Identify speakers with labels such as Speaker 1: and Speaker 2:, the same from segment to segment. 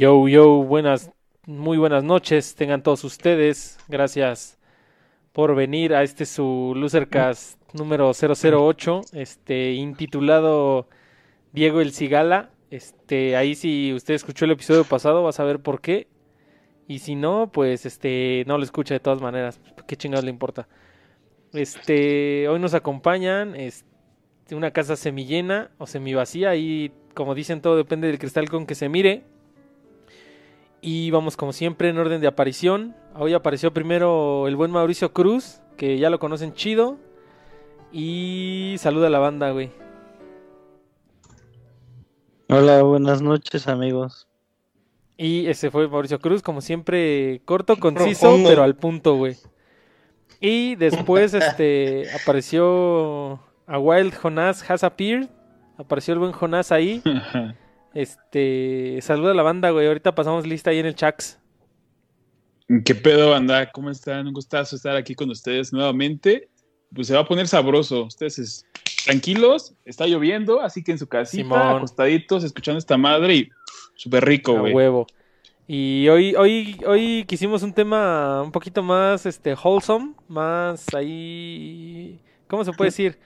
Speaker 1: Yo, yo, buenas, muy buenas noches, tengan todos ustedes. Gracias por venir a este su Losercast número 008, este, intitulado Diego el Cigala. Este, ahí si usted escuchó el episodio pasado va a saber por qué. Y si no, pues este, no lo escucha de todas maneras. ¿Qué chingados le importa? Este, hoy nos acompañan este, una casa semillena o semivacía. Y como dicen, todo depende del cristal con que se mire. Y vamos como siempre en orden de aparición. Hoy apareció primero el buen Mauricio Cruz, que ya lo conocen chido. Y saluda a la banda, güey.
Speaker 2: Hola, buenas noches amigos.
Speaker 1: Y ese fue Mauricio Cruz, como siempre, corto, conciso, pero al punto, güey. Y después este apareció a Wild Jonas Has Appeared. Apareció el buen Jonas ahí. Este, saluda a la banda, güey. Ahorita pasamos lista ahí en el Chax.
Speaker 3: ¿Qué pedo, banda? ¿Cómo están? Un gustazo estar aquí con ustedes nuevamente. Pues se va a poner sabroso. Ustedes tranquilos, está lloviendo, así que en su casita, acostaditos, escuchando esta madre y súper rico, güey.
Speaker 1: huevo. Y hoy, hoy, hoy quisimos un tema un poquito más este wholesome, más ahí ¿cómo se puede decir?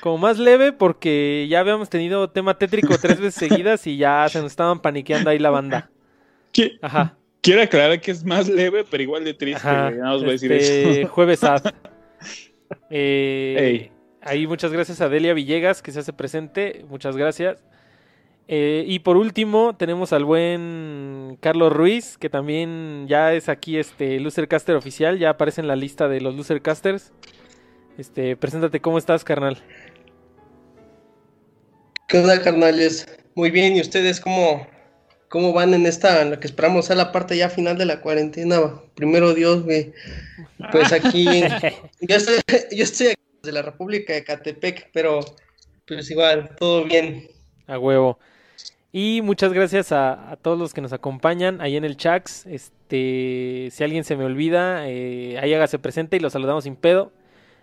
Speaker 1: Como más leve porque ya habíamos tenido tema tétrico tres veces seguidas y ya se nos estaban paniqueando ahí la banda.
Speaker 3: ¿Qué? Ajá. Quiero aclarar que es más leve, pero igual de triste. No os voy a decir este,
Speaker 1: eso. Jueves sad. Eh, ahí muchas gracias a Delia Villegas que se hace presente. Muchas gracias. Eh, y por último tenemos al buen Carlos Ruiz, que también ya es aquí este Losercaster oficial, ya aparece en la lista de los Losercasters. Este, preséntate, ¿cómo estás, carnal?
Speaker 4: ¿Qué onda, carnales? Muy bien, ¿y ustedes cómo, cómo van en esta, en lo que esperamos a la parte ya final de la cuarentena? Primero Dios, güey. Pues aquí, yo estoy, yo estoy aquí de la República de Catepec, pero pues igual, todo bien.
Speaker 1: A huevo. Y muchas gracias a, todos los que nos acompañan ahí en el Chax. Este, si alguien se me olvida, eh, ahí hágase presente y lo saludamos sin pedo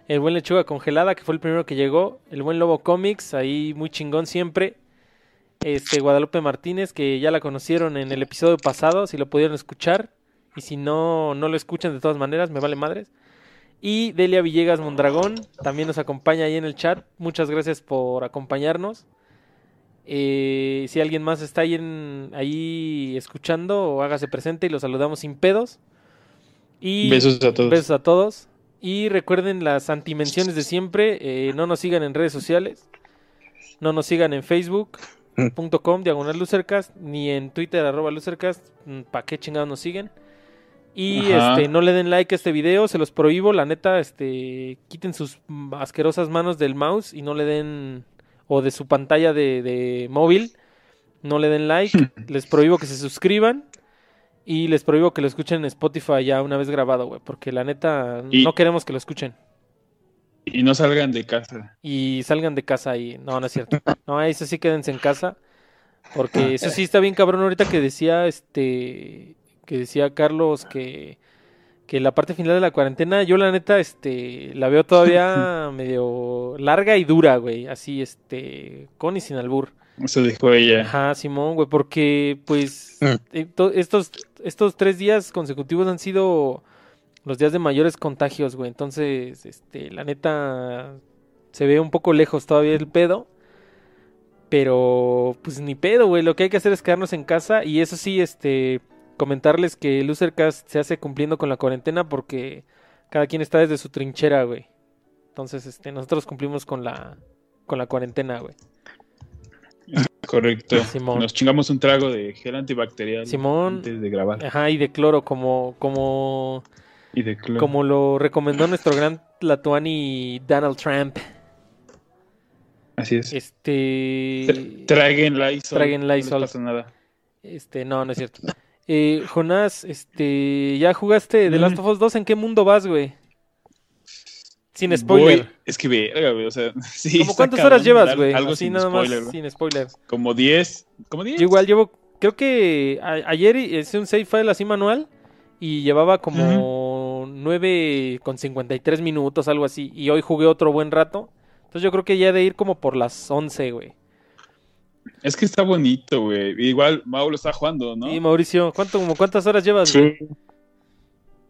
Speaker 1: el buen Lechuga Congelada, que fue el primero que llegó, el buen Lobo Comics, ahí muy chingón siempre, este Guadalupe Martínez, que ya la conocieron en el episodio pasado, si lo pudieron escuchar, y si no, no lo escuchan de todas maneras, me vale madres. Y Delia Villegas Mondragón también nos acompaña ahí en el chat. Muchas gracias por acompañarnos. Eh, si alguien más está ahí, en, ahí escuchando, hágase presente y lo saludamos sin pedos. Y
Speaker 3: besos a todos.
Speaker 1: Besos a todos. Y recuerden las antimensiones de siempre. Eh, no nos sigan en redes sociales. No nos sigan en facebook.com diagonal lucercast. Ni en twitter arroba lucercast. Mm, ¿Para qué chingados nos siguen? Y este, no le den like a este video, se los prohíbo, la neta, este, quiten sus asquerosas manos del mouse y no le den, o de su pantalla de, de móvil, no le den like, les prohíbo que se suscriban y les prohíbo que lo escuchen en Spotify ya una vez grabado, güey, porque la neta no queremos que lo escuchen.
Speaker 3: Y no salgan de casa.
Speaker 1: Y salgan de casa y no, no es cierto. No, eso sí quédense en casa. Porque eso sí está bien cabrón ahorita que decía este que decía Carlos que que la parte final de la cuarentena yo la neta este la veo todavía medio larga y dura, güey, así este con y sin albur.
Speaker 3: Eso dijo ella.
Speaker 1: Ajá, Simón, güey, porque pues mm. eh, estos, estos tres días consecutivos han sido los días de mayores contagios, güey. Entonces, este, la neta, se ve un poco lejos todavía el pedo. Pero, pues ni pedo, güey. Lo que hay que hacer es quedarnos en casa. Y eso sí, este, comentarles que el Losercast se hace cumpliendo con la cuarentena porque cada quien está desde su trinchera, güey. Entonces, este, nosotros cumplimos con la, con la cuarentena, güey.
Speaker 3: Correcto. Nos chingamos un trago de gel antibacterial
Speaker 1: Simón,
Speaker 3: antes de grabar.
Speaker 1: Ajá, y de cloro, como, como,
Speaker 3: y de cloro.
Speaker 1: como lo recomendó nuestro gran Latuani Donald Trump.
Speaker 3: Así es.
Speaker 1: Este.
Speaker 3: Traguen Lysol.
Speaker 1: Traguen Lysol.
Speaker 3: No pasa nada.
Speaker 1: Este, no, no es cierto. Eh, Jonás, este, ¿ya jugaste The Last mm. of Us 2? ¿En qué mundo vas, güey? Sin spoiler.
Speaker 3: es que verga, güey. O sea, sí.
Speaker 1: ¿Cómo cuántas horas llevas, güey?
Speaker 3: Algo sin nada spoiler,
Speaker 1: más, sin spoiler.
Speaker 3: Como 10. Como 10.
Speaker 1: Yo igual llevo. Creo que ayer hice un save file así manual. Y llevaba como 9 con 53 minutos, algo así. Y hoy jugué otro buen rato. Entonces yo creo que ya de ir como por las 11, güey.
Speaker 3: Es que está bonito, güey. Igual Mau lo está jugando, ¿no?
Speaker 1: Sí, Mauricio, ¿cuánto, como cuántas horas llevas?
Speaker 2: Sí.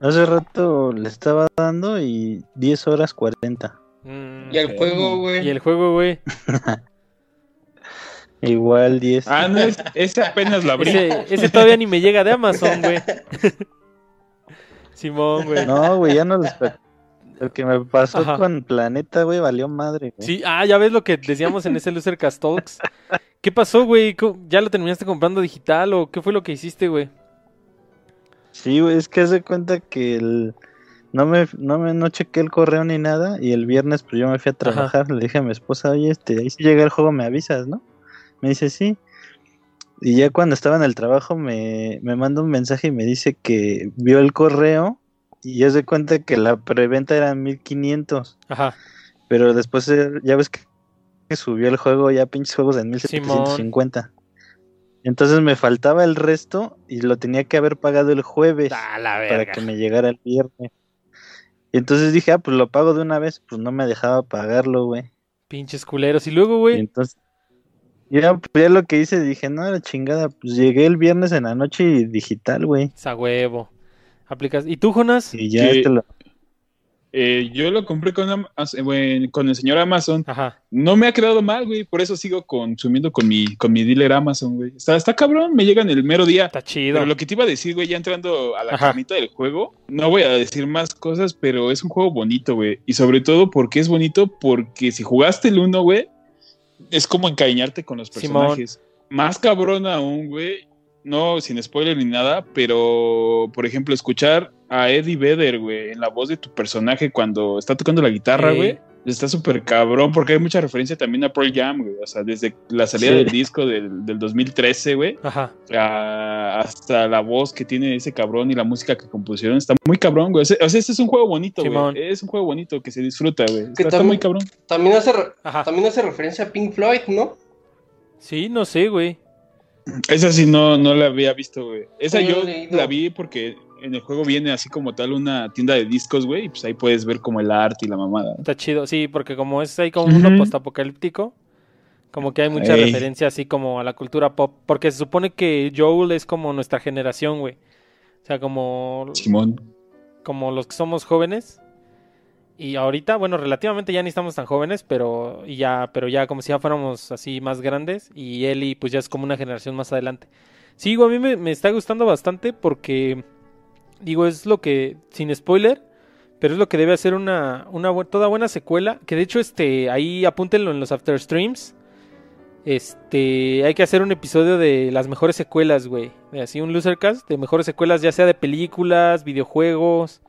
Speaker 2: Hace rato le estaba dando y 10 horas 40.
Speaker 4: Mm, ¿Y el juego, güey?
Speaker 1: ¿Y el juego, güey?
Speaker 2: Igual 10.
Speaker 3: Ah, no, ese apenas lo abrí.
Speaker 1: Ese, todavía ni me llega de Amazon, güey. Simón, güey.
Speaker 2: No, güey, ya no lo El que me pasó con Planeta, güey, valió madre, güey.
Speaker 1: Sí, ah, ya ves lo que decíamos en ese Loser Cast Talks. ¿Qué pasó, güey? ¿Ya lo terminaste comprando digital o qué fue lo que hiciste, güey?
Speaker 2: Sí, güey, es que haz de cuenta que el... no me, no me, no chequé el correo ni nada y el viernes pues yo me fui a trabajar, le dije a mi esposa, oye, este, ahí si llega el juego me avisas, ¿no? Me dice, sí. Y ya cuando estaba en el trabajo me, me manda un mensaje y me dice que vio el correo y ya se cuenta que la preventa era 1500. Ajá. Pero después eh, ya ves que subió el juego ya pinches juegos en 1750. Entonces me faltaba el resto y lo tenía que haber pagado el jueves para que me llegara el viernes. Y entonces dije, ah, pues lo pago de una vez, pues no me dejaba pagarlo, güey.
Speaker 1: Pinches culeros. Y luego, güey.
Speaker 2: entonces, ya, pues ya lo que hice, dije, no, era chingada, pues llegué el viernes en la noche y digital, güey.
Speaker 1: Esa huevo. Aplicas. ¿Y tú, Jonas?
Speaker 3: Y ya este lo... Eh, yo lo compré con, con el señor Amazon. Ajá. No me ha quedado mal, güey. Por eso sigo consumiendo con mi, con mi dealer Amazon, güey. Está, está cabrón, me llegan el mero día.
Speaker 1: Está chido.
Speaker 3: Pero lo que te iba a decir, güey, ya entrando a la camita del juego, no voy a decir más cosas, pero es un juego bonito, güey. Y sobre todo, porque es bonito? Porque si jugaste el uno, güey, es como encariñarte con los personajes. Más cabrón aún, güey. No, sin spoiler ni nada, pero por ejemplo, escuchar a Eddie Vedder, güey, en la voz de tu personaje cuando está tocando la guitarra, güey. Está súper cabrón porque hay mucha referencia también a Pearl Jam, güey. O sea, desde la salida del disco del, del 2013, güey, hasta la voz que tiene ese cabrón y la música que compusieron está muy cabrón, güey. O sea, este es un juego bonito, güey. Es un juego bonito que se disfruta, güey. Está, muy cabrón.
Speaker 4: También hace, también hace referencia a Pink Floyd, ¿no?
Speaker 1: Sí, no sé, güey.
Speaker 3: Esa sí no, no la había visto, güey. Esa yo la vi porque en el juego viene así como tal una tienda de discos, güey, y pues ahí puedes ver como el arte y la mamada.
Speaker 1: Está chido, sí, porque como es ahí como un mundo postapocalíptico, como que hay mucha referencia así como a la cultura pop, porque se supone que Joel es como nuestra generación, güey. O sea, como
Speaker 3: Simón.
Speaker 1: Como los que somos jóvenes. Y ahorita, bueno, relativamente ya ni estamos tan jóvenes, pero y ya, pero ya como si ya fuéramos así más grandes y Eli pues ya es como una generación más adelante. Sí, a mí me, me está gustando bastante porque Digo, es lo que, sin spoiler, pero es lo que debe hacer una, una toda buena secuela. Que de hecho, este, ahí apúntenlo en los after streams. Este, hay que hacer un episodio de las mejores secuelas, güey. Así un losercast de mejores secuelas, ya sea de películas, videojuegos,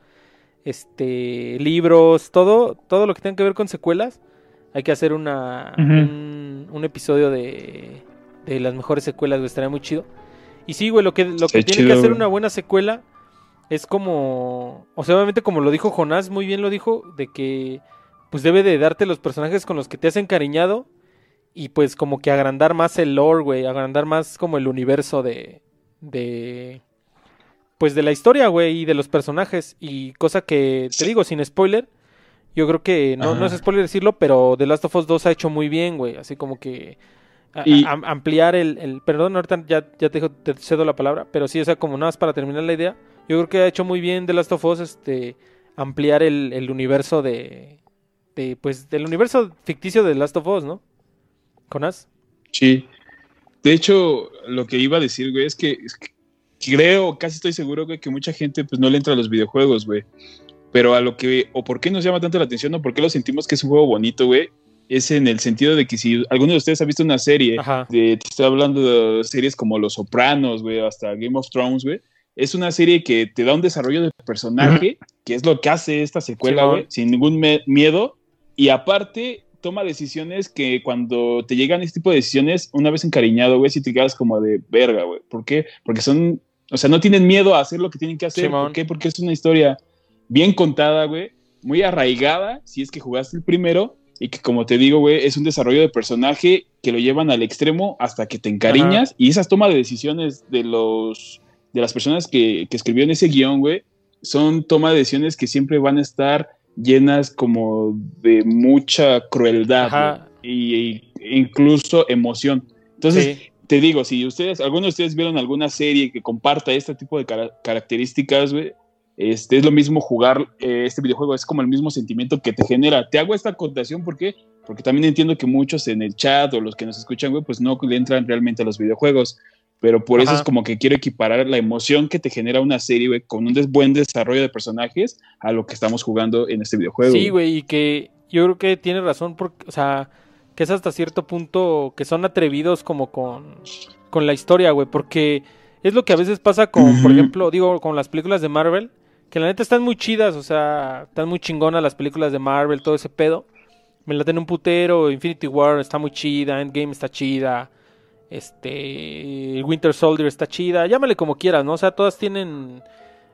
Speaker 1: este, libros, todo, todo lo que tenga que ver con secuelas. Hay que hacer una, un, episodio de, de las mejores secuelas, güey. Estaría muy chido. Y sí, güey, lo que, lo que tiene que hacer una buena secuela es como, o sea, obviamente como lo dijo Jonás, muy bien lo dijo, de que pues debe de darte los personajes con los que te has encariñado y pues como que agrandar más el lore, güey, agrandar más como el universo de, de, pues de la historia, güey, y de los personajes. Y cosa que te digo sin spoiler, yo creo que no, no es spoiler decirlo, pero The Last of Us 2 ha hecho muy bien, güey, así como que ampliar el, el, perdón, ahorita ya, ya te, te cedo la palabra, pero sí, o sea, como nada más para terminar la idea yo creo que ha hecho muy bien The Last of Us este, ampliar el, universo de, pues, del universo ficticio de The Last of Us, ¿no? ¿Conas?
Speaker 3: Sí. De hecho, lo que iba a decir, güey, es que, creo, casi estoy seguro, güey, que mucha gente pues no le entra a los videojuegos, güey. Pero a lo que, o por qué nos llama tanto la atención, o por qué lo sentimos que es un juego bonito, güey, es en el sentido de que si alguno de ustedes ha visto una serie, de, te estoy hablando de series como Los Sopranos, güey, hasta Game of Thrones, güey, es una serie que te da un desarrollo de personaje, que es lo que hace esta secuela, güey, sin ningún miedo. Y aparte, toma decisiones que cuando te llegan este tipo de decisiones, una vez encariñado, güey, si te quedas como de verga, güey. ¿Por qué? Porque son, o sea, no tienen miedo a hacer lo que tienen que hacer. ¿Por qué? Porque es una historia bien contada, güey, muy arraigada, si es que jugaste el primero, y que como te digo, güey, es un desarrollo de personaje que lo llevan al extremo hasta que te encariñas, y esas tomas de decisiones de los de las personas que, que escribieron ese guion, güey, son toma de decisiones que siempre van a estar llenas como de mucha crueldad y, incluso emoción. Entonces, te digo, si ustedes, algunos de ustedes vieron alguna serie que comparta este tipo de características, güey, este, es lo mismo jugar eh, este videojuego, es como el mismo sentimiento que te genera. Te hago esta acotación porque porque también entiendo que muchos en el chat o los que nos escuchan, güey, pues no le entran realmente a los videojuegos. Pero por eso es como que quiero equiparar la emoción que te genera una serie, güey, con un buen desarrollo de personajes a lo que estamos jugando en este videojuego.
Speaker 1: Sí, güey, y que yo creo que tiene razón, porque, o sea, que es hasta cierto punto que son atrevidos como con, con la historia, güey, porque es lo que a veces pasa con, por ejemplo, digo, con las películas de Marvel, que la neta están muy chidas, o sea, están muy chingonas las películas de Marvel, todo ese pedo. Me la tiene un putero, Infinity War está muy chida, Endgame está chida, este, Winter Soldier está chida, llámale como quieras, ¿no? O sea, todas tienen,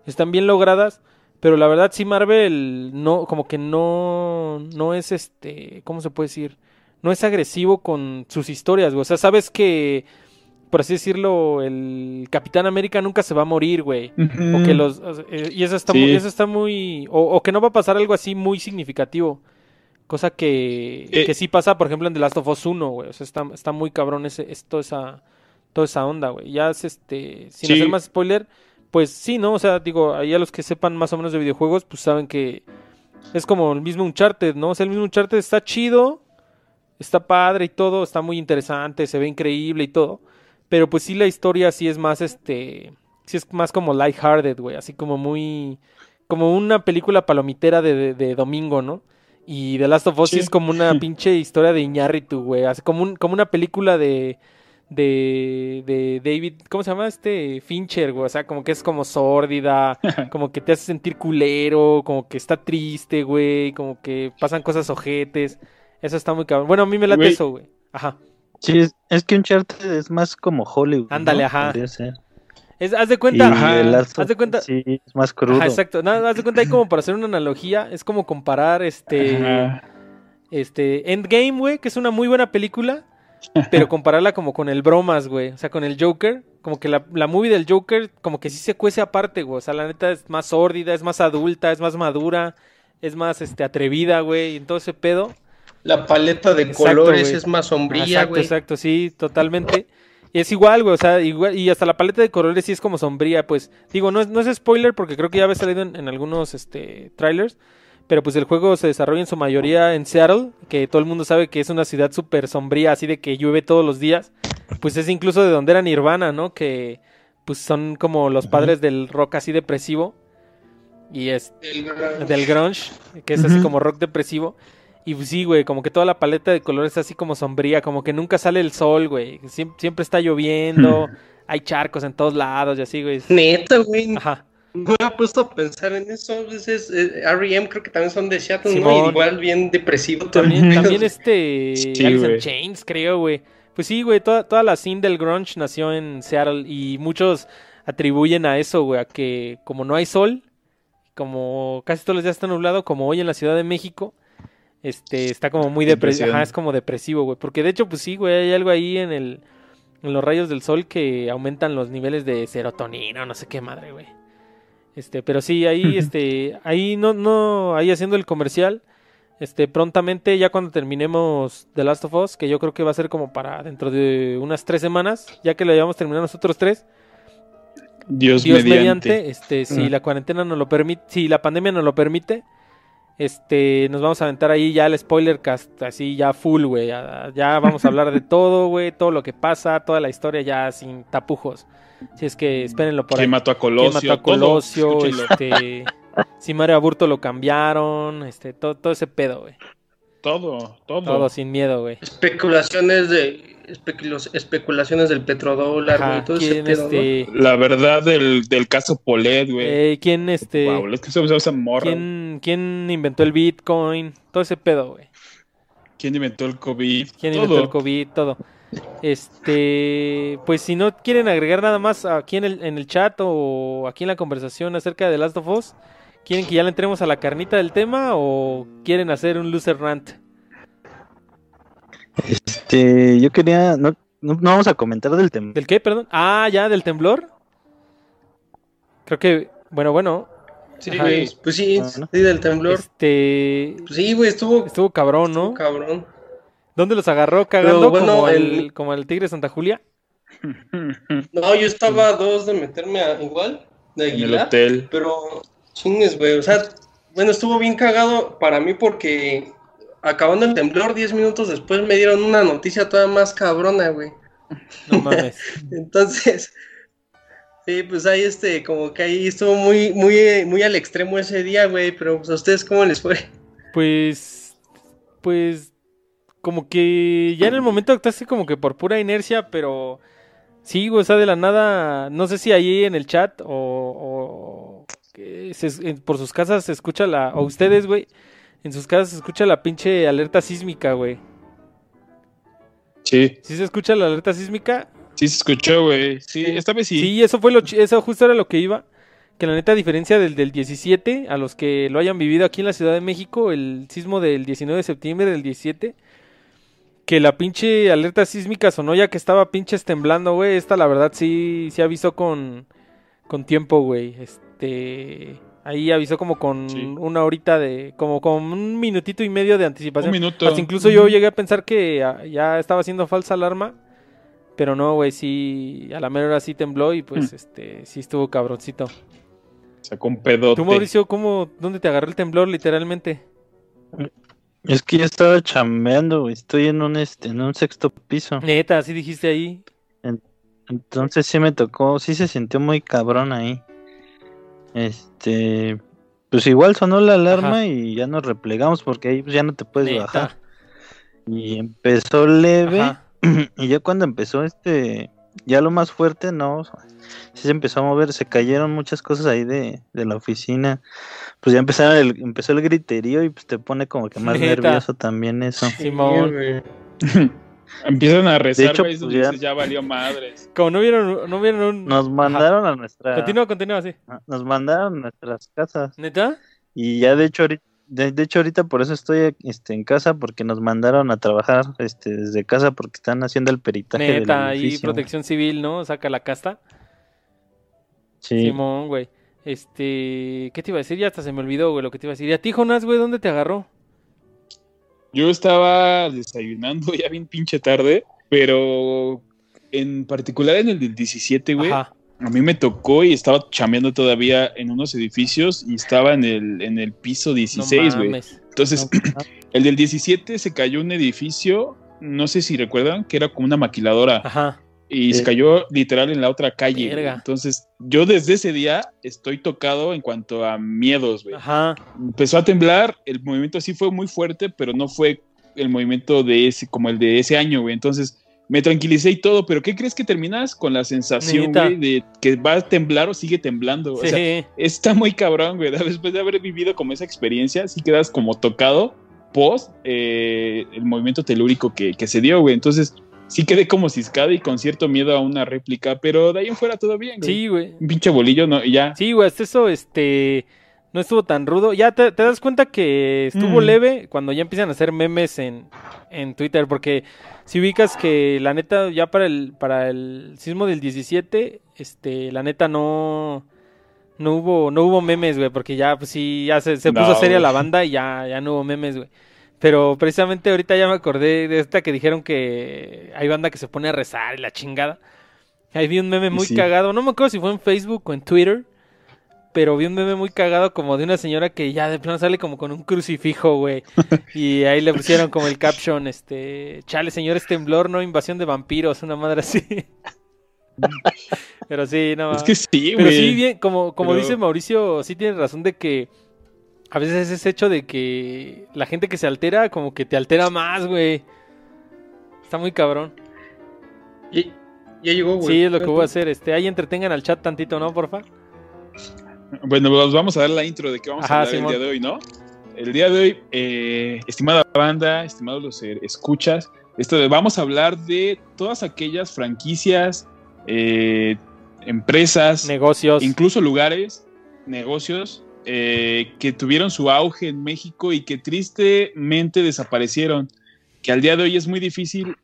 Speaker 1: están bien logradas, pero la verdad sí Marvel no, como que no, no es este, ¿cómo se puede decir? No es agresivo con sus historias, güey. O sea, sabes que, por así decirlo, el Capitán América nunca se va a morir, güey. O que los, eh, y eso está, muy, eso está muy, o que no va a pasar algo así muy significativo. Cosa que, eh, que sí pasa, por ejemplo, en The Last of Us 1, güey. O sea, está, está muy cabrón ese, es, toda, esa, toda esa onda, güey. Ya es este. Sin hacer más spoiler, pues sí, ¿no? O sea, digo, ahí a los que sepan más o menos de videojuegos, pues saben que es como el mismo Uncharted, ¿no? O sea, el mismo Uncharted está chido, está padre y todo, está muy interesante, se ve increíble y todo. Pero pues sí, la historia sí es más, este. Sí es más como lighthearted, güey. Así como muy. Como una película palomitera de, de domingo, ¿no? Y The Last of Us es como una pinche historia de Iñárritu, güey. Así como, un, como una película de, de, de David, ¿cómo se llama? Este Fincher, güey. O sea, como que es como sórdida, como que te hace sentir culero, como que está triste, güey. Como que pasan cosas ojetes. Eso está muy cabrón. Bueno, a mí me late eso, güey. Ajá.
Speaker 2: Sí, es, que un charter es más como Hollywood.
Speaker 1: Ándale, ajá. Es, haz de cuenta, haz de cuenta.
Speaker 2: Sí, es más crudo.
Speaker 1: exacto. haz de cuenta ahí como para hacer una analogía, es como comparar este este Endgame, güey, que es una muy buena película, pero compararla como con el bromas, güey, o sea, con el Joker, como que la, la movie del Joker como que sí se cuece aparte, güey, o sea, la neta es más sórdida, es más adulta, es más madura, es más este atrevida, güey, y en todo ese pedo.
Speaker 4: La paleta de colores es más sombría,
Speaker 1: güey. Exacto, exacto, sí, totalmente es igual, güey, o sea, igual, y hasta la paleta de colores sí es como sombría, pues. Digo, no es, no es spoiler porque creo que ya había salido en, algunos este, trailers. Pero pues el juego se desarrolla en su mayoría en Seattle, que todo el mundo sabe que es una ciudad súper sombría, así de que llueve todos los días. Pues es incluso de donde era Nirvana, ¿no? Que pues son como los padres del rock así depresivo. Y es del grunge, que es así como rock depresivo. Y pues sí, güey, como que toda la paleta de colores es así como sombría, como que nunca sale el sol, güey. siempre está lloviendo, hay charcos en todos lados y así, güey.
Speaker 4: Neta, güey. Ajá. No me he puesto a pensar en eso. Entonces, eh, R.E.M. creo que también son de Seattle, ¿no? Igual bien depresivo
Speaker 1: también. También, este. Sí, Alice Chains, creo, güey. Pues sí, güey, toda, toda la scene del grunge nació en Seattle y muchos atribuyen a eso, güey, a que como no hay sol, como casi todos los días está nublado, como hoy en la Ciudad de México, este, está como muy depresivo. Ajá, es como depresivo, güey. Porque de hecho, pues sí, güey, hay algo ahí en el. En los rayos del sol que aumentan los niveles de serotonina, no sé qué madre, güey. Este, pero sí, ahí, este, ahí no, no, ahí haciendo el comercial. Este, prontamente, ya cuando terminemos The Last of Us, que yo creo que va a ser como para dentro de unas tres semanas, ya que lo llevamos terminado nosotros tres.
Speaker 3: Dios, mediante.
Speaker 1: este, si la cuarentena nos lo permite, si la pandemia nos lo permite, este, nos vamos a aventar ahí ya el spoiler cast, así ya full, güey. Ya, vamos a hablar de todo, güey, todo lo que pasa, toda la historia ya sin tapujos. Si es que espérenlo por ahí.
Speaker 3: ¿Quién mató a Colosio?
Speaker 1: ¿Quién mató a Colosio? este, si Mario Aburto lo cambiaron, este, todo, todo ese pedo, güey.
Speaker 3: Todo, todo.
Speaker 1: Todo sin miedo, güey.
Speaker 4: Especulaciones de especulaciones del petrodólar, güey, todo ese pedo, este...
Speaker 3: La verdad del, del caso Polet, güey.
Speaker 1: Eh, ¿Quién este ¿Quién, ¿Quién inventó el Bitcoin? Todo ese pedo, güey.
Speaker 3: ¿Quién inventó el COVID?
Speaker 1: ¿Quién inventó el COVID? Todo. Este, pues si no quieren agregar nada más aquí en el, en el chat o aquí en la conversación acerca de Last of Us, ¿quieren que ya le entremos a la carnita del tema o quieren hacer un loser rant?
Speaker 2: Este, yo quería, no, no, vamos a comentar del temblor.
Speaker 1: ¿Del qué, perdón? Ah, ya, del temblor. Creo que, bueno, bueno.
Speaker 4: Sí, güey, pues sí, sí, del temblor.
Speaker 1: Este.
Speaker 4: Pues sí, güey, estuvo.
Speaker 1: Estuvo cabrón, ¿no?
Speaker 4: cabrón.
Speaker 1: ¿Dónde los agarró cagando como, el, como el Tigre Santa Julia?
Speaker 4: No, yo estaba a dos de meterme a, igual, de Aguilar, en el hotel. Pero chingues, güey, o sea, bueno, estuvo bien cagado para mí porque acabando el temblor, 10 minutos después me dieron una noticia todavía más cabrona, güey. No mames. Entonces, sí, pues ahí este, como que ahí estuvo muy, muy, muy al extremo ese día, güey, pero pues a ustedes cómo les fue.
Speaker 1: Pues, pues, como que ya en el momento actuaste como que por pura inercia, pero sí, güey, o sea, de la nada, no sé si ahí en el chat o por sus casas se escucha la, o ustedes, güey, en sus casas se escucha la pinche alerta sísmica, güey.
Speaker 3: Sí.
Speaker 1: ¿Sí se escucha la alerta sísmica?
Speaker 3: Sí se escuchó, güey. Sí, esta vez sí.
Speaker 1: Sí, eso fue lo, eso justo era lo que iba. Que la neta, a diferencia del, del 17, a los que lo hayan vivido aquí en la Ciudad de México, el sismo del 19 de septiembre del 17, que la pinche alerta sísmica sonó ya que estaba pinches temblando, güey. Esta, la verdad, sí, sí avisó con, con tiempo, güey. Este ahí avisó como con una horita de como con un minutito y medio de anticipación.
Speaker 3: Un minuto.
Speaker 1: incluso yo llegué a pensar que ya estaba haciendo falsa alarma, pero no, güey, sí a la mera hora sí tembló y pues mm. este sí estuvo cabroncito.
Speaker 3: Sacó un pedote.
Speaker 1: Tú Mauricio, ¿cómo dónde te agarró el temblor literalmente?
Speaker 2: Es que yo estaba chambeando, Estoy en un este en un sexto piso.
Speaker 1: Neta, así dijiste ahí.
Speaker 2: Entonces sí me tocó, sí se sintió muy cabrón ahí. Este, pues igual sonó la alarma y ya nos replegamos porque ahí pues, ya no te puedes bajar. Y empezó leve y ya cuando empezó este, ya lo más fuerte, no, sí se empezó a mover, se cayeron muchas cosas ahí de, la oficina. Pues ya empezaron el, empezó el griterío y pues te pone como que más nervioso también eso.
Speaker 1: Simón.
Speaker 3: Empiezan a rezar, de pues ya... valió madres.
Speaker 1: Como no vieron, no vieron un...
Speaker 2: Nos mandaron a nuestra...
Speaker 1: Continúa, continúa, sí.
Speaker 2: Ah, nos mandaron a nuestras casas.
Speaker 1: ¿Neta?
Speaker 2: Y ya de hecho ahorita, de, hecho ahorita por eso estoy este, en casa, porque nos mandaron a trabajar este, desde casa porque están haciendo el peritaje
Speaker 1: Neta, y protección civil, ¿no? Saca la casta. Sí. Simón, güey. Este, ¿qué te iba a decir? Ya hasta se me olvidó, güey, lo que te iba a decir. ¿Y a ti, Jonás, güey, dónde te agarró?
Speaker 3: Yo estaba desayunando ya bien pinche tarde, pero en particular en el del 17, güey. A mí me tocó y estaba chameando todavía en unos edificios y estaba en el, en el piso 16, güey. Entonces, el del 17 se cayó un edificio, no sé si recuerdan, que era como una maquiladora. Ajá y se cayó literal en la otra calle. Entonces, yo desde ese día estoy tocado en cuanto a miedos, güey. Ajá. Empezó a temblar, el movimiento sí fue muy fuerte, pero no fue el movimiento de ese, como el de ese año, güey. Entonces, me tranquilicé y todo, pero ¿qué crees que terminas con la sensación, güey, de que va a temblar o sigue temblando? O sea, está muy cabrón, güey. Después de haber vivido como esa experiencia, sí quedas como tocado post eh, el movimiento telúrico que, que se dio, güey. Entonces, sí quedé como ciscada y con cierto miedo a una réplica, pero de ahí en fuera todo bien,
Speaker 1: güey. Sí, güey.
Speaker 3: Un pinche bolillo, ¿no? Y ya.
Speaker 1: Sí, güey, hasta eso, este, no estuvo tan rudo. Ya te, das cuenta que estuvo mm. leve cuando ya empiezan a hacer memes en, en Twitter, porque si ubicas que la neta, ya para el, para el sismo del 17, este, la neta no... No hubo, no hubo memes, güey, porque ya, pues sí, ya se, se puso seria la banda y ya, ya no hubo memes, güey. Pero precisamente ahorita ya me acordé de esta que dijeron que hay banda que se pone a rezar y la chingada. Ahí vi un meme muy cagado, no me acuerdo si fue en Facebook o en Twitter, pero vi un meme muy cagado como de una señora que ya de plano sale como con un crucifijo, güey. y ahí le pusieron como el caption, este, chale, señores temblor, no invasión de vampiros, una madre así. pero sí, no.
Speaker 3: Es que sí, güey.
Speaker 1: Pero sí, bien, como, como dice Mauricio, sí tiene razón de que a veces es hecho de que la gente que se altera, como que te altera más, güey. Está muy cabrón.
Speaker 4: Y, ya llegó, güey.
Speaker 1: Sí, es lo que voy a hacer. Este, ahí entretengan al chat tantito, ¿no, porfa?
Speaker 3: Bueno, pues vamos a dar la intro de qué vamos a hablar el día de hoy, ¿no? El día de hoy, eh, estimada banda, estimados los escuchas, esto vamos a hablar de todas aquellas franquicias, eh, empresas,
Speaker 1: negocios,
Speaker 3: incluso lugares, negocios eh, que tuvieron su auge en México y que tristemente desaparecieron. Que al día de hoy es muy difícil,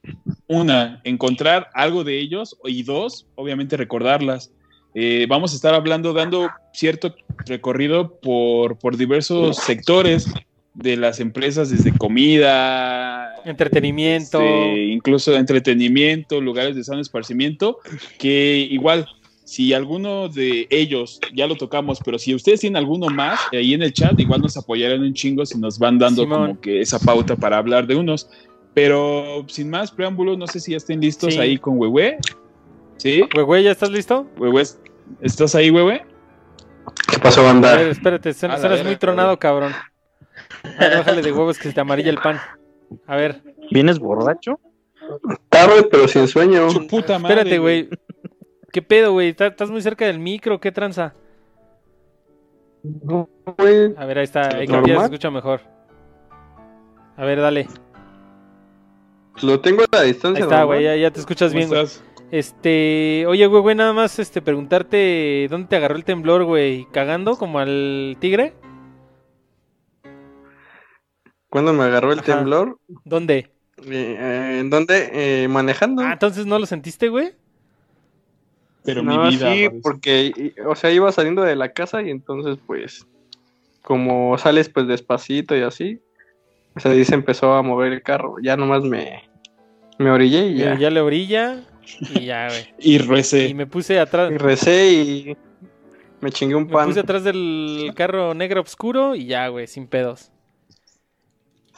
Speaker 3: una, encontrar algo de ellos y dos, obviamente recordarlas. Eh, vamos a estar hablando, dando cierto recorrido por, por diversos sectores de las empresas, desde comida,
Speaker 1: Entretenimiento.
Speaker 3: Este, incluso entretenimiento, lugares de sano esparcimiento, que igual si alguno de ellos ya lo tocamos, pero si ustedes tienen alguno más, ahí en el chat igual nos apoyarán un chingo si nos van dando como que esa pauta para hablar de unos. Pero sin más preámbulos, no sé si ya estén listos ahí con Huehue. ¿Sí?
Speaker 1: Huehue, ¿ya estás listo?
Speaker 3: Huehue, ¿estás ahí, Huehue?
Speaker 2: ¿Qué pasó, banda?
Speaker 1: A ver, espérate, eres muy tronado, cabrón. A ver, bájale de huevos que se te amarilla el pan. A ver.
Speaker 2: ¿Vienes borracho?
Speaker 5: Tarde, pero sin sueño.
Speaker 1: puta madre. Espérate, güey. ¿Qué pedo, güey? ¿Estás muy cerca del micro? ¿Qué tranza? A ver, ahí está. Ahí ya se escucha mejor. A ver, dale.
Speaker 5: Lo tengo a la distancia.
Speaker 1: Ahí está, güey. Ya, te escuchas bien, güey. Este, oye, güey, güey, nada más este preguntarte dónde te agarró el temblor, güey, cagando como al tigre.
Speaker 5: ¿Cuándo me agarró el temblor?
Speaker 1: ¿Dónde?
Speaker 5: Eh, ¿En dónde? Eh, manejando.
Speaker 1: Ah, entonces no lo sentiste, güey.
Speaker 5: Pero mi vida. Sí, porque, o sea, iba saliendo de la casa y entonces, pues, como sales pues despacito y así, o sea, ahí se empezó a mover el carro. Ya nomás me, me orillé y ya.
Speaker 1: Ya le orilla y ya, güey.
Speaker 3: y recé.
Speaker 1: Y me puse atrás.
Speaker 5: Y recé y me chingué un pan.
Speaker 1: Me puse atrás del carro negro oscuro y ya, güey, sin pedos.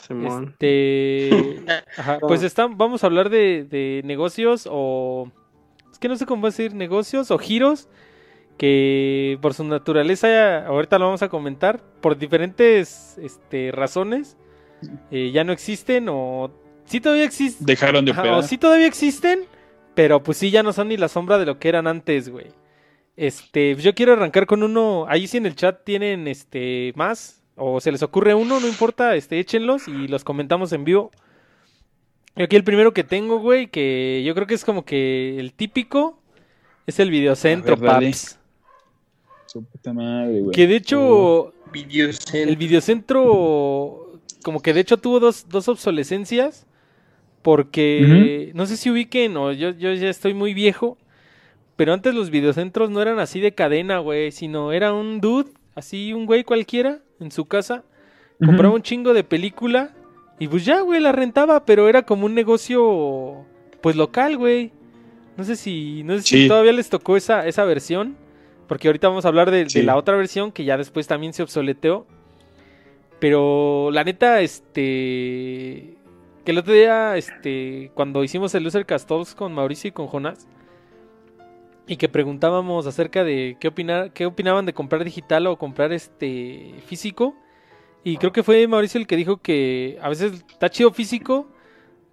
Speaker 5: Simón.
Speaker 1: Este. Ajá, pues están, vamos a hablar de, de negocios o es que no sé cómo decir, negocios o giros que por su naturaleza, ahorita lo vamos a comentar, por diferentes este, razones, eh, ya no existen o sí todavía existen.
Speaker 3: Dejaron de
Speaker 1: O sí todavía existen, pero pues sí ya no son ni la sombra de lo que eran antes, güey. Este, yo quiero arrancar con uno, ahí sí en el chat tienen este más o se les ocurre uno, no importa, este échenlos y los comentamos en vivo. Aquí el primero que tengo, güey, que yo creo que es como que el típico, es el videocentro, paps.
Speaker 3: Su puta madre, güey.
Speaker 1: Que de hecho, el videocentro, como que de hecho tuvo dos, dos obsolescencias, porque no sé si ubiquen o yo, yo ya estoy muy viejo, pero antes los videocentros no eran así de cadena, güey, sino era un dude, así un güey cualquiera, en su casa, compraba un chingo de película y pues ya, güey, la rentaba, pero era como un negocio, pues local, güey. No sé si, no sé si todavía les tocó esa, esa versión, porque ahorita vamos a hablar de, la otra versión que ya después también se obsoleteó. Pero la neta, este, que el otro día, este, cuando hicimos el Loser Castols con Mauricio y con Jonás, y que preguntábamos acerca de qué opinar, qué opinaban de comprar digital o comprar este físico y creo que fue Mauricio el que dijo que a veces está chido físico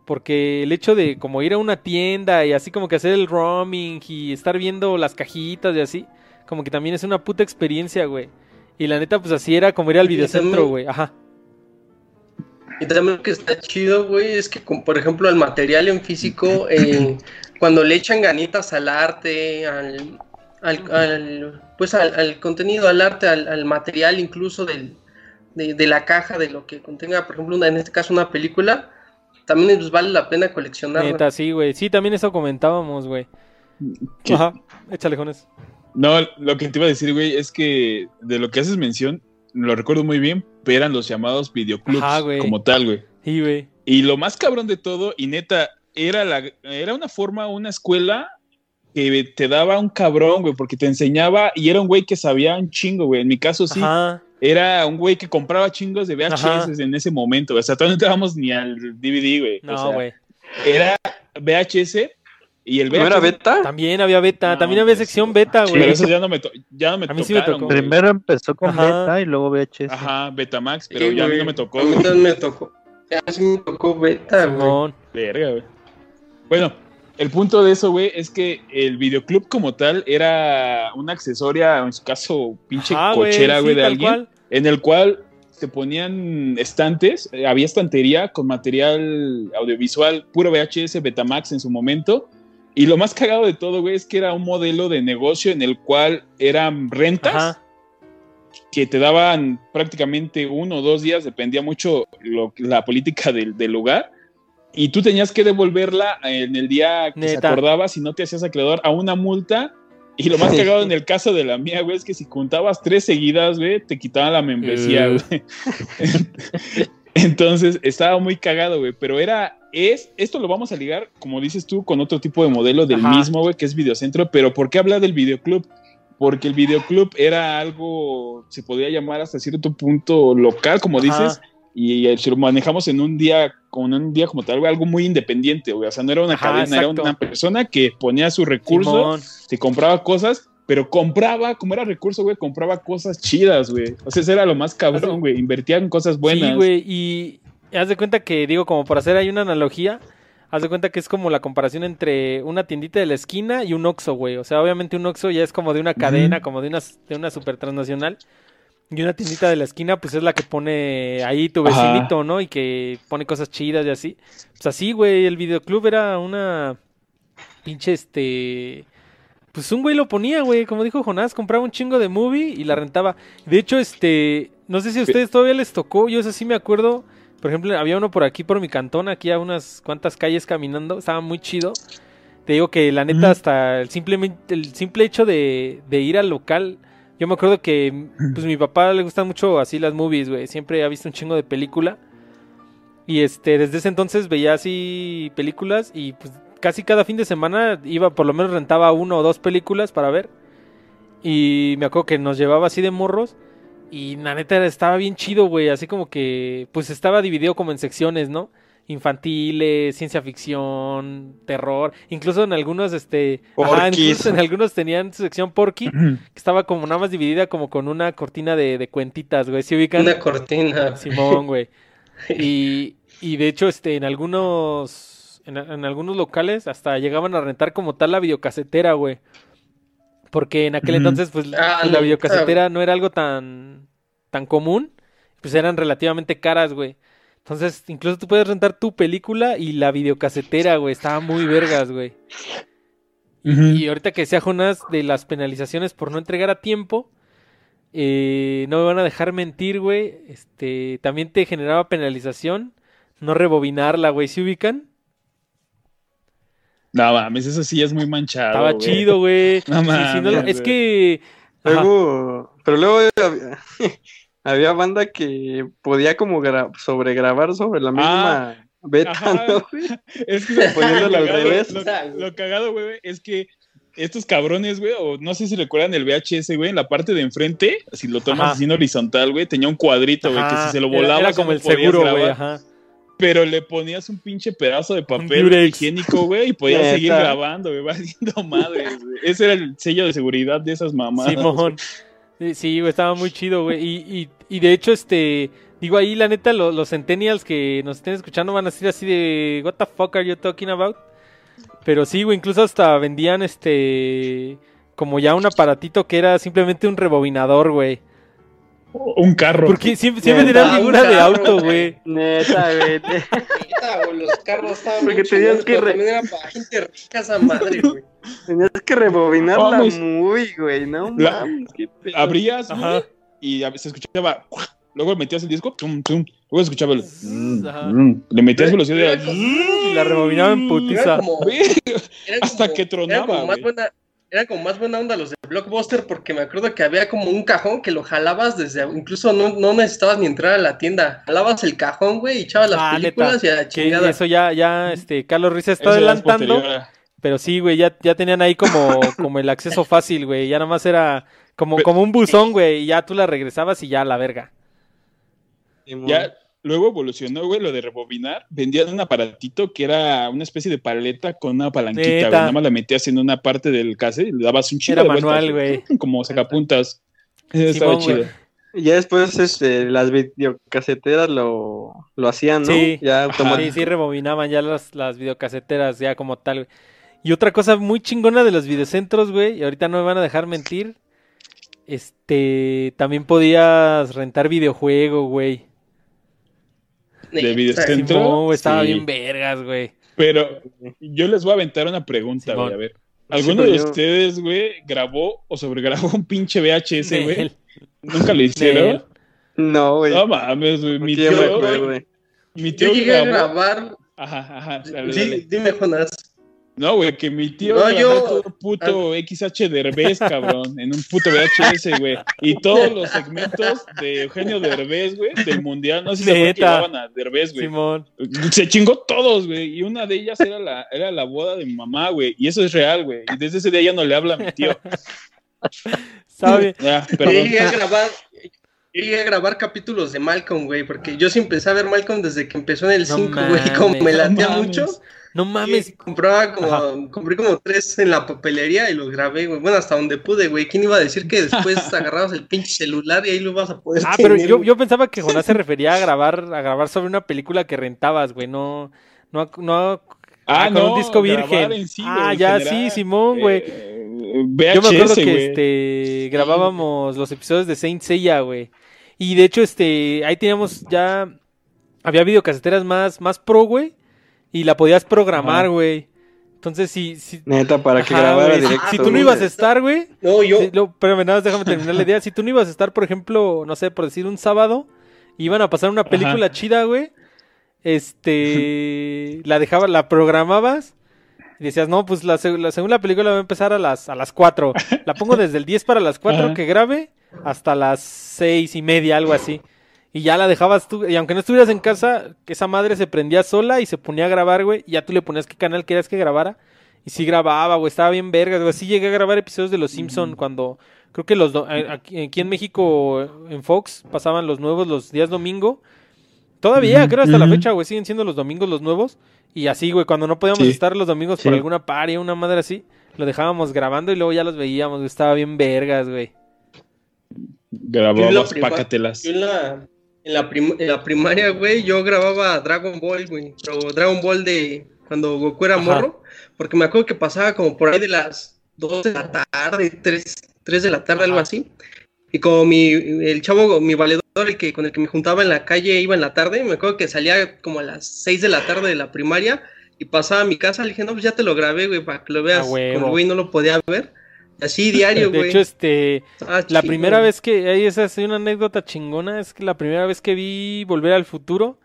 Speaker 1: porque el hecho de como ir a una tienda y así como que hacer el roaming y estar viendo las cajitas y así, como que también es una puta experiencia, güey. Y la neta, pues así era como ir al videocentro, güey. Ajá.
Speaker 4: Y también lo que está chido, güey, es que, por ejemplo, el material en físico, eh, cuando le echan ganitas al arte, al, al, pues al, contenido, al arte, al material incluso del, de, la caja, de lo que contenga, por ejemplo, en este caso una película, también nos vale la pena coleccionarla.
Speaker 1: Neta, sí, güey. Sí, también eso comentábamos, güey. Ajá, échale con
Speaker 3: No, lo que te iba a decir, güey, es que de lo que haces mención, lo recuerdo muy bien, pero eran los llamados videoclubs como tal, güey.
Speaker 1: Sí, güey.
Speaker 3: Y lo más cabrón de todo, y neta, era, la, era una forma, una escuela que te daba un cabrón, güey, porque te enseñaba y era un güey que sabía un chingo, güey. En mi caso sí. Ajá era un güey que compraba chingos de VHS en ese momento. O sea, todavía no entramos ni al DVD, güey.
Speaker 1: No, güey.
Speaker 3: era VHS y el VHS.
Speaker 5: ¿No era beta?
Speaker 1: También había beta. también había sección beta, güey.
Speaker 3: pero eso ya no me, ya no me a mí sí me tocó.
Speaker 2: Primero empezó con beta y luego VHS.
Speaker 3: Ajá, Betamax, pero ya a mí no me tocó.
Speaker 4: A mí también me tocó. Ya sí me tocó beta, güey.
Speaker 3: Verga, güey. Bueno, el punto de eso, güey, es que el videoclub como tal era una accesoria, en su caso, pinche cochera, güey, de alguien en el cual se ponían estantes, eh, había estantería con material audiovisual, puro VHS, Betamax en su momento. Y lo más cagado de todo, güey, es que era un modelo de negocio en el cual eran rentas que te daban prácticamente uno o dos días, dependía mucho lo, la política del, lugar. Y tú tenías que devolverla en el día que se acordaba, si no te hacías acreedor a una multa y lo más cagado en el caso de la mía, güey, es que si contabas tres seguidas, güey, te quitaban la membresía, güey. Entonces estaba muy cagado, güey, pero era, es, esto lo vamos a ligar, como dices tú, con otro tipo de modelo del mismo, güey, que es Videocentro, pero ¿por qué habla del videoclub? Porque el videoclub era algo, se podría llamar hasta cierto punto local, como dices, y, si lo manejamos en un día, con un día como tal, algo muy independiente, güey, o sea, no era una cadena, era una persona que ponía sus recursos, se compraba cosas, pero compraba, como era recurso, güey, compraba cosas chidas, güey. O sea, eso era lo más cabrón, güey. Invertía en cosas buenas.
Speaker 1: Sí, güey, y haz de cuenta que, digo, como por hacer ahí una analogía, haz de cuenta que es como la comparación entre una tiendita de la esquina y un Oxxo, güey. O sea, obviamente un Oxxo ya es como de una cadena, como de una, de una super transnacional. Y una tiendita de la esquina, pues es la que pone ahí tu vecinito, ¿no? Y que pone cosas chidas y así. Pues así, güey, el videoclub era una pinche, este pues un güey lo ponía, güey, como dijo Jonás, compraba un chingo de movie y la rentaba. De hecho, este, no sé si a ustedes todavía les tocó, yo eso sí me acuerdo. Por ejemplo, había uno por aquí, por mi cantón, aquí a unas cuantas calles caminando, estaba muy chido. Te digo que la neta, hasta el, simplemente, el simple hecho de, de ir al local, yo me acuerdo que pues mi papá le gustan mucho así las movies, güey, siempre ha visto un chingo de película. Y este, desde ese entonces veía así películas y pues casi cada fin de semana iba, por lo menos rentaba uno o dos películas para ver. Y me acuerdo que nos llevaba así de morros. Y la neta estaba bien chido, güey. Así como que, pues estaba dividido como en secciones, ¿no? Infantiles, ciencia ficción, terror. Incluso en algunos, este. incluso en algunos tenían su sección Porky. que estaba como nada más dividida como con una cortina de, de cuentitas, güey. ¿Sí ubican?
Speaker 4: Una cortina.
Speaker 1: Simón, güey. Y, y de hecho, este, en algunos en, algunos locales hasta llegaban a rentar como tal la videocasetera, güey. Porque en aquel entonces, pues, ah, la videocasetera no era algo tan, tan común. Pues eran relativamente caras, güey. Entonces, incluso tú puedes rentar tu película y la videocasetera, güey. Estaba muy vergas, güey. Y ahorita que sea Jonas de las penalizaciones por no entregar a tiempo, eh, no me van a dejar mentir, güey. Este, también te generaba penalización no rebobinarla, güey. ¿Se ubican?
Speaker 3: No mames, eso sí es muy manchado.
Speaker 1: Estaba chido, güey. No mames. es que.
Speaker 5: Luego, pero luego había, banda que podía como sobregrabar sobre la misma ah, beta, ¿no?
Speaker 3: Es que poniéndolo al revés. Lo, cagado, güey, es que estos cabrones, güey, o no sé si recuerdan el VHS, güey, en la parte de enfrente, si lo tomas así en horizontal, güey, tenía un cuadrito, güey, que si se lo volaba.
Speaker 1: Era, como el seguro, güey, ajá
Speaker 3: pero le ponías un pinche pedazo de papel higiénico, güey, y podías seguir grabando, güey, valiendo madre, güey. Ese era el sello de seguridad de esas mamás.
Speaker 1: Simón. Sí, güey, estaba muy chido, güey. Y, y, y, de hecho, este, digo ahí, la neta, los, los centennials que nos estén escuchando van a decir así de, what the fuck are you talking about? Pero sí, güey, incluso hasta vendían, este, como ya un aparatito que era simplemente un rebobinador, güey.
Speaker 3: Un carro.
Speaker 1: Porque siempre, siempre tenían figura de auto, güey.
Speaker 4: Neta, güey. Neta, güey, los carros estaban
Speaker 5: Porque tenías que
Speaker 4: re... también era para gente rica esa madre, güey.
Speaker 5: Tenías que rebobinarla muy, güey, ¿no? Mames,
Speaker 3: Abrías, güey, y se escuchaba... Luego metías el disco, tum, tum. Luego se escuchaba el... Mm, le metías velocidad
Speaker 1: y la rebobinaba en putiza.
Speaker 3: Hasta que tronaba,
Speaker 4: era como más buena onda los de Blockbuster porque me acuerdo que había como un cajón que lo jalabas desde, incluso no, necesitabas ni entrar a la tienda, jalabas el cajón, güey, y echabas las ah, películas y a la chingada.
Speaker 1: eso ya, ya, este, Carlos Ruiz está adelantando, pero sí, güey, ya, ya tenían ahí como, como el acceso fácil, güey, ya nada más era como, como un buzón, güey, y ya tú la regresabas y ya la verga.
Speaker 3: Ya, Luego evolucionó, güey, lo de rebobinar. Vendían un aparatito que era una especie de paleta con una palanquita, güey. Nada más la metías en una parte del case y le dabas un chido
Speaker 1: Era manual, güey.
Speaker 3: Como sacapuntas. Estaba chido.
Speaker 5: Y ya después este, las videocaseteras lo, lo hacían, ¿no?
Speaker 1: Sí, ya sí, sí, rebobinaban ya las, las videocaseteras ya como tal, güey. Y otra cosa muy chingona de los videocentros, güey, y ahorita no me van a dejar mentir, este, también podías rentar videojuego, güey
Speaker 3: de Videocentro.
Speaker 1: No, estaba bien vergas, güey.
Speaker 3: Pero yo les voy a aventar una pregunta, güey, a ver. ¿Alguno de ustedes, güey, grabó o sobregrabó un pinche VHS, güey? ¿Nunca lo hicieron?
Speaker 5: No, güey.
Speaker 3: No mames, güey. Mi tío,
Speaker 4: Mi tío yo llegué a grabar.
Speaker 3: Ajá, ajá.
Speaker 4: sí, dime, Jonas.
Speaker 3: No, güey, que mi tío no, yo... todo puto XH Derbez, cabrón, en un puto VHS, güey. Y todos los segmentos de Eugenio Derbez, güey, del mundial, no sé si se llevaban a Derbez, güey. Simón. Se chingó todos, güey. Y una de ellas era la, era la boda de mi mamá, güey. Y eso es real, güey. Y desde ese día ya no le habla a mi tío.
Speaker 1: ¿Sabe?
Speaker 4: Ya, llegué a grabar, llegué a grabar capítulos de Malcolm, güey, porque yo sí empecé a ver Malcolm desde que empezó en el 5, güey, como me latea mucho.
Speaker 1: No mames.
Speaker 4: compraba como, compré como tres en la papelería y los grabé, güey. Bueno, hasta donde pude, güey. ¿Quién iba a decir que después agarrabas el pinche celular y ahí lo vas a poder
Speaker 1: Ah, pero yo, yo pensaba que Jonás se refería a grabar, a grabar sobre una película que rentabas, güey. No, no, no.
Speaker 3: Ah, con no,
Speaker 1: un disco virgen. ah, ya, sí, Simón, güey. Eh, yo me acuerdo que este grabábamos los episodios de Saint Seiya, güey. Y de hecho, este, ahí teníamos ya había videocaseteras más, más pro, güey y la podías programar, güey. Entonces, si, si.
Speaker 5: Neta, para que grabara
Speaker 1: directo. Si, tú no ibas a estar, güey. No, yo. pero nada, déjame terminar la idea. Si tú no ibas a estar, por ejemplo, no sé, por decir un sábado, iban a pasar una película chida, güey. Este. la dejabas, la programabas. Y decías, no, pues la, la, segunda película va a empezar a las, a las 4. La pongo desde el 10 para las 4 que grabe hasta las seis y media, algo así y ya la dejabas tú, y aunque no estuvieras en casa, que esa madre se prendía sola y se ponía a grabar, güey, y ya tú le ponías qué canal querías que grabara, y sí grababa, güey, estaba bien verga, güey, sí llegué a grabar episodios de Los Simpson cuando, creo que los, eh, aquí, en México, en Fox, pasaban los nuevos los días domingo, todavía, creo hasta la fecha, güey, siguen siendo los domingos los nuevos, y así, güey, cuando no podíamos estar los domingos por alguna paria, una madre así, lo dejábamos grabando y luego ya los veíamos, güey, estaba bien vergas, güey.
Speaker 3: Grabamos pácatelas.
Speaker 4: Yo la, en la, en la primaria, güey, yo grababa Dragon Ball, güey. Pero Dragon Ball de cuando Goku era morro. Porque me acuerdo que pasaba como por ahí de las 2 de la tarde, 3, 3 de la tarde, algo así. Y como mi, el chavo, mi valedor, el que, con el que me juntaba en la calle, iba en la tarde, me acuerdo que salía como a las 6 de la tarde de la primaria y pasaba a mi casa, le dije, no, pues ya te lo grabé, güey, para que lo veas. Como güey no lo podía ver. Así diario, güey.
Speaker 1: De hecho, este, ah, la primera vez que, ahí esa es una anécdota chingona, es que la primera vez que vi Volver al Futuro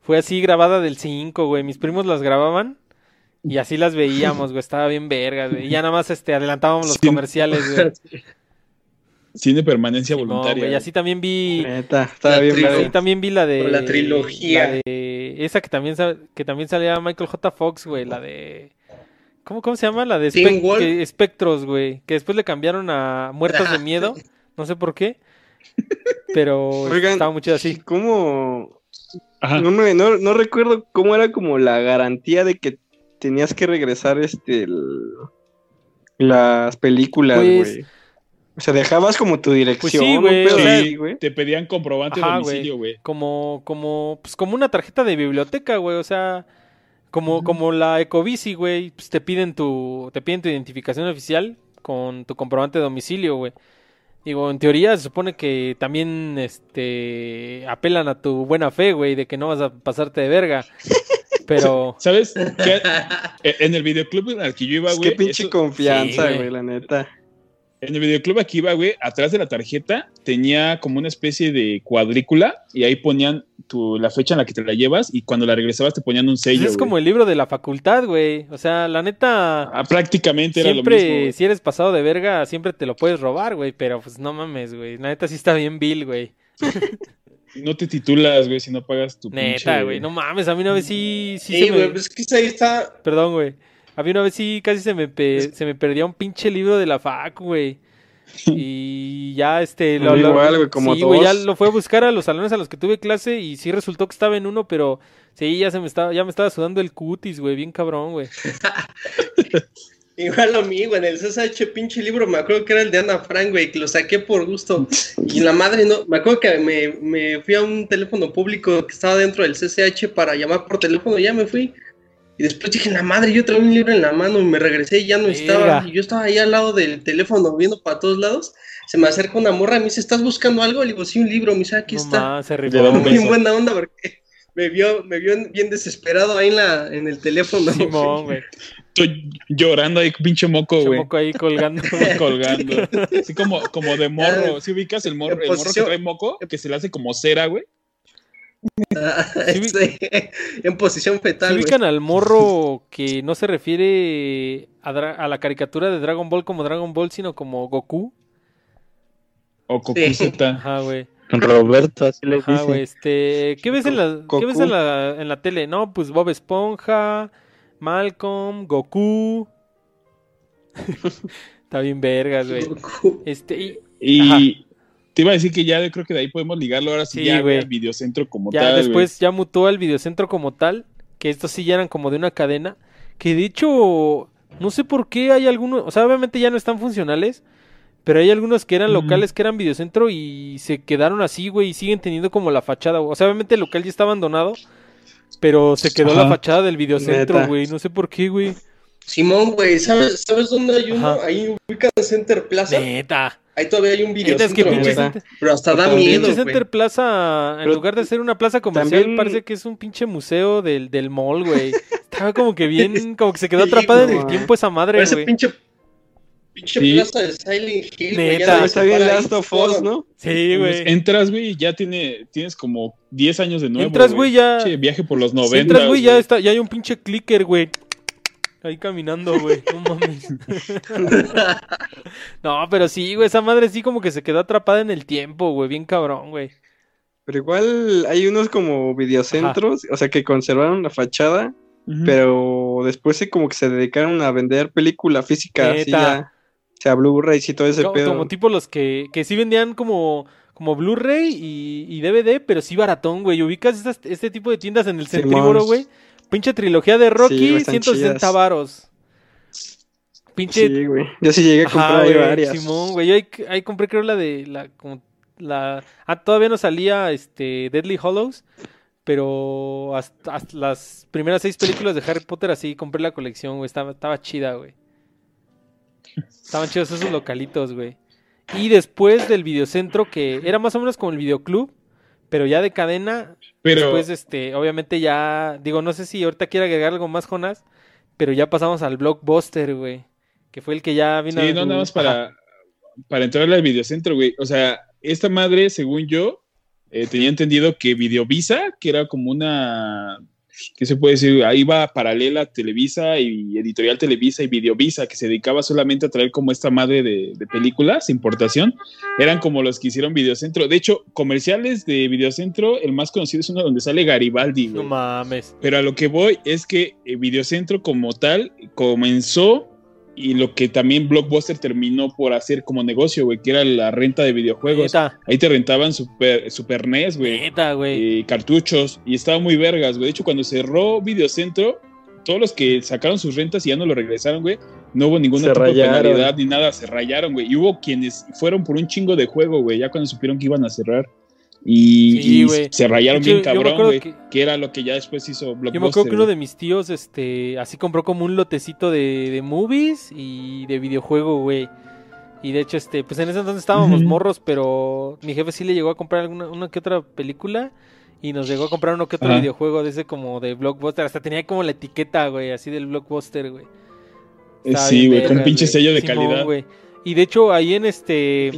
Speaker 1: fue así grabada del 5, güey. Mis primos las grababan y así las veíamos, güey. Estaba bien verga, güey. Y ya nada más, este, adelantábamos los comerciales, güey.
Speaker 3: Cine permanencia voluntaria.
Speaker 1: y así también vi.
Speaker 5: estaba bien
Speaker 1: también vi la de.
Speaker 4: La trilogía.
Speaker 1: esa que también, que también salía Michael J. Fox, güey. La de. ¿Cómo, ¿Cómo se llama? La de Espectros, güey. Que después le cambiaron a Muertos de Miedo. No sé por qué. Pero estaba muy chido así.
Speaker 5: ¿Cómo? No, no, recuerdo cómo era como la garantía de que tenías que regresar este las películas, pues, güey. O sea, dejabas como tu dirección.
Speaker 3: Pues sí, güey. te pedían comprobante de domicilio, güey.
Speaker 1: Como, como, pues como una tarjeta de biblioteca, güey. O sea, como, como la Ecobici, güey, pues te piden tu, te piden tu identificación oficial con tu comprobante de domicilio, güey. Digo, en teoría se supone que también este apelan a tu buena fe, güey, de que no vas a pasarte de verga. Pero.
Speaker 3: ¿Sabes? En el videoclub al que yo iba, güey.
Speaker 5: Qué pinche confianza, güey, la neta.
Speaker 3: En el videoclub aquí iba, güey, atrás de la tarjeta tenía como una especie de cuadrícula y ahí ponían tu, la fecha en la que te la llevas y cuando la regresabas te ponían un sello.
Speaker 1: es como el libro de la facultad, güey. O sea, la neta.
Speaker 3: Ah, prácticamente
Speaker 1: era
Speaker 3: lo mismo. Siempre,
Speaker 1: si eres pasado de verga, siempre te lo puedes robar, güey. Pero pues no mames, güey. La neta sí está bien Bill, güey.
Speaker 3: no te titulas, güey, si no pagas tu
Speaker 1: Neta, güey. No mames, a mí una vez sí.
Speaker 4: Sí, güey, pues es que ahí está.
Speaker 1: Perdón, güey. A mí una vez sí casi se me, se me perdía un pinche libro de la fac, güey. Y ya este
Speaker 5: lo, Igual, como
Speaker 1: sí, güey, ya lo fue a buscar a los salones a los que tuve clase y sí resultó que estaba en uno, pero sí, ya se me estaba, ya me estaba sudando el cutis, güey, bien cabrón, güey.
Speaker 4: Igual a mí, güey, en el CSH pinche libro, me acuerdo que era el de Ana Frank, güey, que lo saqué por gusto. Y la madre no, me acuerdo que me, me fui a un teléfono público que estaba dentro del CCH para llamar por teléfono, ya me fui. Y después dije, la madre, yo traía un libro en la mano y me regresé y ya no estaba. Y yo estaba ahí al lado del teléfono viendo para todos lados. Se me acerca una morra y me dice, ¿estás buscando algo? Le digo, sí, un libro. Me dice, aquí está.
Speaker 1: se
Speaker 4: Muy buena onda porque me vio, me vio bien desesperado ahí en, la, en el teléfono.
Speaker 1: güey.
Speaker 3: Estoy llorando ahí, pinche moco, güey.
Speaker 1: moco ahí colgando.
Speaker 3: colgando. Así como, como de morro. ¿Sí ubicas el morro, el morro que trae moco? Que se le hace como cera, güey.
Speaker 4: Ah, en posición fetal.
Speaker 1: Se ubican al morro que no se refiere a, la caricatura de Dragon Ball como Dragon Ball, sino como Goku.
Speaker 3: O Goku Z.
Speaker 1: Ajá, güey.
Speaker 2: Roberto, así le
Speaker 1: Ajá, güey, este, ¿qué ves, en la, ¿qué ves en la, en la tele? No, pues Bob Esponja, Malcolm, Goku. Está bien vergas, güey. Este,
Speaker 3: y, te iba a decir que ya creo que de ahí podemos ligarlo ahora sí, ya al videocentro como
Speaker 1: tal. Ya después ya mutó al videocentro como tal, que estos sí ya eran como de una cadena, que de hecho no sé por qué hay algunos, o sea, obviamente ya no están funcionales, pero hay algunos que eran locales que eran videocentro y se quedaron así, güey, y siguen teniendo como la fachada. O sea, obviamente el local ya está abandonado, pero se quedó la fachada del videocentro, güey. No sé por qué, güey.
Speaker 4: Simón, güey, ¿sabes, ¿sabes dónde hay uno? Ahí ubica Center Plaza.
Speaker 1: Neta.
Speaker 4: Ahí todavía hay un videocentro, es Pero hasta da miedo,
Speaker 1: Pinche Center Plaza, en lugar de ser una plaza comercial, parece que es un pinche museo del, del mall, güey. Estaba como que bien, como que se quedó atrapada en el tiempo esa madre, güey.
Speaker 4: Ese pinche Pinche plaza de Silent Hill.
Speaker 5: Neta, está bien Last of Us, ¿no?
Speaker 1: Sí, güey.
Speaker 3: Entras, güey, y ya tiene, tienes como 10 años de nuevo.
Speaker 1: Entras, güey, ya.
Speaker 3: viaje por los 90.
Speaker 1: Entras, güey, ya está, ya hay un pinche clicker, güey. Ahí caminando, güey. No mames. no, pero sí, güey, esa madre sí como que se quedó atrapada en el tiempo, güey. Bien cabrón, güey.
Speaker 5: Pero igual hay unos como videocentros, o sea, que conservaron la fachada, pero después sí como que se dedicaron a vender película física, así ya sea Blu-ray y todo ese pedo.
Speaker 1: Como tipo los que, que sí vendían como, como Blu-ray y, DVD, pero sí baratón, güey. ¿Ubicas este tipo de tiendas en el centríboro, güey? Pinche trilogía de Rocky, 160 varos.
Speaker 5: Pinche... Sí, güey. Yo sí llegué a comprar varias.
Speaker 1: Simón, güey. Yo ahí, compré creo la de la... Como la... Ah, todavía no salía este Deadly Hollows. Pero hasta, las primeras seis películas de Harry Potter así compré la colección, güey. Estaba, estaba chida, güey. Estaban chidos esos localitos, güey. Y después del videocentro, que era más o menos como el videoclub, pero ya de cadena. Pero... Después, este, obviamente ya, digo, no sé si ahorita quiere agregar algo más, Jonas, pero ya pasamos al blockbuster, güey. Que fue el que ya vino.
Speaker 3: Sí, no, nada más para, para entrar al videocentro, güey. O sea, esta madre, según yo, eh, tenía entendido que Videovisa, que era como una ¿qué se puede decir? Ahí va paralela Televisa y Editorial Televisa y Videovisa, que se dedicaba solamente a traer como esta madre de, películas, importación, eran como los que hicieron Videocentro. De hecho, comerciales de Videocentro, el más conocido es uno donde sale Garibaldi.
Speaker 1: No mames.
Speaker 3: Pero a lo que voy es que eh, Videocentro como tal comenzó y lo que también Blockbuster terminó por hacer como negocio, güey, que era la renta de videojuegos. Ahí te rentaban Super, super NES, güey.
Speaker 1: güey.
Speaker 3: Eh, cartuchos. Y estaba muy vergas, güey. De hecho, cuando cerró Videocentro, todos los que sacaron sus rentas y ya no lo regresaron, güey, no hubo ninguna tipo de penalidad ni nada, se rayaron, güey. Y hubo quienes fueron por un chingo de juego, güey, ya cuando supieron que iban a cerrar. Y, se rayaron bien cabrón, güey. Que, era lo que ya después hizo Blockbuster.
Speaker 1: Yo me acuerdo que uno de mis tíos, este, así compró como un lotecito de, de movies y de videojuego, güey. Y de hecho, este, pues en ese entonces estábamos morros, pero mi jefe sí le llegó a comprar alguna una que otra película y nos llegó a comprar uno que otro videojuego de ese como de Blockbuster. Hasta tenía como la etiqueta, güey, así del Blockbuster, güey.
Speaker 3: Sí, güey, con pinche sello de calidad.
Speaker 1: Y de hecho, ahí en este.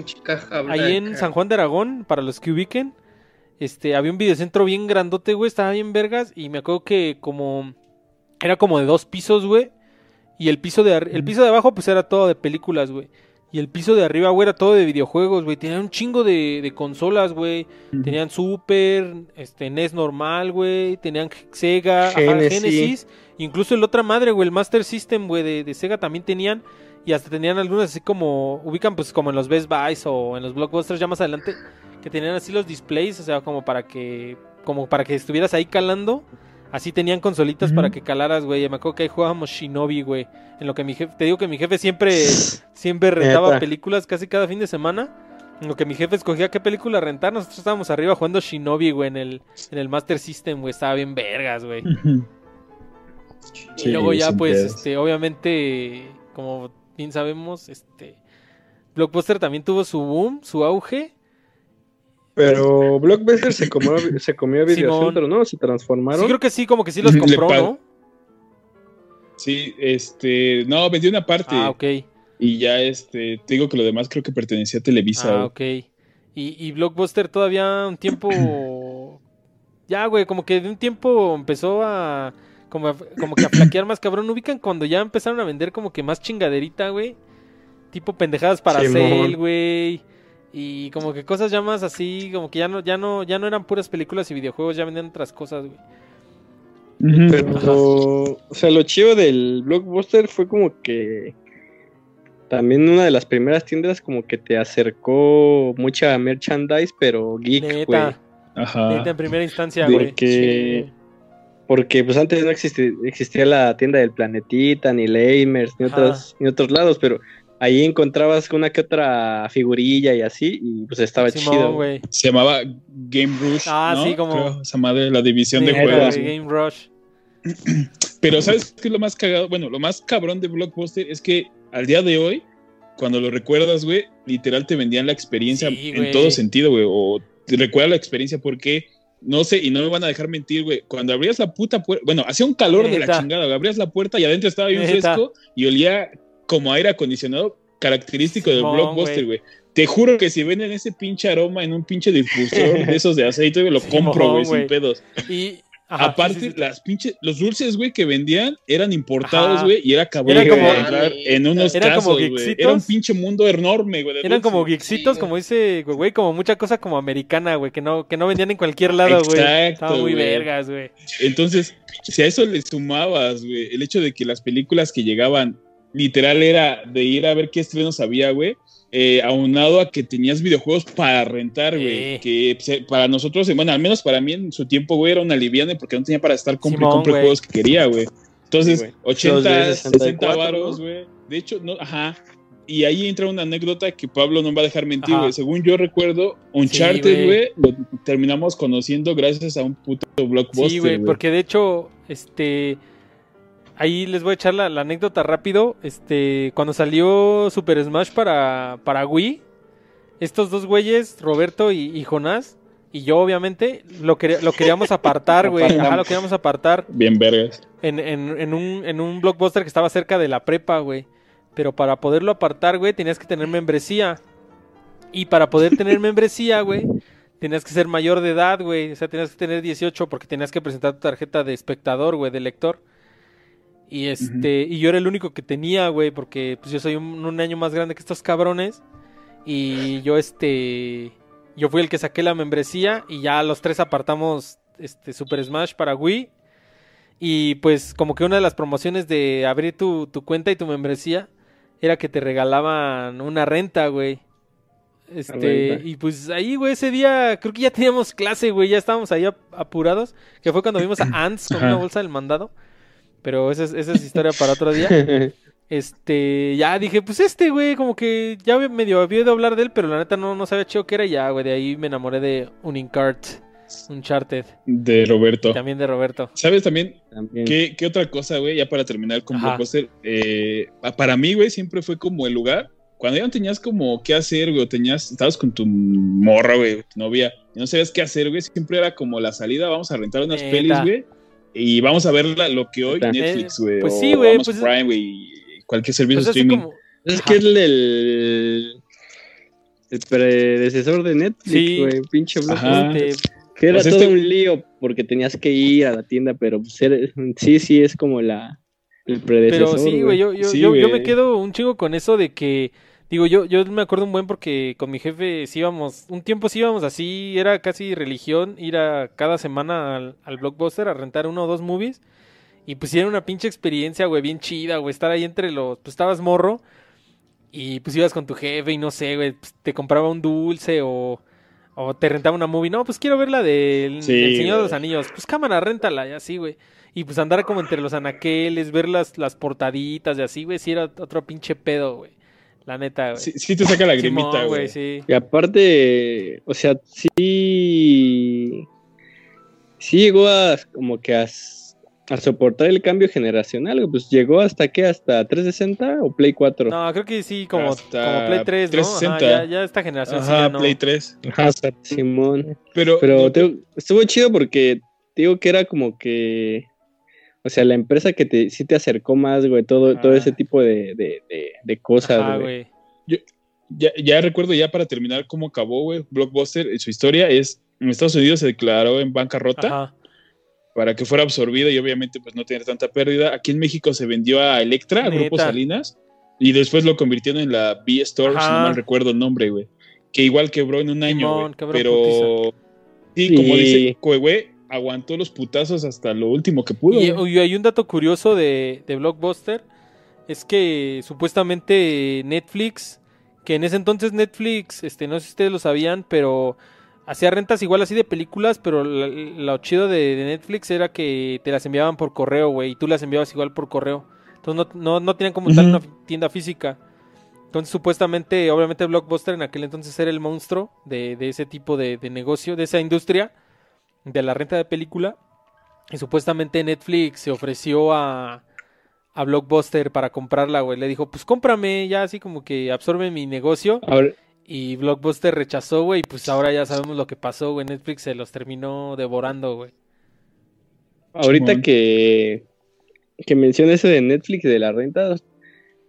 Speaker 1: ahí en San Juan de Aragón, para los que ubiquen, este, había un videocentro bien grandote, güey. Estaba bien vergas. Y me acuerdo que como. Era como de dos pisos, güey. Y el piso de el piso de abajo, pues era todo de películas, güey. Y el piso de arriba, güey, era todo de videojuegos, güey. Tenían un chingo de, de consolas, güey. Tenían Super, este, NES normal, güey. Tenían Sega, Genesis. Incluso el otra madre, güey, el Master System, güey, de, de Sega también tenían. Y hasta tenían algunas así como, ubican pues como en los Best Buys o en los Blockbusters ya más adelante, que tenían así los displays, o sea, como para que, como para que estuvieras ahí calando. Así tenían consolitas para que calaras, güey. Me acuerdo que ahí jugábamos Shinobi, güey. En lo que mi jefe, te digo que mi jefe siempre, siempre rentaba películas casi cada fin de semana. En lo que mi jefe escogía qué película rentar, nosotros estábamos arriba jugando Shinobi, güey, en el, en el Master System, güey. Estaba bien vergas, güey. y luego ya, pues, este, obviamente, como bien sabemos, este Blockbuster también tuvo su boom, su auge.
Speaker 5: Pero Blockbuster se comió, se comió a Videocentro, ¿no? Se transformaron.
Speaker 1: Sí, creo que sí, como que sí los compró, ¿no?
Speaker 3: Sí, este, no, vendió una parte.
Speaker 1: Ah, ok.
Speaker 3: Y ya, este, te digo que lo demás creo que pertenecía a Televisa.
Speaker 1: Ah, ok. Y, y Blockbuster todavía un tiempo ya, güey, como que de un tiempo empezó a como, como que a flaquear más cabrón. ¿Ubican cuando ya empezaron a vender como que más chingaderita, güey? Tipo pendejadas para hacer, güey. Y como que cosas ya más así, como que ya no, ya no, ya no eran puras películas y videojuegos, ya vendían otras cosas, güey.
Speaker 5: Pero, o sea, lo chido del blockbuster fue como que también una de las primeras tiendas como que te acercó mucha merchandise, pero geek, güey.
Speaker 1: Ajá. Neta en primera instancia, güey.
Speaker 5: Porque, porque pues antes no existía, existía la tienda del Planetita, ni Lamers, ni, otros, ni otros lados, pero ahí encontrabas una que otra figurilla y así, y pues estaba chido.
Speaker 3: Se llamaba Game Rush. Ah, sí, como. se llamaba la división de juegos. Game Rush. Pero ¿sabes qué es lo más cagado? Bueno, lo más cabrón de Blockbuster es que al día de hoy, cuando lo recuerdas, güey, literal te vendían la experiencia en todo sentido, güey. O te recuerda la experiencia porque, no sé, y no me van a dejar mentir, güey. Cuando abrías la puta puerta, bueno, hacía un calor de la chingada, güey. Abrías la puerta y adentro estaba bien fresco y olía como aire acondicionado característico del Blockbuster, güey. Te juro que si venden ese pinche aroma en un pinche difusor de esos de aceite, lo compro, güey, sin pedos. Y, Aparte, las pinches, los dulces, güey, que vendían eran importados, güey, y era cabrón era como, en unos casos, güey. Era un pinche mundo enorme, güey.
Speaker 1: Eran como geeksitos, como dice, güey, como mucha cosa como americana, güey, que no, que no vendían en cualquier lado, güey. Estaba muy vergas, güey.
Speaker 3: Entonces, si a eso le sumabas, güey, el hecho de que las películas que llegaban, literal, era de ir a ver qué estrenos había, güey eh, aunado a que tenías videojuegos para rentar, güey. Que para nosotros, bueno, al menos para mí en su tiempo, güey, era una liviana porque no tenía para estar comprando juegos que quería, güey. Entonces, 80, 60 varos, güey. De hecho, no, ajá. Y ahí entra una anécdota que Pablo no va a dejar mentir, güey. Según yo recuerdo, Uncharted, güey, lo terminamos conociendo gracias a un puto blockbuster. Sí, güey,
Speaker 1: porque de hecho, este ahí les voy a echar la, anécdota rápido. Este, cuando salió Super Smash para, para Wii, estos dos güeyes, Roberto y, Jonás, y yo obviamente, lo, lo queríamos apartar, güey. Ajá, lo queríamos apartar.
Speaker 3: Bien vergas.
Speaker 1: En, en, en, un, en un blockbuster que estaba cerca de la prepa, güey. Pero para poderlo apartar, güey, tenías que tener membresía. Y para poder tener membresía, güey, tenías que ser mayor de edad, güey. O sea, tenías que tener 18 porque tenías que presentar tu tarjeta de espectador, güey, de lector. Y este, y yo era el único que tenía, güey, porque pues yo soy un, año más grande que estos cabrones. Y yo este, yo fui el que saqué la membresía y ya los tres apartamos este Super Smash para Wii. Y pues como que una de las promociones de abrir tu, tu cuenta y tu membresía era que te regalaban una renta, güey. Este, y pues ahí, güey, ese día creo que ya teníamos clase, güey, ya estábamos ahí apurados, que fue cuando vimos a Ants con una bolsa del mandado. Pero esa es, esa es historia para otro día. Este, ya dije, pues este, güey, como que ya medio había oído hablar de él, pero la neta no, no sabía chido qué era. Y ya, güey, de ahí me enamoré de un Incart, Uncharted.
Speaker 3: De Roberto.
Speaker 1: También de Roberto.
Speaker 3: ¿Sabes también, ¿qué, qué, otra cosa, güey? Ya para terminar con Blockbuster. Eh, para mí, güey, siempre fue como el lugar. Cuando ya no tenías como qué hacer, güey, o tenías, estabas con tu morra, güey, tu novia, y no sabías qué hacer, güey, siempre era como la salida, vamos a rentar unas pelis, güey y vamos a ver lo que hoy Netflix, güey. Pues sí, güey. Pues Prime, güey. Cualquier servicio de pues streaming.
Speaker 5: Es que es el, el predecesor de Netflix, güey. Pinche bloque. Que era pues todo este un lío porque tenías que ir a la tienda, pero sí, sí es como la el predecesor.
Speaker 1: Pero sí, güey, yo, yo, yo, yo, me quedo un chingo con eso de que Digo, yo, yo me acuerdo un buen porque con mi jefe sí íbamos, un tiempo sí íbamos así, era casi religión ir a cada semana al, blockbuster a rentar uno o dos movies. Y pues era una pinche experiencia, güey, bien chida, güey, estar ahí entre los, pues estabas morro y pues ibas con tu jefe y no sé, güey, pues, te compraba un dulce o, o te rentaba una movie. No, pues quiero ver la del Señor de los Anillos. Pues cámara, réntala y así, güey. Y pues andar como entre los anaqueles, ver las, las portaditas y así, güey, sí era otro pinche pedo, güey. La neta, güey.
Speaker 3: Sí, te saca la grimita, güey. Sí.
Speaker 5: Y aparte, o sea, sí. Sí llegó a como que a, soportar el cambio generacional. Pues llegó hasta qué? ¿Hasta 360 o Play 4?
Speaker 1: No, creo que sí, como, como Play 3, ¿no? ya, ya, esta generación
Speaker 3: Ajá, Play 3.
Speaker 5: Ajá, Simón. Pero, Pero estuvo chido porque digo que era como que o sea, la empresa que te, sí te acercó más, güey, todo, todo ese tipo de, de, de, cosas, güey.
Speaker 3: Yo ya, ya, recuerdo ya para terminar cómo acabó, güey, Blockbuster, su historia es en Estados Unidos se declaró en bancarrota para que fuera absorbida y obviamente pues no tener tanta pérdida. Aquí en México se vendió a Electra, a Grupo Salinas, y después lo convirtieron en la B Store, si no mal recuerdo el nombre, güey. Que igual quebró en un año, pero sí, como dice güey, aguantó los putazos hasta lo último que pudo.
Speaker 1: Y, hay un dato curioso de, de Blockbuster, es que supuestamente Netflix, que en ese entonces Netflix, este, no sé si ustedes lo sabían, pero hacía rentas igual así de películas, pero lo chido de, Netflix era que te las enviaban por correo, güey, y tú las enviabas igual por correo. Entonces no, no, tenían como tal una tienda física. Entonces supuestamente, obviamente Blockbuster en aquel entonces era el monstruo de, ese tipo de, negocio, de esa industria, de la renta de película. Y supuestamente Netflix se ofreció a, a Blockbuster para comprarla, güey. Le dijo, pues cómprame, ya así como que absorbe mi negocio. Y Blockbuster rechazó, güey, y pues ahora ya sabemos lo que pasó, güey. Netflix se los terminó devorando, güey.
Speaker 5: Ahorita que, que mencioné eso de Netflix, de la renta,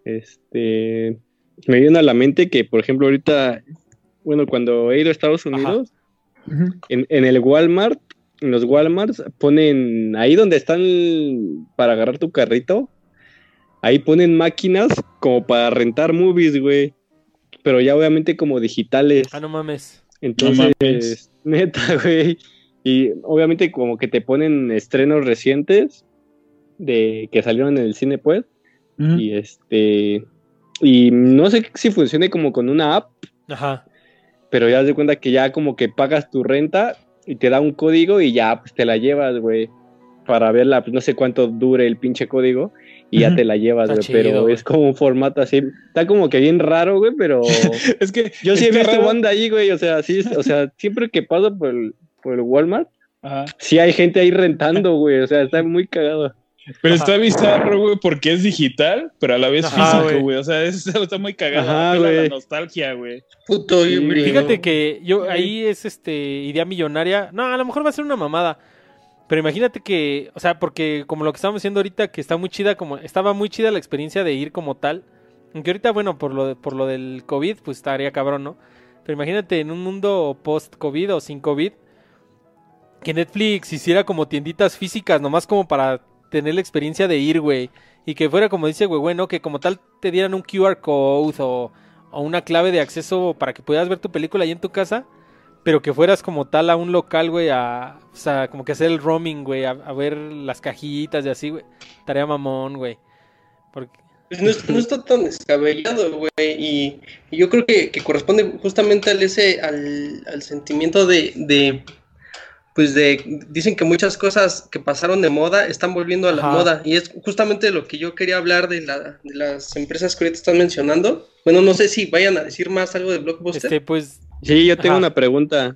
Speaker 5: este, me viene a la mente que, por ejemplo, ahorita, bueno, cuando he ido a Estados Unidos, en, en, el Walmart, en los Walmarts, ponen ahí donde están para agarrar tu carrito, ahí ponen máquinas como para rentar movies, güey pero ya obviamente como digitales.
Speaker 1: Ah, no mames.
Speaker 5: Entonces, neta, güey. Y obviamente como que te ponen estrenos recientes de que salieron en el cine, pues. Y este. Y no sé si funcione como con una app. Ajá. Pero ya das de cuenta que ya como que pagas tu renta y te da un código y ya pues te la llevas, güey. Para verla, pues no sé cuánto dure el pinche código y ya te la llevas, güey. Pero es como un formato así. Está como que bien raro, güey, pero.
Speaker 3: es que.
Speaker 5: Yo sí he visto banda ahí, güey. O sea, sí, o sea, siempre que paso por el, por el Walmart, sí hay gente ahí rentando, güey. O sea, está muy cagado.
Speaker 3: Pero está bizarro, güey, porque es digital, pero a la vez físico, güey. O sea, eso está muy cagado. Ajá, la nostalgia, güey.
Speaker 1: Puto Fíjate que yo ahí es este idea millonaria. No, a lo mejor va a ser una mamada. Pero imagínate que, o sea, porque como lo que estamos diciendo ahorita, que está muy chida, como estaba muy chida la experiencia de ir como tal. Aunque ahorita, bueno, por lo, por lo del COVID, pues estaría cabrón, ¿no? Pero imagínate en un mundo post-COVID o sin COVID, que Netflix hiciera como tienditas físicas, nomás como para tener la experiencia de ir, güey. Y que fuera como dice, güey, bueno, que como tal te dieran un QR code o, o una clave de acceso para que pudieras ver tu película ahí en tu casa pero que fueras como tal a un local, güey, a, o sea, como que hacer el roaming, güey, a, ver las cajitas y así, güey. Tarea mamón, güey.
Speaker 4: Pues no, está tan descabellado, güey, y, yo creo que, corresponde justamente al ese, al, sentimiento de, de, pues de, dicen que muchas cosas que pasaron de moda están volviendo a la moda, y es justamente lo que yo quería hablar de, la, de las empresas que ahorita están mencionando. Bueno, no sé si vayan a decir más algo de Blockbuster.
Speaker 1: Este, pues
Speaker 5: Sí, yo tengo una pregunta.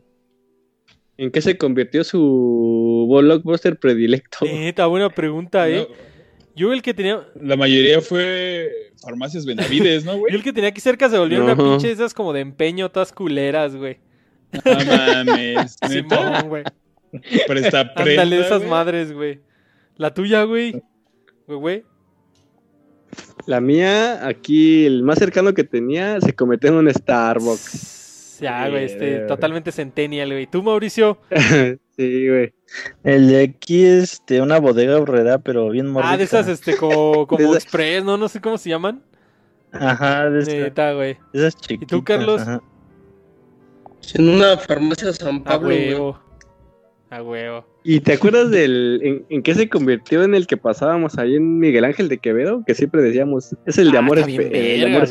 Speaker 5: ¿En qué se convirtió su blockbuster predilecto?
Speaker 1: Neta, buena pregunta, ¿eh? Yo el que tenía...
Speaker 3: La mayoría fue farmacias Benavides, ¿no, güey?
Speaker 1: Yo el que tenía aquí cerca se volvió una pinche esas como de empeño, todas culeras, güey.
Speaker 3: No mames, güey.
Speaker 1: Presta prenda, Ándale esas madres, güey. La tuya, güey. Güey, güey.
Speaker 5: La mía, aquí, el más cercano que tenía, se cometió en un Starbucks.
Speaker 1: Ya, güey, este, totalmente centennial, güey. ¿Tú, Mauricio?
Speaker 5: sí, güey.
Speaker 2: El de aquí es este, una bodega horrera, pero bien morrica.
Speaker 1: Ah, de esas, este, como, como express, ¿no? No sé cómo se llaman.
Speaker 2: Ajá, de
Speaker 1: Neta, güey.
Speaker 2: Esas chiquitas.
Speaker 1: ¿Y tú, Carlos?
Speaker 4: En una farmacia San Pablo, güey.
Speaker 1: A huevo.
Speaker 5: ¿Y te acuerdas del en, qué se convirtió en el que pasábamos ahí en Miguel Ángel de Quevedo? Que siempre decíamos, es el de ah, Amores,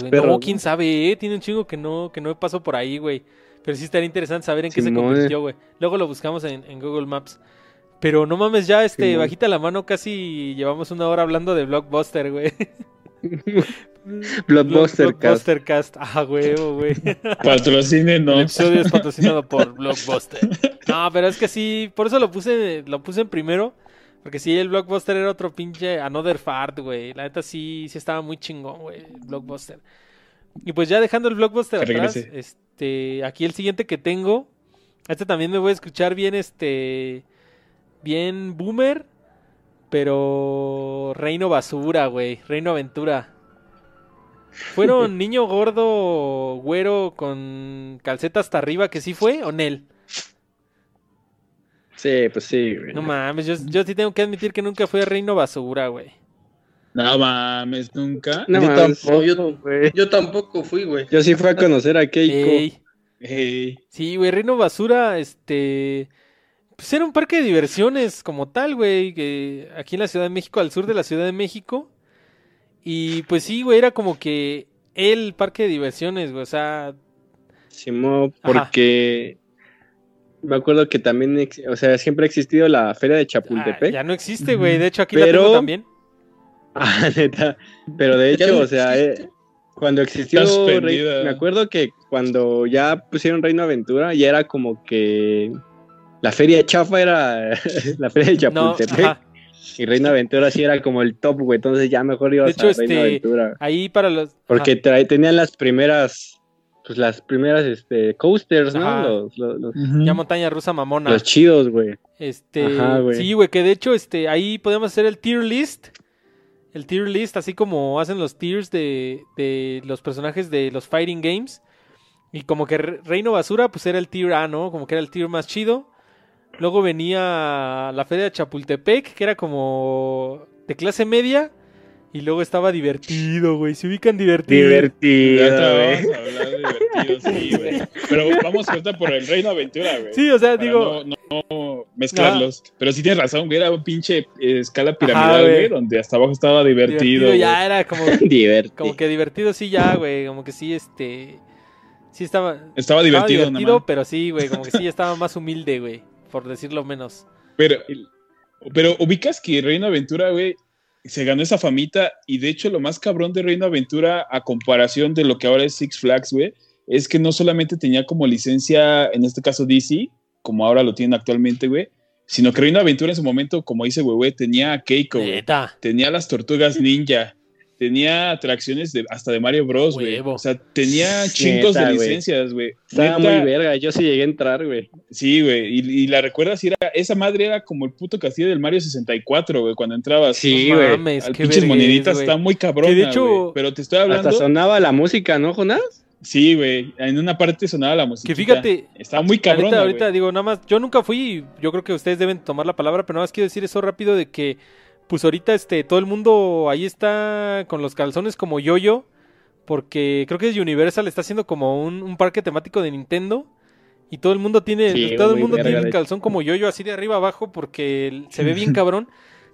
Speaker 1: Perros. No, quién sabe, eh? tiene un chingo que no, que no pasó por ahí, güey. Pero sí estaría interesante saber en qué se convirtió, güey. Luego lo buscamos en, Google Maps. Pero no mames, ya este, bajita la mano, casi llevamos una hora hablando de Blockbuster, güey.
Speaker 5: Blockbuster,
Speaker 1: Blockbuster Cast. Ah, huevo, güey.
Speaker 3: Patrocine, no.
Speaker 1: El episodio es patrocinado por Blockbuster. No, pero es que sí, por eso lo puse, lo puse en primero. Porque sí, el Blockbuster era otro pinche Another Fart, güey. La neta sí, sí estaba muy chingón, güey. Blockbuster. Y pues ya dejando el Blockbuster atrás, este, aquí el siguiente que tengo. Este también me voy a escuchar bien, este, bien boomer. Pero Reino Basura, güey. Reino Aventura. ¿Fueron niño gordo, güero, con calceta hasta arriba que sí fue o Nel?
Speaker 5: Sí, pues sí, güey.
Speaker 1: No mames, yo, yo sí tengo que admitir que nunca fui a Reino Basura, güey.
Speaker 3: No mames, nunca.
Speaker 4: No, yo, tampoco, yo, tampoco fui, güey.
Speaker 5: Yo sí fui a conocer a Keiko.
Speaker 1: Sí, güey, Reino Basura, este. Pues era un parque de diversiones como tal, güey. Que aquí en la Ciudad de México, al sur de la Ciudad de México. Y pues sí, güey, era como que el parque de diversiones, güey. O sea.
Speaker 5: Simón, porque. Me acuerdo que también, o sea, siempre ha existido la feria de Chapultepec. Ah,
Speaker 1: ya no existe, güey. De hecho, aquí la tengo también.
Speaker 5: Ah, neta. Pero de hecho, o sea, eh, cuando existió. me acuerdo que cuando ya pusieron Reino Aventura, ya era como que. La feria de Chafa era la feria de Chapultepec. y Reino Aventura sí era como el top, güey. Entonces ya mejor ibas a Reino este, Aventura.
Speaker 1: Ahí para los.
Speaker 5: Porque tenían las primeras. Pues las primeras este, coasters, ¿no? Los,
Speaker 1: Ya montaña rusa mamona.
Speaker 5: Los chidos, güey.
Speaker 1: Este. Sí, güey, que de hecho, este, ahí podemos hacer el tier list el tier list, así como hacen los tiers de, de los personajes de los fighting games. Y como que Reino Basura, pues era el tier A, ¿no? Como que era el tier más chido. Luego venía la Feria de Chapultepec, que era como de clase media. Y luego estaba divertido, güey. Se ubican divertido.
Speaker 5: Divertido,
Speaker 3: güey. sí, güey. Pero vamos a contar por el Reino Aventura, güey.
Speaker 1: Sí, o sea, digo.
Speaker 3: No, no mezclarlos. Pero sí tienes razón, güey. Era un pinche eh, escala piramidal, güey. Donde hasta abajo estaba divertido. divertido
Speaker 1: ya era como. Como que divertido, sí, ya, güey. Como que sí, este. Sí estaba.
Speaker 3: Estaba divertido,
Speaker 1: estaba divertido pero sí, güey. Como que sí estaba más humilde, güey. Por decirlo menos.
Speaker 3: Pero. Pero ubicas que Reino Aventura, güey, se ganó esa famita y de hecho lo más cabrón de Reino Aventura a comparación de lo que ahora es Six Flags, güey, es que no solamente tenía como licencia, en este caso DC, como ahora lo tienen actualmente, güey, sino que Reino Aventura en su momento, como dice güey, tenía a Keiko, tenía las tortugas ninja, tenía atracciones de, hasta de Mario Bros, güey. O sea, tenía chingos de licencias, güey.
Speaker 5: Estaba muy verga, yo sí llegué a entrar, güey.
Speaker 3: Sí, güey. Y, la recuerdas, era, esa madre era como el puto castillo del Mario 64, güey, cuando entrabas.
Speaker 5: Sí, güey.
Speaker 3: Al pinches moneditas, está muy cabrón. De hecho, pero te estoy hablando.
Speaker 5: Hasta sonaba la música, ¿no, Jonás?
Speaker 3: Sí, güey. En una parte sonaba la música.
Speaker 1: Que fíjate.
Speaker 3: Estaba muy cabrón.
Speaker 1: Ahorita, ahorita digo, nada más. Yo nunca fui. Yo creo que ustedes deben tomar la palabra, pero nada más quiero decir eso rápido de que pues ahorita este todo el mundo ahí está con los calzones como yo-yo, porque creo que Universal está haciendo como un, parque temático de Nintendo y todo el mundo tiene todo el mundo tiene el calzón como yo-yo así de arriba abajo porque se ve bien cabrón.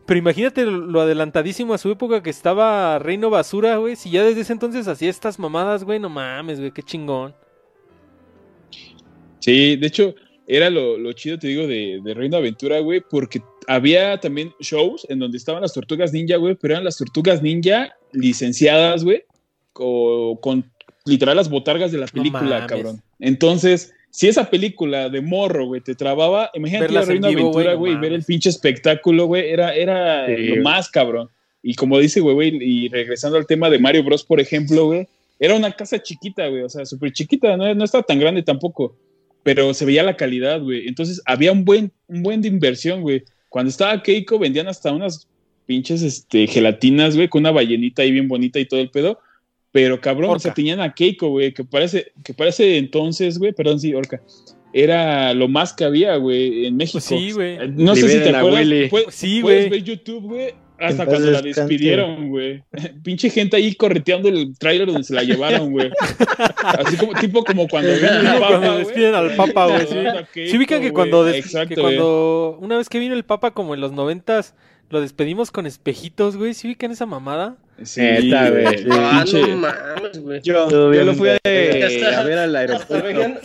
Speaker 1: Pero imagínate lo adelantadísimo a su época que estaba Reino Basura, güey. Si ya desde ese entonces hacía estas mamadas, güey, no mames, güey, qué chingón.
Speaker 3: Sí, de hecho, era lo, chido, te digo, de, de Reino Aventura, güey, porque había también shows en donde estaban las tortugas ninja, güey, pero eran las tortugas ninja licenciadas, güey, con, literal las botargas de la película, cabrón. Entonces, si esa película de morro, güey, te trababa, imagínate la Reina Aventura, güey, y ver el pinche espectáculo, güey, era, era lo más, cabrón. Y como dice, güey, güey, y regresando al tema de Mario Bros, por ejemplo, güey, era una casa chiquita, güey, o sea, súper chiquita, no, no estaba tan grande tampoco, pero se veía la calidad, güey. Entonces, había un buen, un buen de inversión, güey. Cuando estaba Keiko vendían hasta unas pinches este, gelatinas, güey, con una ballenita ahí bien bonita y todo el pedo. Pero cabrón, o sea, tenían a Keiko, güey, que parece, que parece entonces, güey, perdón, sí, Orca. Era lo más que había, güey, en México. Pues
Speaker 1: sí, güey.
Speaker 3: No sé si te acuerdas. sí, güey. Puedes ver YouTube, güey, hasta cuando la despidieron, güey. Pinche gente ahí correteando el tráiler donde se la llevaron, güey. Así como, tipo como cuando
Speaker 1: ven al Papa, Cuando despiden al Papa, güey. Sí, sí ubican que cuando, que cuando una vez que vino el Papa como en los noventas, lo despedimos con espejitos, güey. ¿Sí ubican esa mamada?
Speaker 5: Sí, güey.
Speaker 4: Ah, no mames, güey.
Speaker 5: Yo, yo, lo fui a, a ver al aeropuerto.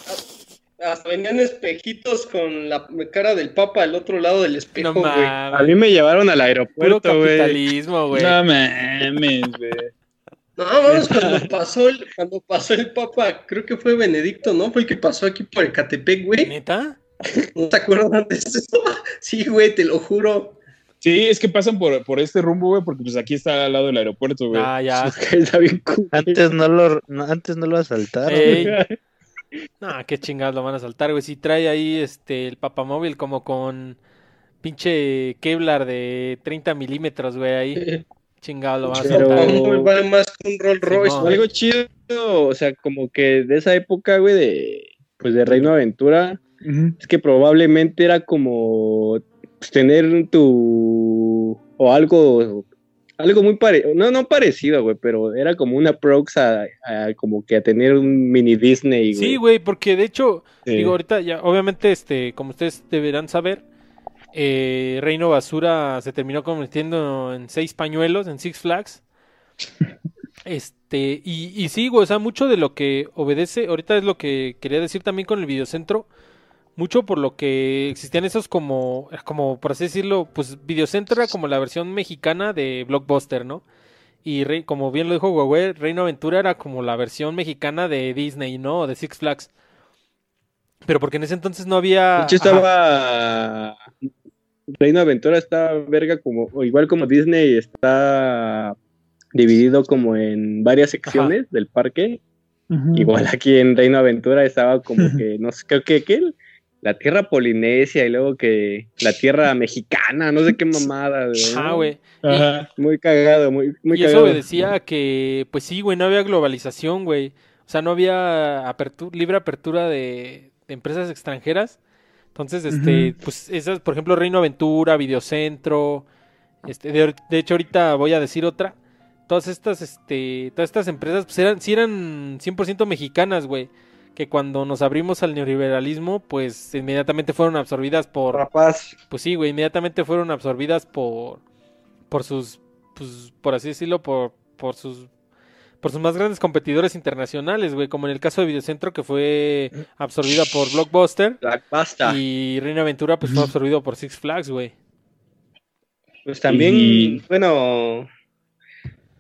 Speaker 4: Hasta venían espejitos con la cara del papa al otro lado del espejo, güey.
Speaker 5: a mí me llevaron al aeropuerto, güey.
Speaker 1: capitalismo, güey.
Speaker 3: No mames, güey.
Speaker 4: No, vamos, cuando pasó, el, cuando pasó el papa, creo que fue Benedicto, ¿no? Fue el que pasó aquí por Ecatepec, güey.
Speaker 1: ¿Neta?
Speaker 4: ¿No te acuerdas antes de eso? Sí, güey, te lo juro.
Speaker 3: Sí, es que pasan por, por este rumbo, güey, porque pues aquí está al lado del aeropuerto, güey.
Speaker 1: Ah, ya.
Speaker 5: está bien cool.
Speaker 2: Antes no lo, antes no lo asaltaron.
Speaker 1: No, qué chingados lo van a saltar, güey. Si trae ahí este el papamóvil como con pinche Kevlar de 30 milímetros, güey, ahí. Chingado lo van a saltar.
Speaker 4: Pero... Vale más que un Rolls Royce.
Speaker 5: algo chido, o sea, como que de esa época, güey, de pues de Reino Aventura, es que probablemente era como pues, tener tu o algo algo muy parecido, no, no parecido, güey, pero era como una prox a, como que a tener un mini Disney,
Speaker 1: güey. Sí, güey, porque de hecho, digo, ahorita ya, obviamente, este, como ustedes deberán saber, eh, Reino Basura se terminó convirtiendo en seis pañuelos en Six Flags. Este, y, y sí, güey, o sea, mucho de lo que obedece, ahorita es lo que quería decir también con el videocentro, mucho por lo que existían esos como, como por así decirlo, pues Videocentro era como la versión mexicana de Blockbuster, ¿no? Y como bien lo dijo Huawei, Reino Aventura era como la versión mexicana de Disney, ¿no? O de Six Flags. Pero porque en ese entonces no había...
Speaker 5: De hecho estaba... Reino Aventura está verga como, igual como Disney está dividido como en varias secciones del parque. Igual aquí en Reino Aventura estaba como que, no sé, creo que, que la tierra polinesia y luego que la tierra mexicana, no sé qué mamada, güey.
Speaker 1: Ah, güey.
Speaker 5: Muy cagado, muy, muy
Speaker 1: y
Speaker 5: cagado.
Speaker 1: eso decía que, pues sí, güey, no había globalización, güey. O sea, no había apertura, libre apertura de, empresas extranjeras. Entonces, este, pues esas, por ejemplo, Reino Aventura, Videocentro, este, de, de, hecho ahorita voy a decir otra. Todas estas, este, todas estas empresas, pues eran, sí eran 100% mexicanas, güey que cuando nos abrimos al neoliberalismo, pues inmediatamente fueron absorbidas por...
Speaker 5: Rapaz.
Speaker 1: Pues sí, güey, inmediatamente fueron absorbidas por... por sus... pues por así decirlo, por, por sus... por sus más grandes competidores internacionales, güey, como en el caso de Videocentro que fue absorbida por Blockbuster.
Speaker 5: Blockbuster.
Speaker 1: Y Reina Aventura pues fue absorbido por Six Flags, güey.
Speaker 5: Pues también, bueno...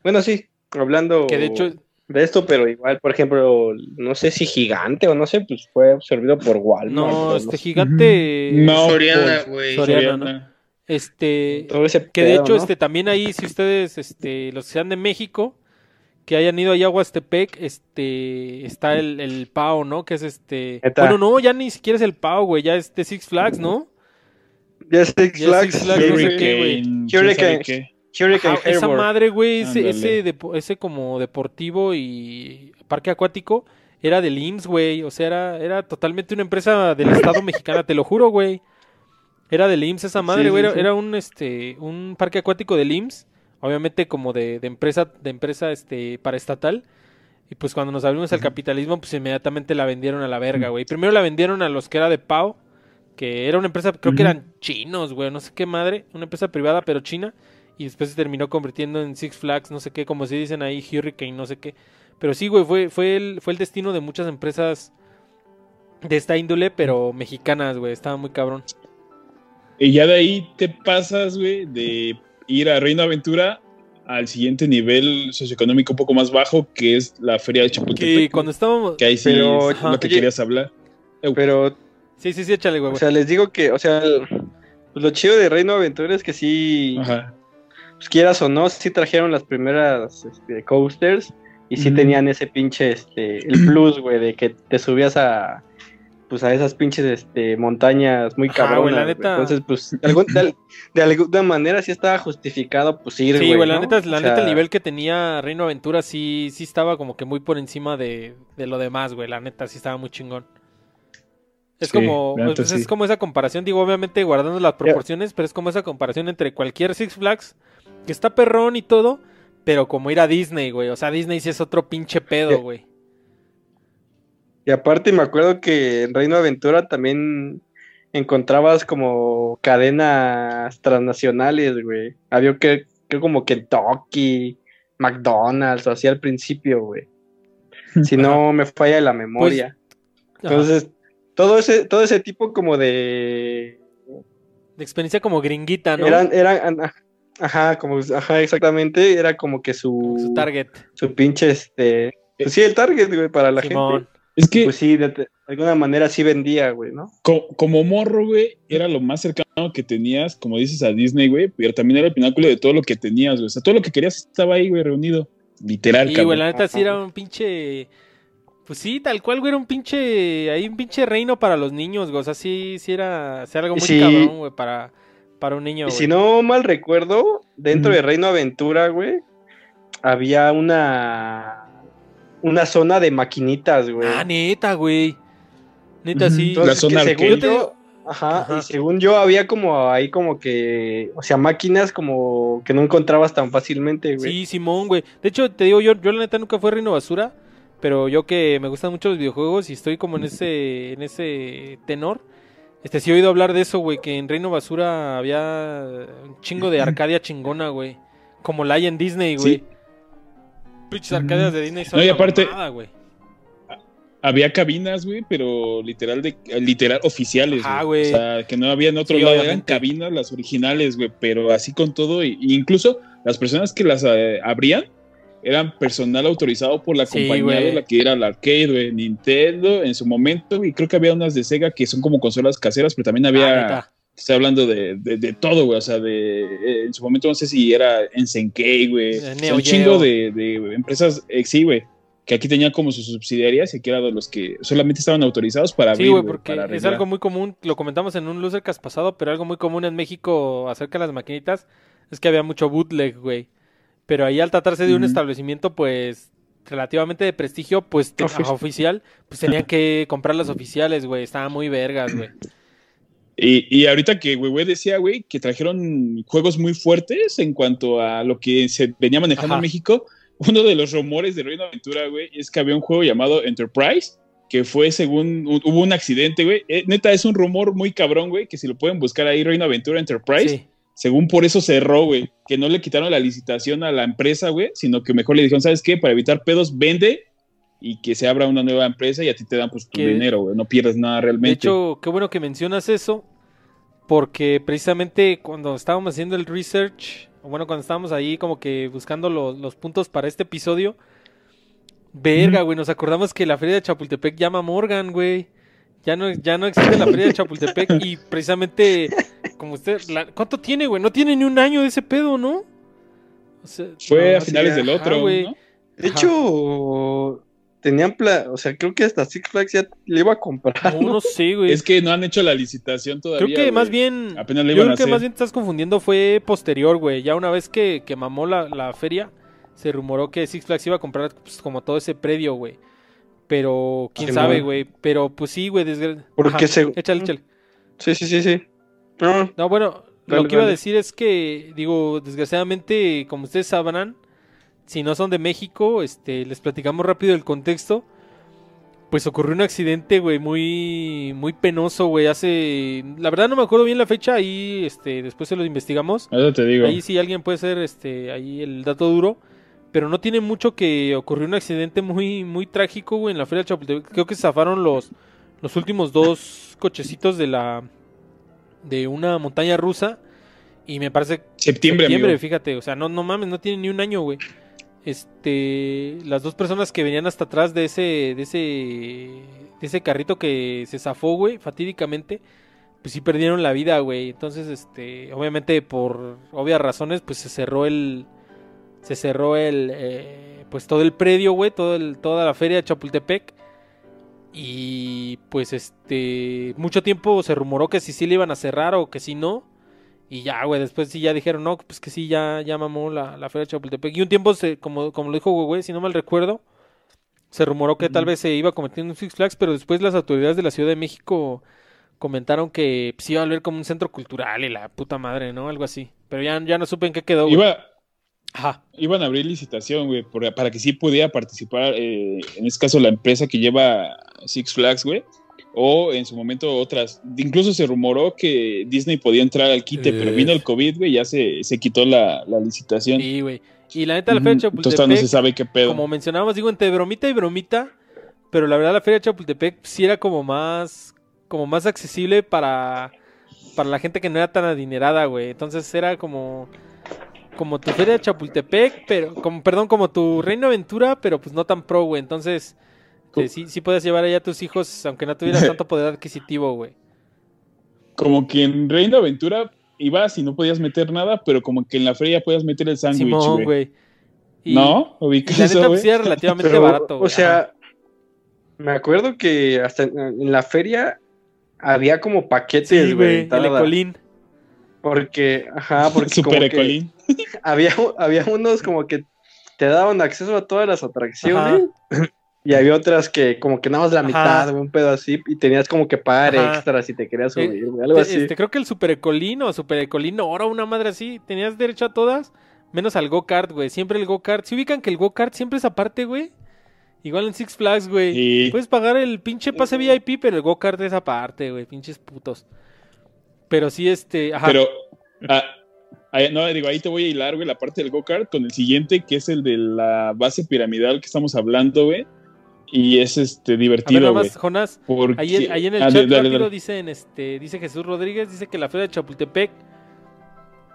Speaker 5: Bueno, sí, hablando...
Speaker 1: Que de hecho
Speaker 5: de esto, pero igual, por ejemplo, no sé si Gigante o no sé, pues fue absorbido por Walmart.
Speaker 1: No, este Gigante...
Speaker 4: No, Soriana, güey.
Speaker 1: Soriana, Este, que de hecho, este, también ahí, si ustedes, este, los que sean de México, que hayan ido a Huastepec, este, está el, el PAO, ¿no? Que es este... Bueno, no, ya ni siquiera es el PAO, güey, ya es de Six Flags, ¿no?
Speaker 5: Ya es Six Flags. Six Flags,
Speaker 1: no sé qué, güey esa madre, güey, ese, ese, ese, como deportivo y parque acuático era del IMSS, güey. O sea, era, era totalmente una empresa del Estado mexicana, te lo juro, güey. Era del IMSS esa madre, güey. era, un este un parque acuático del IMSS, obviamente como de, de empresa de empresa este paraestatal. Y pues cuando nos abrimos al capitalismo, pues inmediatamente la vendieron a la verga, güey. Primero la vendieron a los que era de Pau, que era una empresa, creo que eran chinos, güey, no sé qué madre, una empresa privada pero china y después se terminó convirtiendo en Six Flags, no sé qué, como se dicen ahí, Hurricane, no sé qué. Pero sí, güey, fue, fue, el, fue el destino de muchas empresas de esta índole, pero mexicanas, güey, estaba muy cabrón.
Speaker 3: Y ya de ahí te pasas, güey, de ir a Reino Aventura al siguiente nivel socioeconómico un poco más bajo, que es la feria de Chapultepec.
Speaker 1: Que cuando estábamos...
Speaker 3: Que ahí sí pero, es lo que querías hablar.
Speaker 5: Pero...
Speaker 1: Sí, sí, sí, échale, güey. O
Speaker 5: sea, les digo que, o sea, lo chido de Reino Aventura es que sí... Ajá pues quieras o no, sí trajeron las primeras este, coasters y sí tenían ese pinche, este, el plus, güey, de que te subías a, pues a esas pinches, este, montañas muy cabronas. Entonces, pues, de, alguna manera sí estaba justificado, pues ir,
Speaker 1: Sí, güey, la, neta, la neta, el nivel que tenía Reino Aventura sí, sí estaba como que muy por encima de, de lo demás, güey, la neta, sí estaba muy chingón. Es como pues, es como esa comparación, digo, obviamente guardando las proporciones, pero es como esa comparación entre cualquier Six Flags que está perrón y todo, pero como ir a Disney, güey. O sea, Disney sí es otro pinche pedo, güey.
Speaker 5: Y aparte me acuerdo que en Reino Aventura también encontrabas como cadenas transnacionales, güey. Había que, que como Kentucky, McDonald's, o así al principio, güey. Si no me falla la memoria. Pues, Entonces, todo ese, todo ese tipo como de...
Speaker 1: De experiencia como gringuita, ¿no?
Speaker 5: Eran, eran, Ajá, como, ajá, exactamente, era como que su...
Speaker 1: Su target.
Speaker 5: Su pinche, este... Pues sí, el target, güey, para la gente. Es que... Pues sí, de, alguna manera sí vendía, güey, ¿no?
Speaker 3: Como, morro, güey, era lo más cercano que tenías, como dices, a Disney, güey, pero también era el pináculo de todo lo que tenías, güey. O sea, todo lo que querías estaba ahí, güey, reunido. Literal,
Speaker 1: Sí, güey, la neta sí era un pinche... Pues sí, tal cual, güey, era un pinche... Hay un pinche reino para los niños, güey. O sea, sí, sí era, sí algo muy cabrón, güey, para para un niño.
Speaker 5: Y si no mal recuerdo, dentro de Reino Aventura, güey, había una una zona de maquinitas, güey.
Speaker 1: Ah, neta, güey. Neta, sí.
Speaker 5: la zona según ajá, y según yo había como ahí como que, o sea, máquinas como que no encontrabas tan fácilmente, güey.
Speaker 1: Sí, Simón, güey. De hecho, te digo, yo, yo la neta nunca fui Reino Basura, pero yo que me gustan mucho los videojuegos y estoy como en ese, en ese tenor, este sí he oído hablar de eso, güey, que en Reino Basura había un chingo de Arcadia chingona, güey. Como la hay en Disney, güey. Sí. Pinches arcadias de Disney
Speaker 3: son no, y aparte, güey había cabinas, güey, pero literal de literal oficiales, ah, güey. O sea, que no había en otro lado, eran cabinas las originales, güey, pero así con todo, y, incluso las personas que las eh, abrían eran personal autorizado por la compañía de la que era la arcade, güey, Nintendo en su momento, y creo que había unas de Sega que son como consolas caseras, pero también había ah, Estoy hablando de, de, todo, güey. O sea, de, eh, en su momento no sé si era en Senkei, güey. un chingo de, de empresas, eh, sí, güey que aquí tenían como sus subsidiarias y aquí eran los que solamente estaban autorizados para abrir.
Speaker 1: Sí, güey, porque es algo muy común, lo comentamos en un Losercast pasado, pero algo muy común en México acerca de las maquinitas es que había mucho bootleg, güey. Pero ahí al tratarse de un establecimiento, pues, relativamente de prestigio, pues, oficial, pues tenían que comprar las oficiales, güey. Estaban muy vergas, güey.
Speaker 3: Y, y, ahorita que güey decía, güey, que trajeron juegos muy fuertes en cuanto a lo que se venía manejando en México, uno de los rumores de Reino Aventura, güey, es que había un juego llamado Enterprise, que fue según, hubo un accidente, güey. Eh, neta, es un rumor muy cabrón, güey, que si lo pueden buscar ahí, Reino Aventura Enterprise, según por eso cerró, güey, que no le quitaron la licitación a la empresa, güey, sino que mejor le dijeron, ¿sabes qué? Para evitar pedos, vende y que se abra una nueva empresa y a ti te dan pues tu dinero, güey, no pierdes nada realmente. De
Speaker 1: hecho, qué bueno que mencionas eso, porque precisamente cuando estábamos haciendo el research bueno, cuando estábamos ahí como que buscando los, puntos para este episodio, verga, güey, nos acordamos que la feria de Chapultepec llama Morgan, güey. Ya no, ya no existe la feria de Chapultepec y precisamente, como usted, ¿cuánto tiene, güey? No tiene ni un año de ese pedo, ¿no?
Speaker 3: Fue a finales del otro, güey.
Speaker 5: De hecho, tenían, o sea, creo que hasta Six Flags ya le iba a comprar.
Speaker 1: No, no sé, güey.
Speaker 3: Es que no han hecho la licitación todavía.
Speaker 1: Creo que más bien. Apenas le iban yo creo que más bien te estás confundiendo fue posterior, güey. Ya una vez que, que mamó la, la, feria, se rumoró que Six Flags iba a comprar pues, como todo ese predio, güey. Pero quién sabe, güey. Pero pues sí, güey. Desde...
Speaker 5: Porque se.
Speaker 1: Échale, échale.
Speaker 5: Sí, sí, sí, sí.
Speaker 1: No, bueno, lo que iba a decir es que, digo, desgraciadamente, como ustedes sabrán si no son de México, este, les platicamos rápido el contexto. Pues ocurrió un accidente, güey, muy, muy penoso, güey. Hace, la verdad no me acuerdo bien la fecha. Ahí, este, después se lo investigamos.
Speaker 3: Eso te digo.
Speaker 1: Ahí sí alguien puede ser, este, ahí el dato duro. Pero no tiene mucho que ocurrió un accidente muy, muy trágico, güey, en la feria de Chapultepec. Creo que zafaron los, los últimos dos cochecitos de la, de una montaña rusa. Y me parece
Speaker 3: septiembre, septiembre
Speaker 1: fíjate, o sea, no, no mames, no tiene ni un año, güey este las dos personas que venían hasta atrás de ese de ese de ese carrito que se zafó, güey, fatídicamente, pues sí perdieron la vida, güey. Entonces, este, obviamente por obvias razones, pues se cerró el se cerró el eh, pues todo el predio, güey, todo el, toda la feria de Chapultepec. Y pues este mucho tiempo se rumoró que si sí le iban a cerrar o que si no. Y ya, güey, después sí ya dijeron, no, pues que sí, ya, ya mamó la, la feria de Chapultepec. Y un tiempo, se, como, como lo dijo güey, si no mal recuerdo, se rumoró que tal vez se iba cometiendo un Six Flags, pero después las autoridades de la Ciudad de México comentaron que pues, iba a volver como un centro cultural y la puta madre, ¿no? Algo así. Pero ya, ya no supe en qué quedó.
Speaker 3: Iba, Ajá. Iban a abrir licitación, güey, para que sí pudiera participar, eh, en este caso, la empresa que lleva Six Flags, güey o en su momento otras. Incluso se rumoró que Disney podía entrar al quite, pero vino el COVID, güey, ya se, se quitó la, la, licitación.
Speaker 1: Sí, güey. Y la neta, la Feria de Chapultepec.
Speaker 3: Entonces no se sabe qué pedo.
Speaker 1: Como mencionábamos, digo, entre bromita y bromita, pero la verdad la Feria de Chapultepec sí era como más, como más accesible para, para la gente que no era tan adinerada, güey. Entonces era como como tu feria de Chapultepec, pero como perdón, como tu Reino Aventura, pero pues no tan pro, güey. Entonces, sí, sí puedes llevar allá a tus hijos, aunque no tuvieras tanto poder adquisitivo, güey.
Speaker 3: Como que en Reino Aventura ibas y no podías meter nada, pero como que en la feria podías meter el sándwich, güey. ¿No?
Speaker 1: ¿Ubicas la neta pues, era relativamente barato,
Speaker 5: güey. O sea, me acuerdo que hasta en, la feria había como paquetes, güey.
Speaker 1: el ecolín.
Speaker 5: Porque, ajá, porque
Speaker 3: Super ecolín.
Speaker 5: había, había unos como que te daban acceso a todas las atracciones. Y había otras que como que nada más la mitad, un pedo así, y tenías como que pagar extra si te querías eh, subir, algo así.
Speaker 1: Este, creo que el Super Ecolino o Super Ecolino ahora una madre así, tenías derecho a todas, menos al Go-Kart, güey. Siempre el Go-Kart. ¿Se ubican que el Go-Kart siempre es aparte, güey? Igual en Six Flags, güey. Puedes pagar el pinche pase VIP, pero el Go-Kart es aparte, güey. Pinches putos. Pero sí, este.
Speaker 3: Ajá. Pero. Ah, no, digo, ahí te voy a hilar, güey, la parte del go-kart con el siguiente, que es el de la base piramidal que estamos hablando, güey. Y es este divertido. A ver,
Speaker 1: Jonás, ahí, en el ah, chat rápido dicen, este, dice Jesús Rodríguez, dice que la feria de Chapultepec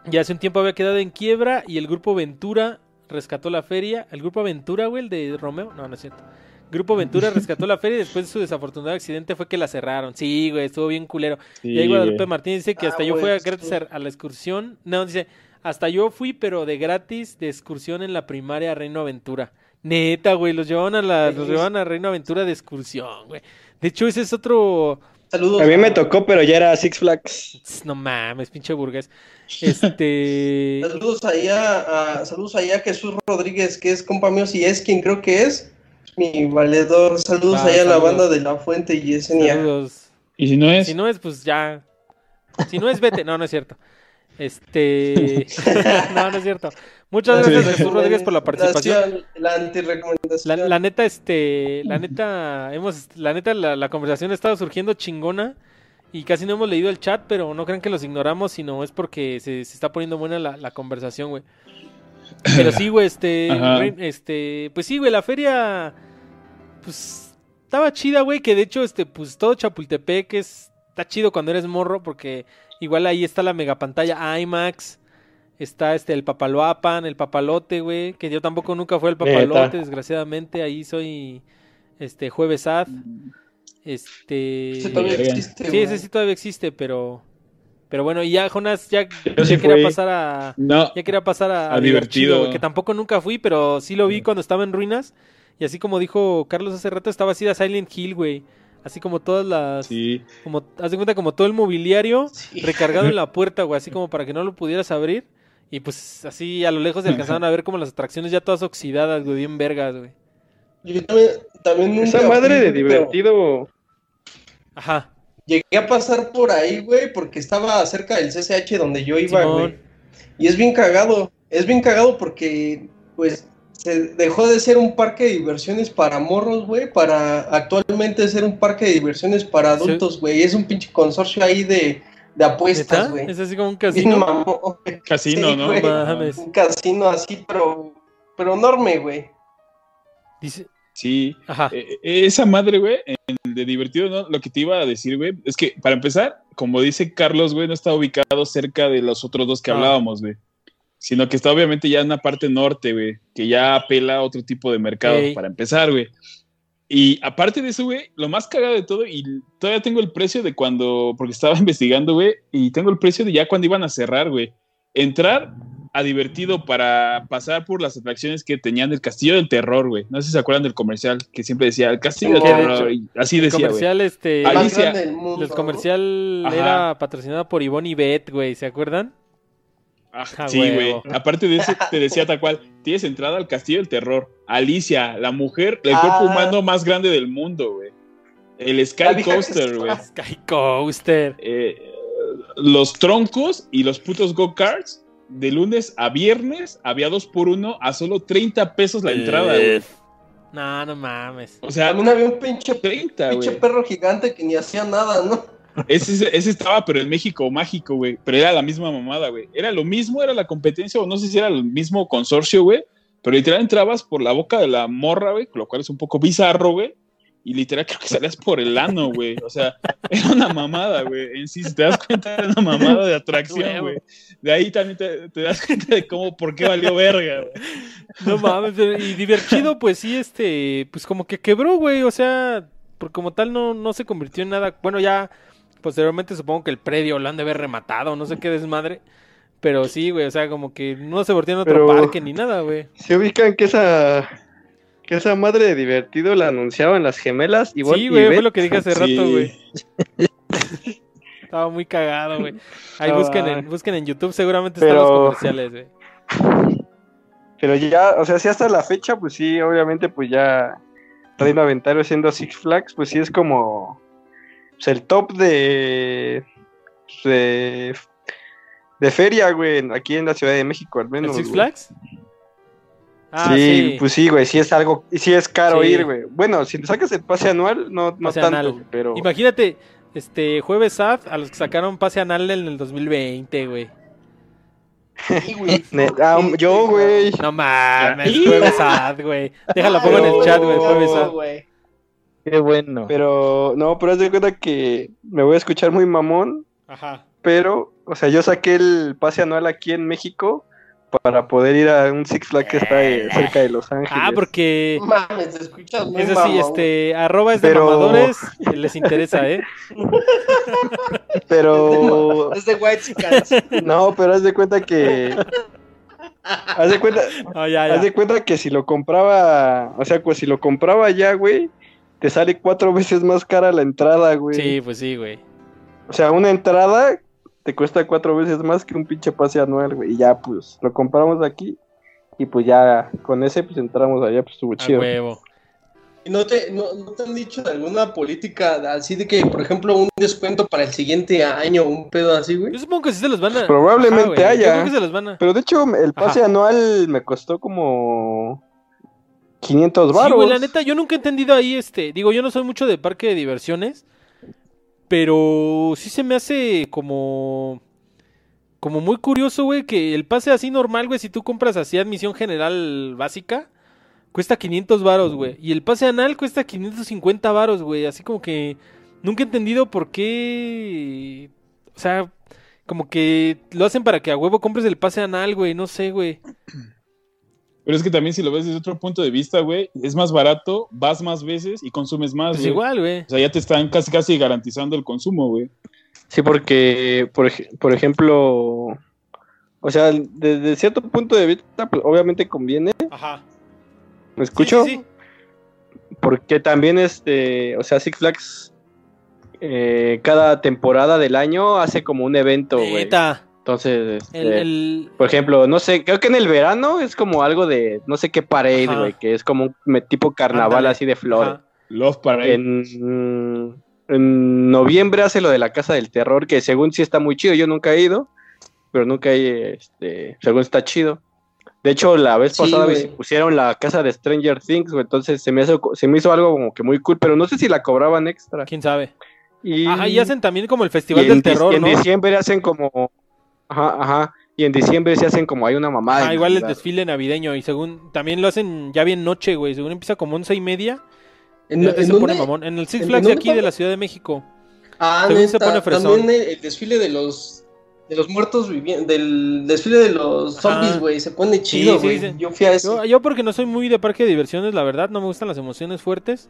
Speaker 1: ya hace un tiempo había quedado en quiebra y el grupo Ventura rescató la feria. El grupo Ventura, güey, el de Romeo. No, no es cierto. Grupo Ventura rescató la feria y después de su desafortunado accidente fue que la cerraron. Sí, güey, estuvo bien culero. y ahí Guadalupe Martínez dice que hasta ah, yo fui a gratis a, la excursión. No, dice, hasta yo fui, pero de gratis de excursión en la primaria Reino Aventura. Neta, güey, los llevaban a la, los llevaban a Reino Aventura de excursión, güey. De hecho, ese es otro.
Speaker 5: Saludos. A mí me tocó, pero ya era Six Flags.
Speaker 1: No mames, pinche burgués. Este.
Speaker 4: saludos allá a, saludos allá a Jesús Rodríguez, que es compa mío, si es quien creo que es. Mi valedor. Saludos allá a la banda de La Fuente y Yesenia. Saludos.
Speaker 3: ¿Y si no es?
Speaker 1: Si no es, pues ya. Si no es, vete. No, no es cierto. Este. no, no es cierto. Muchas gracias, Jesús Rodríguez, por la participación. La, la, neta, este. La neta, hemos. La neta, la, conversación ha estado surgiendo chingona. Y casi no hemos leído el chat, pero no crean que los ignoramos, sino es porque se, se está poniendo buena la, la conversación, güey. Pero sí, güey, este. Este. Pues sí, güey, la feria. Pues. Estaba chida, güey. Que de hecho, este, pues todo Chapultepec es. Está chido cuando eres morro, porque Igual ahí está la mega pantalla IMAX. Está este el papaloapan, el papalote, güey. Que yo tampoco nunca fue el papalote, desgraciadamente. Ahí soy este jueves ad. Este.
Speaker 4: Ese todavía existe.
Speaker 1: Sí, ese sí todavía existe, pero. Pero bueno, y ya Jonas ya, quería pasar a.
Speaker 3: No,
Speaker 1: ya quería pasar a, divertido, que tampoco nunca fui, pero sí lo vi cuando estaba en ruinas. Y así como dijo Carlos hace rato, estaba así de Silent Hill, güey. Así como todas las.
Speaker 3: Sí.
Speaker 1: Como, haz de cuenta como todo el mobiliario recargado en la puerta, güey. Así como para que no lo pudieras abrir. Y pues así a lo lejos se alcanzaron a ver como las atracciones ya todas oxidadas, güey. Bien vergas, güey.
Speaker 4: Yo también, también
Speaker 5: Esa madre de divertido.
Speaker 1: Ajá.
Speaker 4: Llegué a pasar por ahí, güey, porque estaba cerca del CCH donde yo iba, güey. Y es bien cagado. Es bien cagado porque, pues, dejó de ser un parque de diversiones para morros, güey, para actualmente ser un parque de diversiones para adultos, güey. Es un pinche consorcio ahí de, de apuestas, güey.
Speaker 1: Es así como un casino.
Speaker 3: casino, ¿no?
Speaker 4: Un casino así, pero, pero enorme, güey.
Speaker 1: Dice.
Speaker 3: Sí, Ajá. E, e, esa madre, güey, de divertido, ¿no? Lo que te iba a decir, güey, es que para empezar, como dice Carlos, güey, no está ubicado cerca de los otros dos que ah. hablábamos, güey sino que está obviamente ya en una parte norte, güey, que ya apela a otro tipo de mercado para empezar, güey. Y aparte de eso, güey, lo más cagado de todo, y todavía tengo el precio de cuando, porque estaba investigando, güey, y tengo el precio de ya cuando iban a cerrar, güey. Entrar a divertido para pasar por las atracciones que tenían el Castillo del Terror, güey. No sé si se acuerdan del comercial que siempre decía el Castillo del Terror. y así decía.
Speaker 1: El comercial, este. el comercial era patrocinado por Ivonne y Beth, güey. ¿Se acuerdan?
Speaker 3: Sí, güey. Aparte de eso, te decía tal cual, tienes entrada al castillo del terror. Alicia, la mujer, el cuerpo ah. humano más grande del mundo, güey. El Sky Coaster, güey.
Speaker 1: Sky Coaster.
Speaker 3: Eh, los troncos y los putos go-karts, de lunes a viernes, había dos por uno a solo 30 pesos la entrada, güey.
Speaker 1: No, no mames.
Speaker 4: O sea, también había un pinche, 30, pinche perro gigante que ni hacía nada, ¿no?
Speaker 3: Ese, ese estaba, pero en México mágico, güey. Pero era la misma mamada, güey. Era lo mismo, era la competencia, o no sé si era el mismo consorcio, güey. Pero literal entrabas por la boca de la morra, güey, lo cual es un poco bizarro, güey. Y literal creo que salías por el ano, güey. O sea, era una mamada, güey. En sí, si te das cuenta, era una mamada de atracción, güey. De ahí también te, das cuenta de cómo, por qué valió verga, güey.
Speaker 1: No mames, y divertido, pues sí, este, pues como que quebró, güey. O sea, por como tal no, no se convirtió en nada. Bueno, ya Posteriormente supongo que el predio lo han de haber rematado, no sé qué desmadre. Pero sí, güey, o sea, como que no se volteó en otro parque ni nada, güey.
Speaker 5: Se ubican que esa que esa madre de divertido la anunciaban las gemelas y
Speaker 1: Sí, güey, fue lo que dije hace rato, güey. Estaba muy cagado, güey. Ahí busquen en, busquen en YouTube, seguramente están los comerciales, güey.
Speaker 5: Pero ya, o sea, si hasta la fecha, pues sí, obviamente, pues ya Reino Aventario siendo Six Flags, pues sí es como pues, el top de, de, de feria, güey, aquí en la Ciudad de México, al menos.
Speaker 1: Six Flags?
Speaker 5: Ah, sí, pues sí, güey, sí es algo, sí es caro ir, güey. Bueno, si te sacas el pase anual, no, no tanto, pero...
Speaker 1: Imagínate, este, jueves AD a los que sacaron pase anal en el 2020, güey.
Speaker 5: Ah, yo, güey.
Speaker 1: No mames, jueves AD, güey. Déjalo pongo en el chat, güey, jueves AD.
Speaker 5: Qué bueno. Pero, no, pero haz de cuenta que me voy a escuchar muy mamón. Ajá. Pero, o sea, yo saqué el pase anual aquí en México para poder ir a un Six Flags que está eh, cerca de Los Ángeles.
Speaker 1: Ah, porque.
Speaker 4: Mames, te escuchas muy
Speaker 1: Es así, este, arroba es de mamadores, les interesa, ¿eh?
Speaker 5: Pero.
Speaker 4: Es de White
Speaker 5: No, pero haz de cuenta que. Haz de cuenta. Haz de cuenta que si lo compraba. O sea, pues si lo compraba ya, güey, te sale cuatro veces más cara la entrada, güey.
Speaker 1: Sí, pues sí, güey.
Speaker 5: O sea, una entrada te cuesta cuatro veces más que un pinche pase anual, güey. Y ya, pues, lo compramos aquí. Y pues ya, con ese, pues entramos allá, pues estuvo chido.
Speaker 1: Huevo.
Speaker 4: ¿Y no te, no, te han dicho de alguna política así de que, por ejemplo, un descuento para el siguiente año, un pedo así, güey?
Speaker 1: Yo supongo que sí se los van a.
Speaker 5: Probablemente haya. Pero de hecho, el pase anual me costó como 500 baros. Sí,
Speaker 1: güey, la neta, yo nunca he entendido ahí, este. Digo, yo no soy mucho de parque de diversiones. Pero sí se me hace como. Como muy curioso, güey, que el pase así normal, güey, si tú compras así admisión general básica, cuesta 500 varos, güey. Y el pase anal cuesta 550 varos, güey. Así como que nunca he entendido por qué. O sea, como que lo hacen para que a huevo compres el pase anal, güey. No sé, güey.
Speaker 3: Pero es que también si lo ves desde otro punto de vista, güey, es más barato, vas más veces y consumes más.
Speaker 1: Pues igual, güey.
Speaker 3: O sea, ya te están casi casi garantizando el consumo, güey.
Speaker 5: Sí, porque, por, por ejemplo, o sea, desde cierto punto de vista, pues, obviamente conviene. Ajá. ¿Me escucho? Sí, sí, Porque también, este, o sea, Six Flags, eh, cada temporada del año hace como un evento, güey. Entonces, este, por ejemplo, no sé, creo que en el verano es como algo de, no sé qué parade, güey, que es como un tipo carnaval así de flores.
Speaker 3: Love Parade.
Speaker 5: En, en, noviembre hace lo de la Casa del Terror, que según sí está muy chido, yo nunca he ido, pero nunca he, este, según está chido. De hecho, la vez pasada pusieron la casa de Stranger Things, güey, entonces se me, hizo, se me hizo algo como que muy cool, pero no sé si la cobraban extra.
Speaker 1: ¿Quién sabe? Y, Ajá, y hacen también como el Festival del Terror,
Speaker 5: y en diciembre hacen como Ajá, ajá. Y en diciembre se hacen como hay una mamada.
Speaker 1: Ah, igual el desfile navideño. Y según, también lo hacen ya bien noche, güey. Según empieza como once y media. ¿En, se pone mamón. En el Six Flags de aquí de la Ciudad de México.
Speaker 4: Ah, según se pone También el, desfile de los de los muertos vivientes, del desfile de los zombies, güey, se pone chido, güey. Yo fui a eso.
Speaker 1: Yo, porque no soy muy de parque de diversiones, la verdad, no me gustan las emociones fuertes.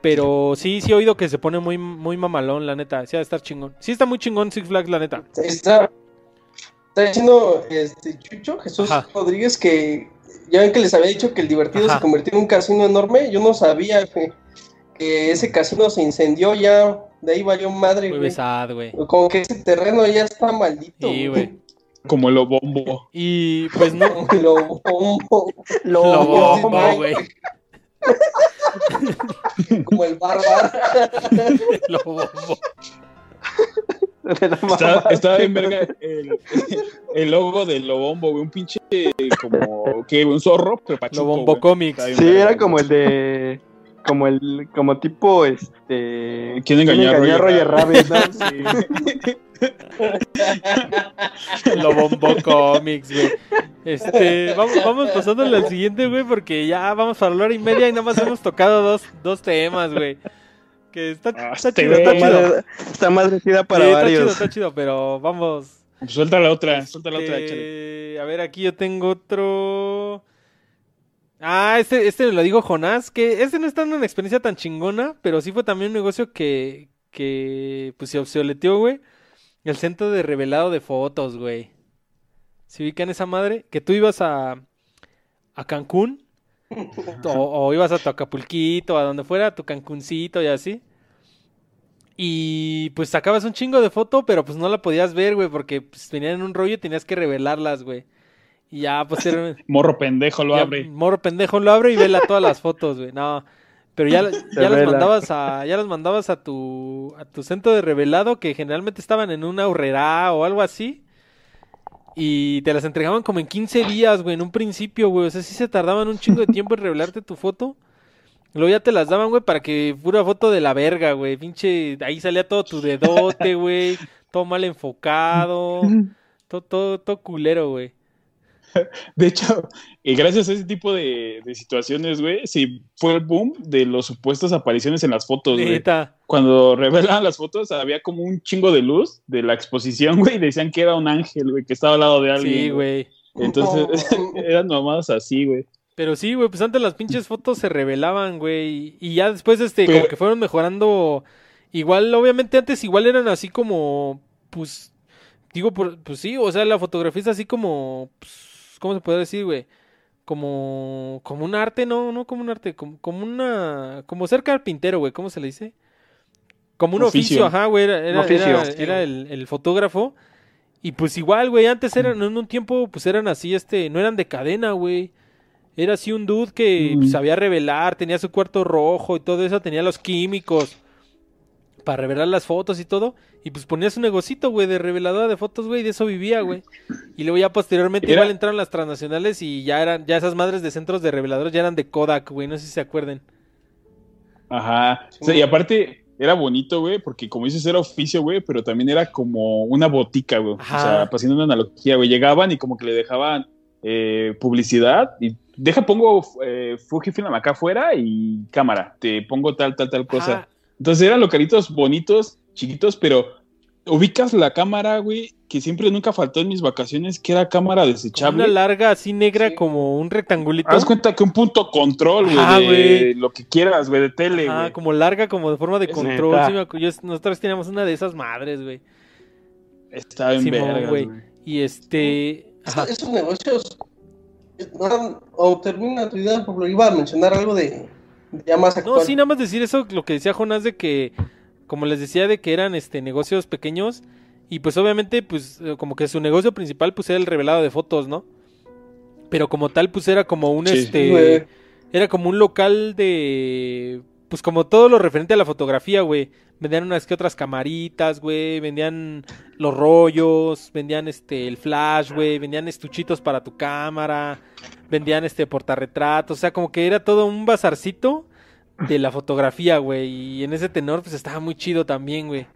Speaker 1: Pero sí, sí he oído que se pone muy, muy mamalón, la neta. Sí, va a estar chingón. Sí está muy chingón Six Flags, la neta.
Speaker 4: Está, Está diciendo este, Chucho, Jesús Rodríguez, que ya ven que les había dicho que el divertido se convirtió en un casino enorme. Yo no sabía que, ese casino se incendió ya. De ahí valió madre,
Speaker 1: Muy besado, güey.
Speaker 4: Como que ese terreno ya está maldito.
Speaker 1: Sí, güey.
Speaker 3: Como el bombo.
Speaker 1: Y pues no.
Speaker 4: lo bombo.
Speaker 1: Lo, bombo, güey.
Speaker 4: Como el bárbaro.
Speaker 1: lo bombo.
Speaker 3: Está, está en verga el, el, logo de Lobombo, güey. Un pinche como que un zorro, pero pachuco,
Speaker 1: Lobombo Comics.
Speaker 5: Sí, era como el de. Como el. Como tipo este.
Speaker 3: ¿Quién engañó a Roger,
Speaker 5: Roger Rabbit? ¿no?
Speaker 1: sí. Lobombo Comics, güey. Este, vamos, vamos pasándole al siguiente, güey, porque ya vamos a hablar y media y nada más hemos tocado dos, dos temas, güey. Que está, ah, está chido, está chido.
Speaker 5: Está madrecida para varios.
Speaker 1: Está chido, está chido, pero vamos.
Speaker 3: Pues suelta la otra, suelta la otra,
Speaker 1: échale. A ver, aquí yo tengo otro. Ah, este, este lo digo Jonás, que este no está en una experiencia tan chingona, pero sí fue también un negocio que, que pues se obsoleteó, güey. El centro de revelado de fotos, güey. ¿Se ubican esa madre? Que tú ibas a, a Cancún o, ibas a tu Acapulquito, a donde fuera, a tu Cancuncito y así. Y pues sacabas un chingo de foto, pero pues no la podías ver, güey, porque pues, venían en un rollo y tenías que revelarlas, güey. Y ya, pues
Speaker 3: Morro pendejo lo abre.
Speaker 1: Morro pendejo lo abre y vela todas las fotos, güey. No. Pero ya, ya las mandabas a, ya las mandabas a tu, a tu centro de revelado, que generalmente estaban en una horrera o algo así. Y te las entregaban como en 15 días, güey, en un principio, güey. O sea, sí se tardaban un chingo de tiempo en revelarte tu foto. Luego ya te las daban, güey, para que pura foto de la verga, güey. Pinche, ahí salía todo tu dedote, güey. todo mal enfocado. Todo, todo, todo culero, güey.
Speaker 3: De hecho, y gracias a ese tipo de, situaciones, güey, sí fue el boom de los supuestas apariciones en las fotos, güey. Cuando revelaban las fotos, había como un chingo de luz de la exposición, güey, y decían que era un ángel, güey, que estaba al lado de alguien.
Speaker 1: Sí, güey.
Speaker 3: Entonces, eran mamadas así, güey.
Speaker 1: Pero sí, güey, pues antes las pinches fotos se revelaban, güey, y ya después, este, como que fueron mejorando. Igual, obviamente antes igual eran así como, pues, digo, pues sí, o sea, la fotografía es así como, pues, ¿cómo se puede decir, güey? Como, como un arte, no, no como un arte, como, como una, como ser carpintero, güey, ¿cómo se le dice? Como un oficio, ajá, güey, era, era, el, fotógrafo. Y pues igual, güey, antes eran, en un tiempo, pues eran así, este, no eran de cadena, güey. Era así un dude que mm. sabía revelar, tenía su cuarto rojo y todo eso, tenía los químicos para revelar las fotos y todo. Y pues ponía su negocito, güey, de reveladora de fotos, güey, y de eso vivía, güey. Y luego ya posteriormente igual entraron las transnacionales y ya eran, ya esas madres de centros de reveladores ya eran de Kodak, güey, no sé si se acuerden.
Speaker 3: Ajá. y aparte era bonito, güey, porque como dices, era oficio, güey, pero también era como una botica, güey. O sea, pasando una analogía, güey. Llegaban y como que le dejaban eh, publicidad y deja, pongo eh, Fujifilm acá afuera y cámara, te pongo tal, tal, tal cosa. Entonces eran localitos bonitos, chiquitos, pero ubicas la cámara, güey, que siempre nunca faltó en mis vacaciones, que era cámara desechable.
Speaker 1: una larga, así negra, como un rectangulito.
Speaker 3: Haz cuenta que un punto control, güey, lo que quieras, güey, de tele, Ah,
Speaker 1: como larga, como de forma de control. nosotros teníamos una de esas madres, güey.
Speaker 3: Estaba en verga, güey.
Speaker 1: Y este...
Speaker 4: Esos negocios... O termina tu idea, por iba a mencionar algo de
Speaker 1: no, sí, nada más decir eso, lo que decía Jonás de que, como les decía, de que eran este negocios pequeños y pues obviamente, pues eh, como que su negocio principal pues era el revelado de fotos, ¿no? Pero como tal, pues era como un este... Era como un local de... Pues como todo lo referente a la fotografía, güey. Vendían unas que otras camaritas, güey. Vendían los rollos. Vendían este el flash, güey. Vendían estuchitos para tu cámara. Vendían este portarretratos. O sea, como que era todo un bazarcito de la fotografía, güey. Y en ese tenor, pues estaba muy chido también, güey.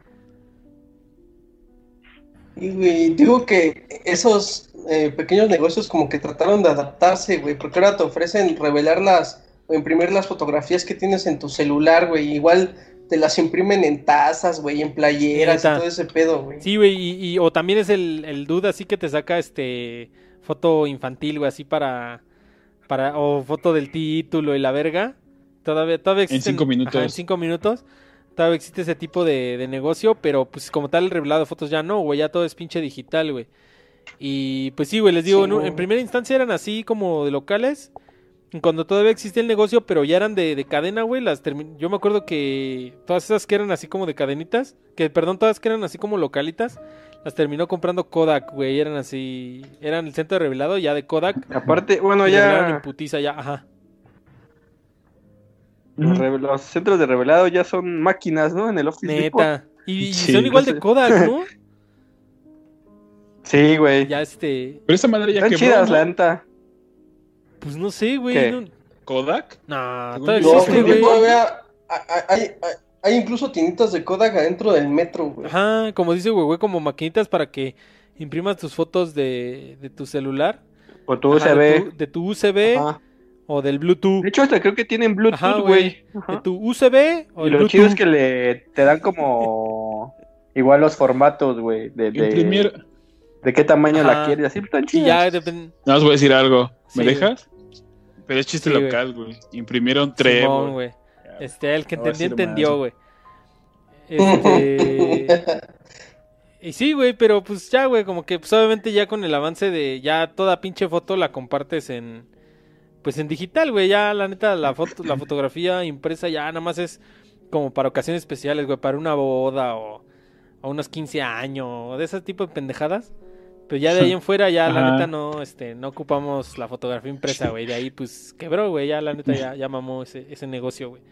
Speaker 4: Y, güey, digo que esos eh, pequeños negocios como que trataron de adaptarse, güey. Porque ahora te ofrecen revelar las o imprimir las fotografías que tienes en tu celular, güey. Igual te las imprimen en tazas, güey, en playeras y todo ese pedo, güey.
Speaker 1: Sí, güey, y, o también es el, el duda así que te saca este foto infantil, güey, así para, para, o foto del título y la verga. Todavía, todavía existe.
Speaker 3: En cinco minutos.
Speaker 1: en cinco minutos. Todavía existe ese tipo de, de negocio, pero pues como tal el revelado de fotos ya no, güey, ya todo es pinche digital, güey. Y pues sí, güey, les digo, en, primera instancia eran así como de locales cuando todavía existía el negocio, pero ya eran de, cadena, güey, las yo me acuerdo que todas esas que eran así como de cadenitas, que perdón, todas que eran así como localitas, las terminó comprando Kodak, güey, eran así, eran el centro de revelado ya de Kodak.
Speaker 5: Aparte, bueno, ya
Speaker 1: putiza ya, ajá.
Speaker 5: Los, centros de revelado ya son máquinas, ¿no? En el Office
Speaker 1: Neta. Y, son igual de Kodak, ¿no?
Speaker 5: Sí, güey.
Speaker 1: Ya este.
Speaker 3: Pero esa madre ya
Speaker 5: Están chidas, la neta.
Speaker 1: Pues no sé, güey.
Speaker 3: ¿Kodak?
Speaker 1: No, todavía existe, güey.
Speaker 4: hay, hay, incluso tinitas de Kodak adentro del metro, güey.
Speaker 1: Ajá, como dice, güey, güey, como maquinitas para que imprimas tus fotos de, de tu celular.
Speaker 5: O tu USB.
Speaker 1: De tu, USB. O del Bluetooth.
Speaker 5: De hecho, hasta creo que tienen Bluetooth, güey.
Speaker 1: De tu USB
Speaker 5: o y lo chido es que le te dan como igual los formatos, güey. De, de, de, qué tamaño la quieres. Así están chidos. Ya,
Speaker 3: No os voy a decir algo. ¿Me dejas? Pero es chiste local, güey. Imprimieron tres. güey.
Speaker 1: Este, el que entendió, entendió, güey. Este. y sí, güey, pero pues ya, güey, como que pues obviamente ya con el avance de ya toda pinche foto la compartes en. Pues en digital, güey. Ya la neta, la foto, la fotografía impresa ya nada más es como para ocasiones especiales, güey, para una boda o, o unos 15 años, o de ese tipo de pendejadas. Pero ya de ahí en fuera, ya la neta no, este, no ocupamos la fotografía impresa, güey. De ahí, pues, quebró, güey. Ya la neta ya, ya mamó ese, ese negocio, güey.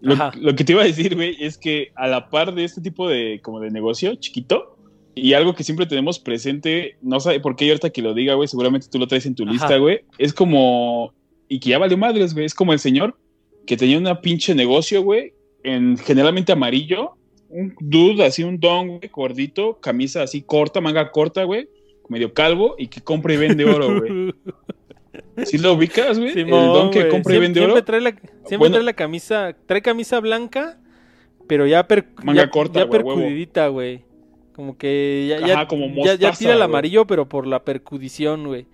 Speaker 3: Lo, que te iba a decir, güey, es que a la par de este tipo de, como de negocio chiquito, y algo que siempre tenemos presente, no sé por qué ahorita que lo diga, güey, seguramente tú lo traes en tu lista, güey, es como, y que ya valió madres, güey, es como el señor que tenía una pinche negocio, güey, en generalmente amarillo, un dude así, un don, güey, gordito, camisa así corta, manga corta, güey, medio calvo, y que compra y vende oro, güey. ¿Sí lo ubicas, güey? el don que compra y vende oro.
Speaker 1: Trae la, siempre trae la camisa, trae camisa blanca, pero ya, per,
Speaker 3: Manga corta,
Speaker 1: ya percudidita, güey. Como que ya, ya, ya, tira el amarillo, pero por la percudición, güey.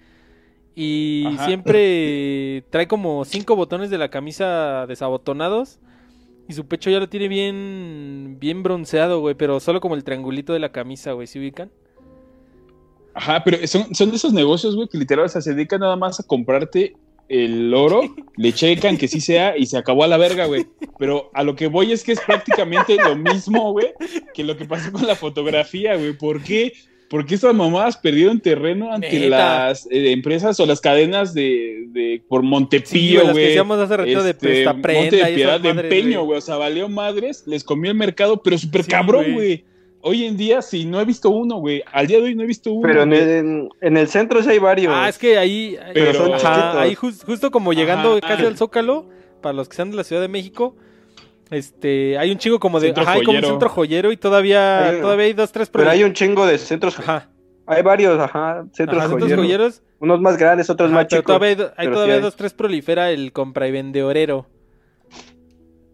Speaker 1: Y siempre trae como cinco botones de la camisa desabotonados. Y su pecho ya lo tiene bien, bien bronceado, güey. Pero solo como el triangulito de la camisa, güey. ¿Se ubican?
Speaker 3: Ajá, pero son, son de esos negocios, güey, que literal se dedican nada más a comprarte el oro, le checan que sí sea y se acabó a la verga, güey. Pero a lo que voy es que es prácticamente lo mismo, güey, que lo que pasó con la fotografía, güey. ¿Por qué? Porque estas mamadas perdieron terreno ante las eh, empresas o las cadenas de, de por Montepío, güey. Sí, que
Speaker 1: decíamos hace rato de este, Monte
Speaker 3: de Piedad, de empeño, güey. O sea, valió madres, les comió el mercado, pero súper cabrón, güey hoy en día sí, no he visto uno, güey. Al día de hoy no he visto uno.
Speaker 5: Pero en el, centro sí hay varios.
Speaker 1: Ah, es que ahí, pero, ahí justo como llegando casi al Zócalo, para los que sean de la Ciudad de México, este, hay un chingo como de, ajá, hay como un centro joyero y todavía, hay, todavía hay dos, tres.
Speaker 5: Pero hay un chingo de centros. Ajá. Hay varios, ajá, centros, joyeros. Unos más grandes, otros más chicos.
Speaker 1: Todavía hay, todavía dos, tres prolifera el compra y vende orero.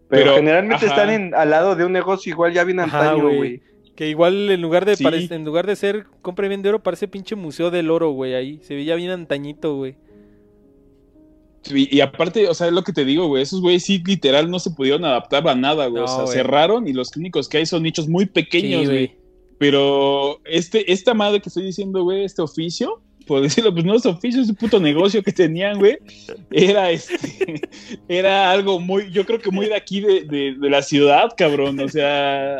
Speaker 5: Pero, generalmente están en, al lado de un negocio igual ya bien antaño, güey.
Speaker 1: Que igual en lugar de en lugar de ser compra y vende oro, parece pinche museo del oro, güey, ahí. Se veía bien antañito, güey.
Speaker 3: Y, aparte, o sea, es lo que te digo, güey, esos güeyes sí literal no se pudieron adaptar a nada, güey. o sea, cerraron y los clínicos que hay son nichos muy pequeños, güey. Pero este, esta madre que estoy diciendo, güey, este oficio, por decirlo, pues no es oficio, es un puto negocio que tenían, güey. Era este, era algo muy, yo creo que muy de aquí de, de la ciudad, cabrón. O sea,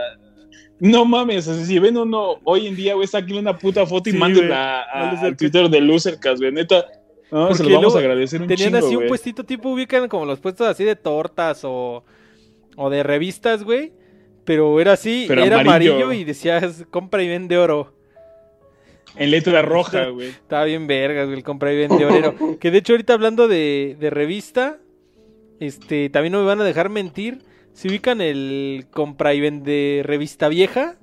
Speaker 3: no mames, si ven uno hoy en día, güey, aquí una puta foto y sí, mándenla al Twitter de Losercast, güey, neta. No, se lo vamos a agradecer un
Speaker 1: Tenían
Speaker 3: así
Speaker 1: un puestito tipo, ubican como los puestos así de tortas o, o de revistas, güey. Pero era así, era amarillo. y decías compra y vende oro.
Speaker 3: En letra roja, güey.
Speaker 1: Estaba bien vergas, güey, el compra y vende oro. que de hecho ahorita hablando de, de revista, este, también no me van a dejar mentir ¿Se ubican el compra y vende revista vieja?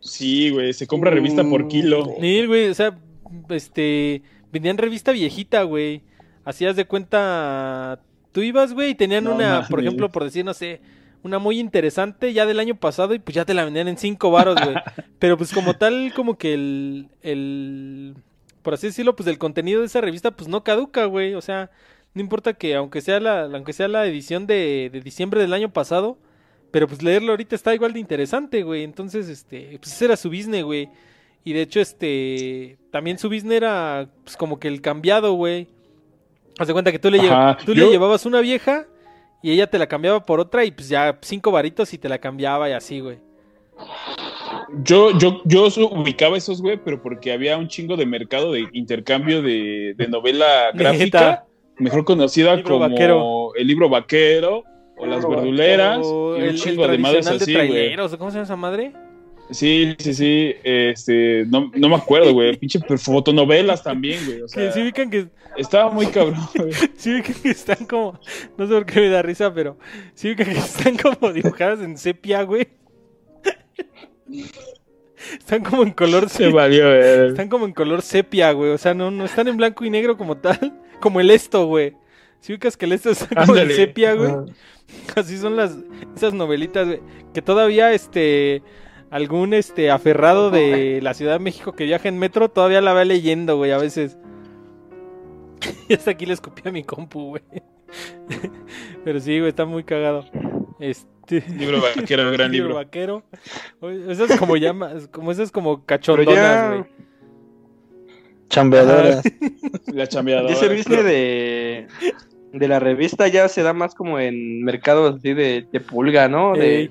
Speaker 3: Sí, güey, se compra revista por kilo.
Speaker 1: Sí, güey, o sea, este, vendían revista viejita, güey. Hacías de cuenta, tú ibas, güey, y tenían una, por ejemplo, por decir, no sé, una muy interesante ya del año pasado y pues ya te la vendían en cinco varos, güey. Pero pues como tal, como que el, el, por así decirlo, pues el contenido de esa revista pues no caduca, güey. O sea, no importa que, aunque sea la, aunque sea la edición de, de diciembre del año pasado, pero pues leerlo ahorita está igual de interesante, güey. Entonces, este, pues ese era su business, güey. Y de hecho, este, también su business era, pues como que el cambiado, güey. Haz de cuenta que tú, le, tú le llevabas una vieja y ella te la cambiaba por otra y pues ya cinco varitos y te la cambiaba y así, güey.
Speaker 3: Yo, yo, yo ubicaba esos, güey, pero porque había un chingo de mercado de intercambio de, de novela gráfica mejor conocida como el libro vaquero o las verduleras y
Speaker 1: el, chingo de madres así, güey. ¿Cómo se llama esa madre?
Speaker 3: Sí, sí, sí, este, no, no me acuerdo, güey, pinche fotonovelas también, güey, o sea,
Speaker 1: sí ubican que...
Speaker 3: Estaba muy cabrón, güey.
Speaker 1: Sí ubican que están como, no sé por qué me da risa, pero sí ubican que están como dibujadas en sepia, güey. Están como en color
Speaker 3: Se valió, güey.
Speaker 1: Están como en color sepia, güey, o sea, no, no están en blanco y negro como tal, como el esto, güey. Si ubicas que el esto es como el sepia, güey. Así son las esas novelitas, güey. Que todavía este algún este aferrado de la Ciudad de México que viaja en metro todavía la va leyendo, güey, a veces. y hasta aquí le escupí a mi compu, güey. Pero sí, güey, está muy cagado. Este...
Speaker 3: Libro vaquero, gran libro.
Speaker 1: libro vaquero. Esas como llamas, como esas como cachondonas, güey.
Speaker 2: Chambeadoras.
Speaker 3: La chambeadora.
Speaker 5: Ese business de, de la revista ya se da más como en mercados así de, de pulga, ¿no? De,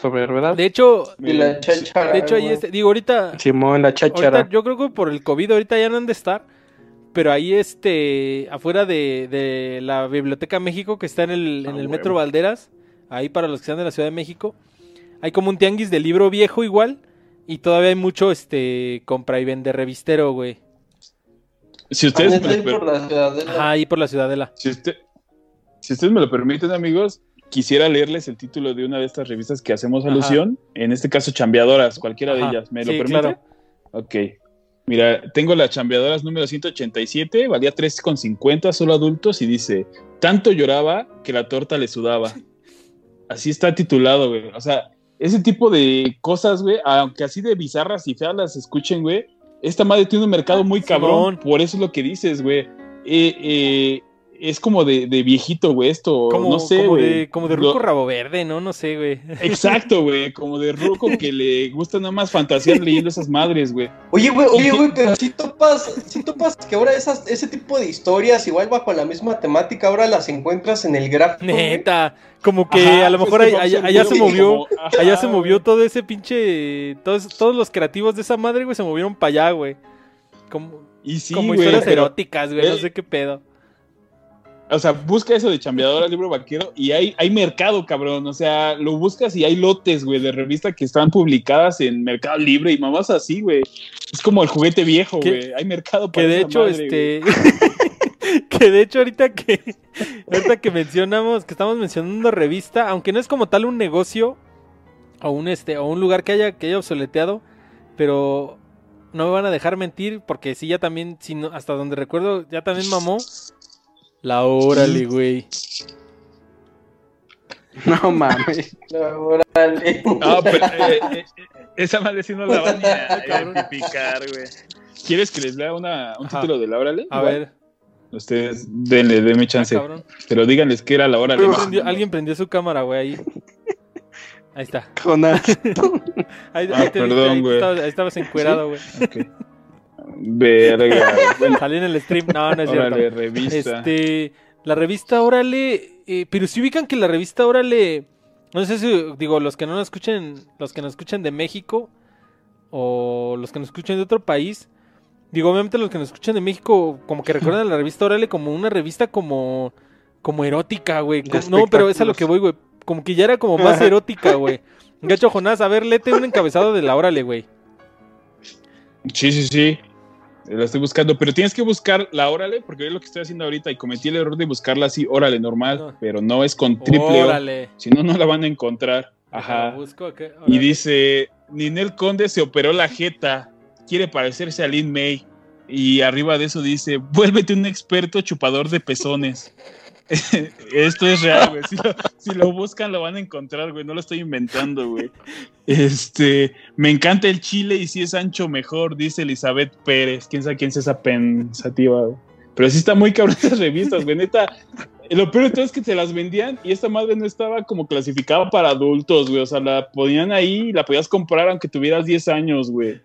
Speaker 5: sobre ruedas.
Speaker 1: De hecho,
Speaker 4: de, la
Speaker 1: de hecho ahí este, digo ahorita
Speaker 5: Simón la cháchara.
Speaker 1: yo creo que por el COVID ahorita ya no han de estar, pero ahí este, afuera de, la Biblioteca México, que está en el, en ah, el Metro Valderas, ahí para los que están de la Ciudad de México, hay como un tianguis de libro viejo igual, y todavía hay mucho, este, compra y vende revistero, güey.
Speaker 3: Si ustedes...
Speaker 4: Ah, ahí por la Ciudadela.
Speaker 1: ahí por la Ciudadela.
Speaker 3: Si, usted, si ustedes me lo permiten, amigos, quisiera leerles el título de una de estas revistas que hacemos alusión, en este caso Chambeadoras, cualquiera de ellas. ¿Me lo permite? Ok. Mira, tengo las chambeadoras número 187, valía 3,50, solo adultos, y dice, tanto lloraba que la torta le sudaba. Así está titulado, güey. O sea, ese tipo de cosas, güey, aunque así de bizarras y feas las escuchen, güey, esta madre tiene un mercado muy cabrón, por eso es lo que dices, güey. Eh, eh, es como de, de viejito, güey, esto, no sé, güey.
Speaker 1: Como de, ruco rabo verde, ¿no? No sé, güey.
Speaker 3: Exacto, güey, como de ruco que le gusta nada más fantasear leyendo esas madres, güey.
Speaker 4: Oye, güey, oye, güey, pero si topas, si topas que ahora esas, ese tipo de historias, igual bajo la misma temática, ahora las encuentras en el gráfico.
Speaker 1: Neta, como que a lo pues mejor allá, se movió, allá se movió todo ese pinche, todos, todos los creativos de esa madre, güey, se movieron para allá, güey. Como,
Speaker 3: y sí,
Speaker 1: como historias eróticas, güey, no sé qué pedo.
Speaker 3: O sea, busca eso de chambeadora, libro vaquero, y hay, hay mercado, cabrón. O sea, lo buscas y hay lotes, güey, de revista que están publicadas en Mercado Libre y mamás así, güey. Es como el juguete viejo, güey. Hay mercado
Speaker 1: para Que de hecho, este. que de hecho, ahorita que. ahorita que mencionamos, que estamos mencionando revista, aunque no es como tal un negocio o un este, o un lugar que haya, que haya obsoleteado, pero no me van a dejar mentir, porque sí, ya también, si hasta donde recuerdo, ya también mamó la órale, güey.
Speaker 5: No mames.
Speaker 4: La órale.
Speaker 3: No, pero eh, eh, esa madre sí no la van a identificar, güey. ¿Quieres que les lea una, un título de la órale?
Speaker 1: A ver.
Speaker 3: Ustedes denle, denme chance. Ah, pero díganles que era la órale.
Speaker 1: Alguien prendió su cámara, güey, ahí. Ahí está.
Speaker 5: Jonás.
Speaker 1: ahí, ah, perdón, güey. Ahí, estabas encuerado, güey. Okay.
Speaker 3: Verga.
Speaker 1: Salí en el stream. No, no es cierto.
Speaker 3: revista.
Speaker 1: Este, la revista Órale. Eh, pero si ubican que la revista Órale. No sé si, digo, los que no nos escuchen, los que nos escuchan de México o los que nos escuchan de otro país. Digo, obviamente los que nos escuchan de México, como que recuerdan la revista Órale como una revista como, como erótica, güey. No, pero es a lo que voy, güey. Como que ya era como más erótica, güey. Gacho Jonás, a ver, léete un encabezado de la Órale, güey.
Speaker 3: Sí, sí, sí. La estoy buscando, pero tienes que buscar la órale, porque es lo que estoy haciendo ahorita y cometí el error de buscarla así, órale, normal, pero no es con triple órale. Si no, no la van a encontrar. Ajá. y dice, Ninel Conde se operó la jeta, quiere parecerse a Lin May. Y arriba de eso dice, vuélvete un experto chupador de pezones. Esto es real, güey. Si lo, buscan, lo van a encontrar, güey. No lo estoy inventando, güey. Este, me encanta el chile y si es ancho, mejor, dice Elizabeth Pérez. Quién sabe quién es esa pensativa, güey. Pero sí está muy cabrón esas revistas, güey. Neta, lo peor de todo es que se las vendían y esta madre no estaba como clasificada para adultos, güey. O sea, la ponían ahí y la podías comprar aunque tuvieras 10 años, güey.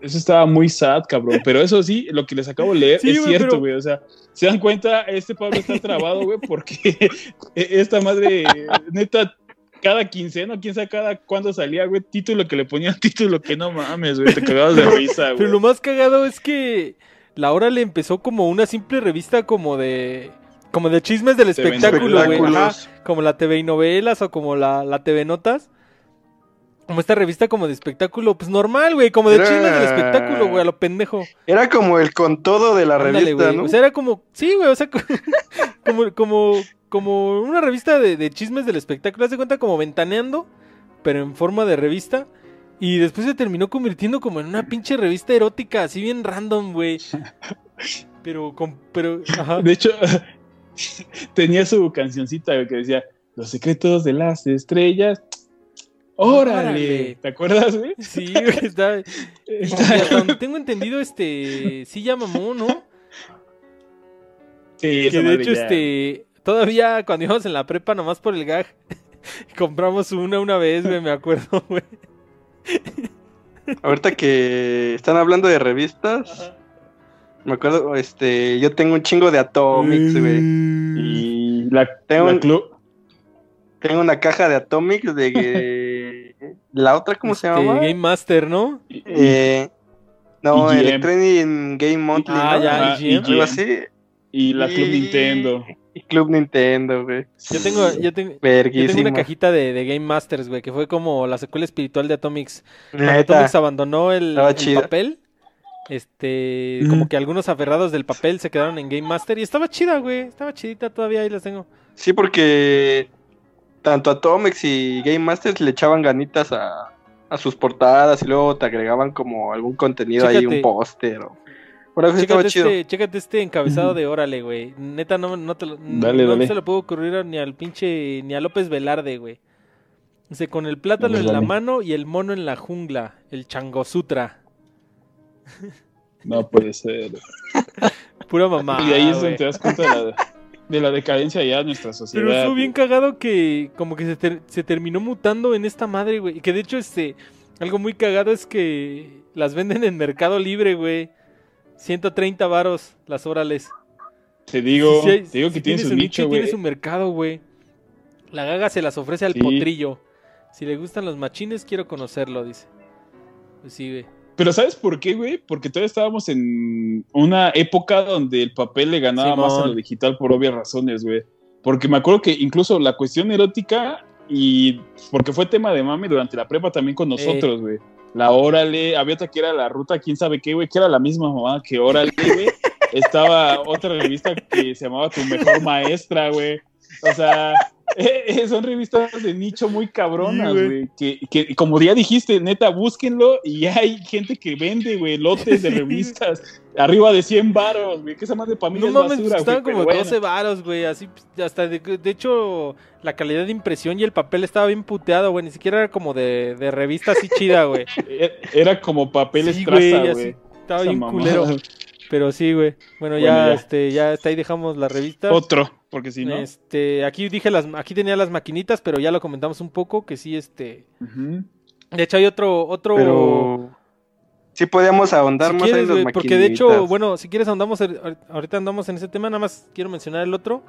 Speaker 3: Eso estaba muy sad, cabrón. Pero eso sí, lo que les acabo de leer es cierto, güey. O sea, se dan cuenta, este Pablo está trabado, güey, porque esta madre, neta, cada quincena, quién sabe cada cuándo salía, güey, título que le ponía título que no mames, güey, te cagabas de risa, güey.
Speaker 1: Pero lo más cagado es que la hora le empezó como una simple revista como de como de chismes del espectáculo, güey, como la TV y novelas o como la, la TV Notas como esta revista como de espectáculo, pues normal, güey, como de chismes del espectáculo, güey, a lo pendejo.
Speaker 5: Era como el con todo de la revista, ¿no?
Speaker 1: O sea, era como, sí, güey, o sea, como, como, como una revista de, chismes del espectáculo, haz de cuenta como ventaneando, pero en forma de revista. Y después se terminó convirtiendo como en una pinche revista erótica, así bien random, güey. Pero, con, pero, ajá.
Speaker 3: De hecho, tenía su cancioncita que decía, Los secretos de las estrellas ¡Órale! ¿Te acuerdas, güey?
Speaker 1: Sí, está. tengo entendido, este. Sí, ya mamó, ¿no?
Speaker 3: Sí,
Speaker 1: Que de hecho, este. Todavía cuando íbamos en la prepa, nomás por el gag, compramos una una vez, güey, me acuerdo, güey.
Speaker 5: Ahorita que están hablando de revistas, me acuerdo, este, yo tengo un chingo de Atomics, güey.
Speaker 3: Y la, tengo,
Speaker 5: tengo una caja de Atomics de la otra, ¿cómo se
Speaker 1: este,
Speaker 5: llama?
Speaker 1: Game Master, ¿no?
Speaker 5: Eh, No, el Trending Game Monthly.
Speaker 1: Ah,
Speaker 5: ¿no?
Speaker 1: ya,
Speaker 5: Algo así.
Speaker 3: Y la Club Nintendo.
Speaker 5: Y Club Nintendo, güey.
Speaker 1: Yo tengo, yo tengo, yo tengo una cajita de, de, Game Masters, güey, que fue como la secuela espiritual de Atomics. Atomics abandonó el, el papel, este, como que algunos aferrados del papel se quedaron en Game Master y estaba chida, güey, estaba chidita todavía, ahí las tengo.
Speaker 5: Sí, porque tanto Atomics y Game Masters le echaban ganitas a, a sus portadas y luego te agregaban como algún contenido ahí, un póster o...
Speaker 1: Chécate este, chécate este encabezado de órale, güey. Neta, no, no, te lo, no, se le puede ocurrir ni al pinche, ni a López Velarde, güey. Dice, con el plátano en la mano y el mono en la jungla, el changosutra.
Speaker 3: No puede ser.
Speaker 1: Pura mamá.
Speaker 3: Y ahí es donde te das cuenta de la, decadencia ya de nuestra sociedad.
Speaker 1: Pero estuvo bien cagado que como que se, se terminó mutando en esta madre, güey. Y que de hecho, este, algo muy cagado es que las venden en Mercado Libre, güey. 130 varos las orales.
Speaker 3: Te digo, te digo que tiene su nicho, güey.
Speaker 1: Tiene su mercado, güey. La gaga se las ofrece al potrillo. Si le gustan los machines, quiero conocerlo, dice. Pues sí, güey.
Speaker 3: Pero ¿sabes por qué, güey? Porque todavía estábamos en una época donde el papel le ganaba más a lo digital por obvias razones, güey. Porque me acuerdo que incluso la cuestión erótica y porque fue tema de mami durante la prepa también con nosotros, güey la Órale, había otra que era la ruta, quién sabe qué, güey, que era la misma mamá que Órale, güey. Estaba otra revista que se llamaba Tu Mejor Maestra, güey. O sea, eh, son revistas de nicho muy cabronas, güey. Que, que, como ya dijiste, neta, búsquenlo y hay gente que vende, güey, lotes de revistas arriba de 100 varos, güey. Que esa madre para mí no es mames, basura,
Speaker 1: estaban como 12 varos, güey. Así, hasta de, de, hecho, la calidad de impresión y el papel estaba bien puteado, güey. Ni siquiera era como de, de revista así chida, güey.
Speaker 3: E, era como papel sí, güey.
Speaker 1: Estaba bien culero. Pero sí, güey. Bueno, ya, este, ya está ahí dejamos la revista.
Speaker 3: Otro, porque si no.
Speaker 1: Este, aquí dije las, aquí tenía las maquinitas, pero ya lo comentamos un poco, que sí, este. De hecho, hay otro, otro.
Speaker 5: Pero... Sí podíamos ahondar más en las
Speaker 1: Porque de hecho, bueno, si quieres ahondamos, ahorita andamos en ese tema, nada más quiero mencionar el otro.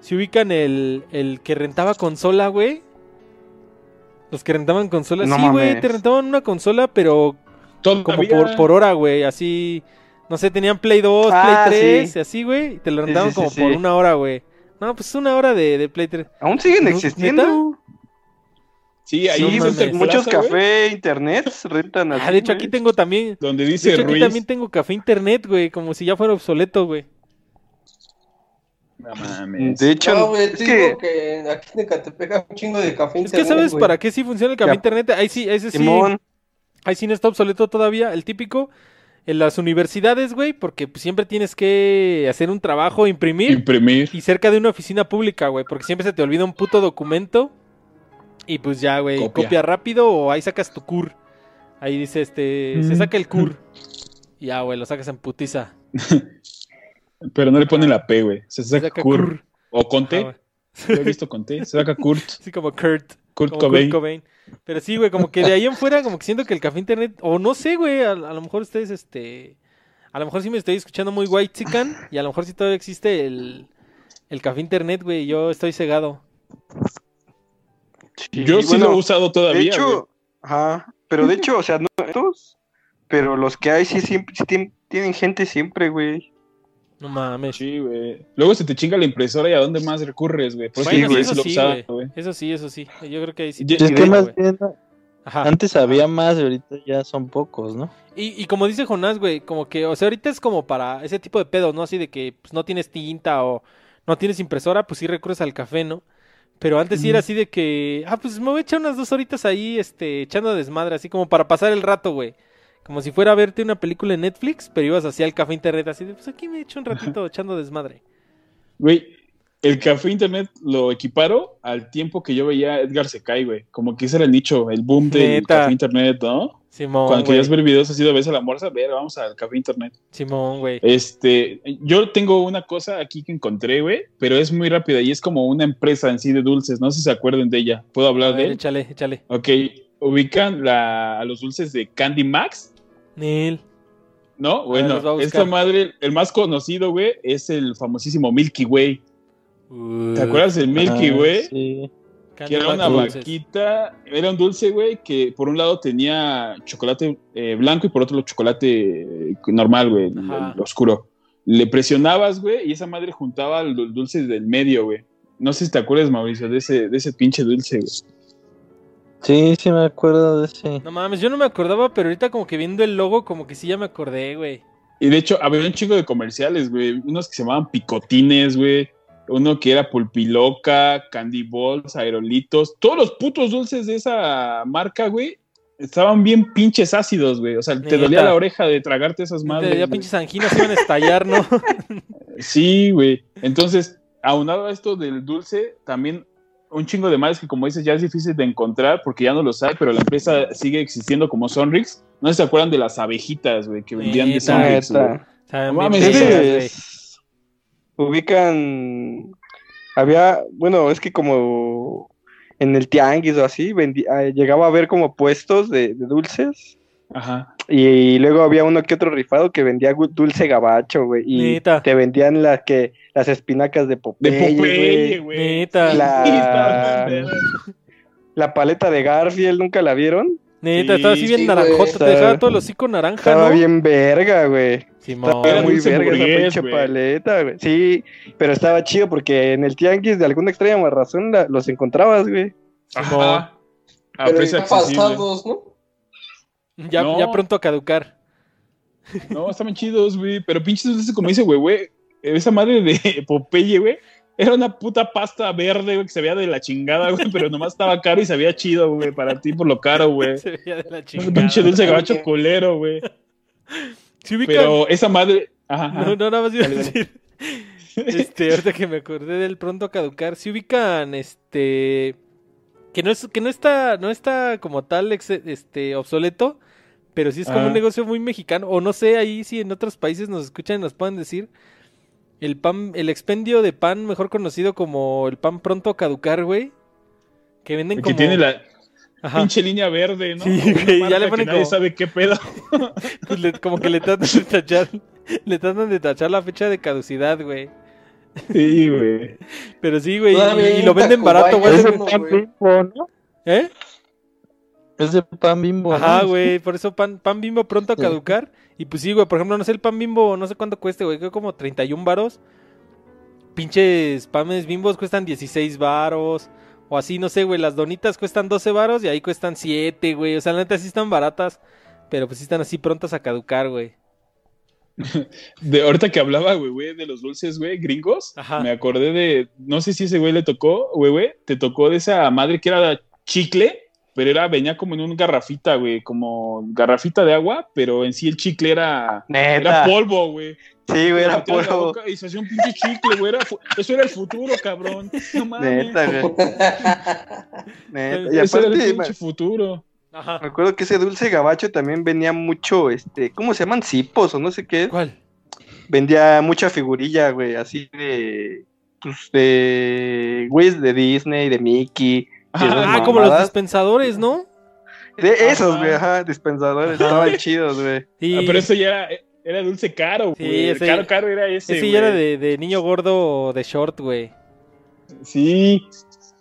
Speaker 1: Si ubican el, el que rentaba consola, güey. Los que rentaban consola. sí, güey, te rentaban una consola, pero como por, por hora, güey, así no sé, tenían Play 2, ah, Play 3, y así, güey. Y te lo rentaban como por una hora, güey. No, pues una hora de, de Play 3.
Speaker 5: ¿Aún siguen existiendo?
Speaker 3: Sí, ahí
Speaker 5: muchos café internet rentan así.
Speaker 1: Ah, de hecho aquí tengo también.
Speaker 3: Donde dice
Speaker 1: de hecho, aquí también tengo café internet, güey, como si ya fuera obsoleto, güey.
Speaker 3: No mames.
Speaker 5: De hecho,
Speaker 4: no, güey, es que... que... aquí en Ecatepec un chingo de café internet.
Speaker 1: Es que sabes para qué sí funciona el café internet. Ahí sí, ese sí. Simón. Ahí sí no está obsoleto todavía. El típico en las universidades, güey, porque siempre tienes que hacer un trabajo, imprimir.
Speaker 3: Imprimir.
Speaker 1: Y cerca de una oficina pública, güey, porque siempre se te olvida un puto documento. Y pues ya, güey, copia. rápido o ahí sacas tu CUR. Ahí dice, este, se mm. saca el CUR. Y ya, güey, lo sacas en putiza.
Speaker 3: Pero no le ponen la P, güey. Se saca, CUR. O Conte. Lo he visto Conte. Se saca Kurt.
Speaker 1: Sí, como Kurt.
Speaker 3: Kurt Cobain.
Speaker 1: Pero sí, güey, como que de ahí en fuera, como que siento que el café internet, o no sé, güey, a, lo mejor ustedes, este, a lo mejor sí me estoy escuchando muy white chican, y a lo mejor sí todavía existe el, el café internet, güey, yo estoy cegado.
Speaker 3: yo sí lo he usado todavía.
Speaker 5: De hecho, ajá, pero de hecho, o sea, no todos, pero los que hay sí, siempre, sí tienen gente siempre, güey.
Speaker 1: No mames.
Speaker 3: Sí, güey. Luego se te chinga la impresora y a dónde más recurres, güey.
Speaker 1: Pues sí, güey, eso, sí, güey. Eso sí, eso sí. Yo creo que ahí sí.
Speaker 2: Es que más bien, antes había más y ahorita ya son pocos, ¿no?
Speaker 1: Y, y como dice Jonás, güey, como que, o sea, ahorita es como para ese tipo de pedos, ¿no? Así de que pues, no tienes tinta o no tienes impresora, pues sí recurres al café, ¿no? Pero antes sí era así de que, ah, pues me voy a echar unas dos horitas ahí, este, echando desmadre, así como para pasar el rato, güey. Como si fuera a verte una película en Netflix, pero ibas así al café internet, así de, pues aquí me he hecho un ratito echando desmadre.
Speaker 3: Güey, el café internet lo equiparo al tiempo que yo veía Edgar Secai, güey. Como que ese era el nicho, el boom del café internet, ¿no?
Speaker 1: Simón.
Speaker 3: Cuando querías ver videos así de vez a la morsa, ver, vamos al café internet.
Speaker 1: Simón, güey.
Speaker 3: Este, yo tengo una cosa aquí que encontré, güey, pero es muy rápida y es como una empresa en sí de dulces. No sé si se acuerdan de ella. ¿Puedo hablar de él?
Speaker 1: Échale, échale.
Speaker 3: Ok. Ubican la, a los dulces de Candy Max.
Speaker 1: Neil.
Speaker 3: No, bueno, esta madre, el más conocido, güey, es el famosísimo Milky Way. ¿Te acuerdas del Milky ah, Way? Sí. que era una vaquita, era un dulce, güey, que por un lado tenía chocolate eh, blanco y por otro chocolate eh, normal, güey, oscuro. Le presionabas, güey, y esa madre juntaba los dulces del medio, güey. No sé si te acuerdas, Mauricio, de ese, de ese pinche dulce, güey.
Speaker 2: Sí, sí me acuerdo de ese.
Speaker 1: No mames, yo no me acordaba, pero ahorita como que viendo el logo, como que sí ya me acordé, güey.
Speaker 3: Y de hecho, había un chico de comerciales, güey. Unos que se llamaban picotines, güey uno que era pulpiloca, candy balls, aerolitos, todos los putos dulces de esa marca, güey, estaban bien pinches ácidos, güey. O sea, te dolía la oreja de tragarte esas madres.
Speaker 1: Ya pinches anginas iban a estallar, ¿no?
Speaker 3: sí, güey. Entonces, aunado a esto del dulce, también un chingo de madres que, como dices, ya es difícil de encontrar porque ya no lo sabe, pero la empresa sigue existiendo como Sonrix. No se acuerdan de las abejitas, güey, que vendían de Sonrix.
Speaker 5: mames, ubican, había, bueno, es que como en el tianguis o así, ah, llegaba a ver como puestos de, dulces. Ajá. Y, luego había uno que otro rifado que vendía dulce gabacho, güey. Y te vendían las que las espinacas de Popeye, güey. La, la paleta de Garfield, ¿nunca la vieron?
Speaker 1: Neta, estaba así bien naranjota, te dejaba todo el hocico naranja,
Speaker 5: Estaba bien verga, güey. Estaba muy verga esa pinche paleta, güey. Sí, pero estaba chido porque en el tianguis de alguna extraña razón los encontrabas, güey.
Speaker 4: Ajá. Pero ya pasados, ¿no?
Speaker 1: Ya, ya pronto a caducar.
Speaker 3: No, estaban chidos, güey. Pero pinches como dice, güey, güey. Esa madre de Popeye, güey era una puta pasta verde, güey, que se veía de la chingada, güey, pero nomás estaba caro y se veía chido, güey, para ti por lo caro, güey. Se veía de la chingada. Un pinche dulce gabacho culero, güey. Pero esa madre. Ajá,
Speaker 1: No, no, nada más iba a decir. Este, ahorita que me acordé del pronto caducar, si ubican, este. Que no, es, que no está, no está como tal este, obsoleto, pero sí es como un negocio muy mexicano. O no sé, ahí si en otros países nos escuchan y nos pueden decir el pan, el expendio de pan, mejor conocido como el pan pronto a caducar, güey. Que venden como.
Speaker 3: Que tiene la pinche línea verde, ¿no? Sí, ya le ponen que nadie sabe qué pedo.
Speaker 1: pues como que le tratan de tachar, le tratan de tachar la fecha de caducidad, güey.
Speaker 3: Sí, güey.
Speaker 1: Pero sí, güey. Y, lo venden barato, güey. ¿Eh?
Speaker 2: Es de pan bimbo.
Speaker 1: Ajá, güey. Por eso pan, pan bimbo pronto a caducar. Y pues sí, güey, por ejemplo, no sé, el pan bimbo, no sé cuánto cueste, güey, creo como 31 varos. Pinches panes bimbos cuestan 16 varos. O así, no sé, güey, las donitas cuestan 12 varos y ahí cuestan 7, güey. O sea, la neta sí están baratas, pero pues sí están así prontas a caducar, güey.
Speaker 3: De ahorita que hablaba, güey, güey, de los dulces, güey, gringos, me acordé de, no sé si ese güey le tocó, güey, güey, te tocó de esa madre que era chicle pero era, venía como en un garrafita, güey, como garrafita de agua, pero en sí el chicle era, era polvo, güey.
Speaker 5: Sí, güey, era polvo.
Speaker 3: Y se hacía un pinche chicle, güey. eso era el futuro, cabrón. No mames. Neta, güey. Neta. Y aparte, era el pinche futuro.
Speaker 5: Ajá. Me acuerdo que ese dulce gabacho también venía mucho, este, ¿cómo se llaman? Cipos o no sé qué.
Speaker 1: ¿Cuál?
Speaker 5: Vendía mucha figurilla, güey, así de, pues, de, güey, de Disney, de Mickey
Speaker 1: Ah, como los dispensadores, ¿no?
Speaker 5: De esos, güey, ajá, dispensadores, estaban chidos, güey.
Speaker 3: Ah, pero eso ya era, dulce caro, güey. Sí, caro, caro era ese.
Speaker 1: Ese ya era de, niño gordo de short, güey.
Speaker 3: Sí.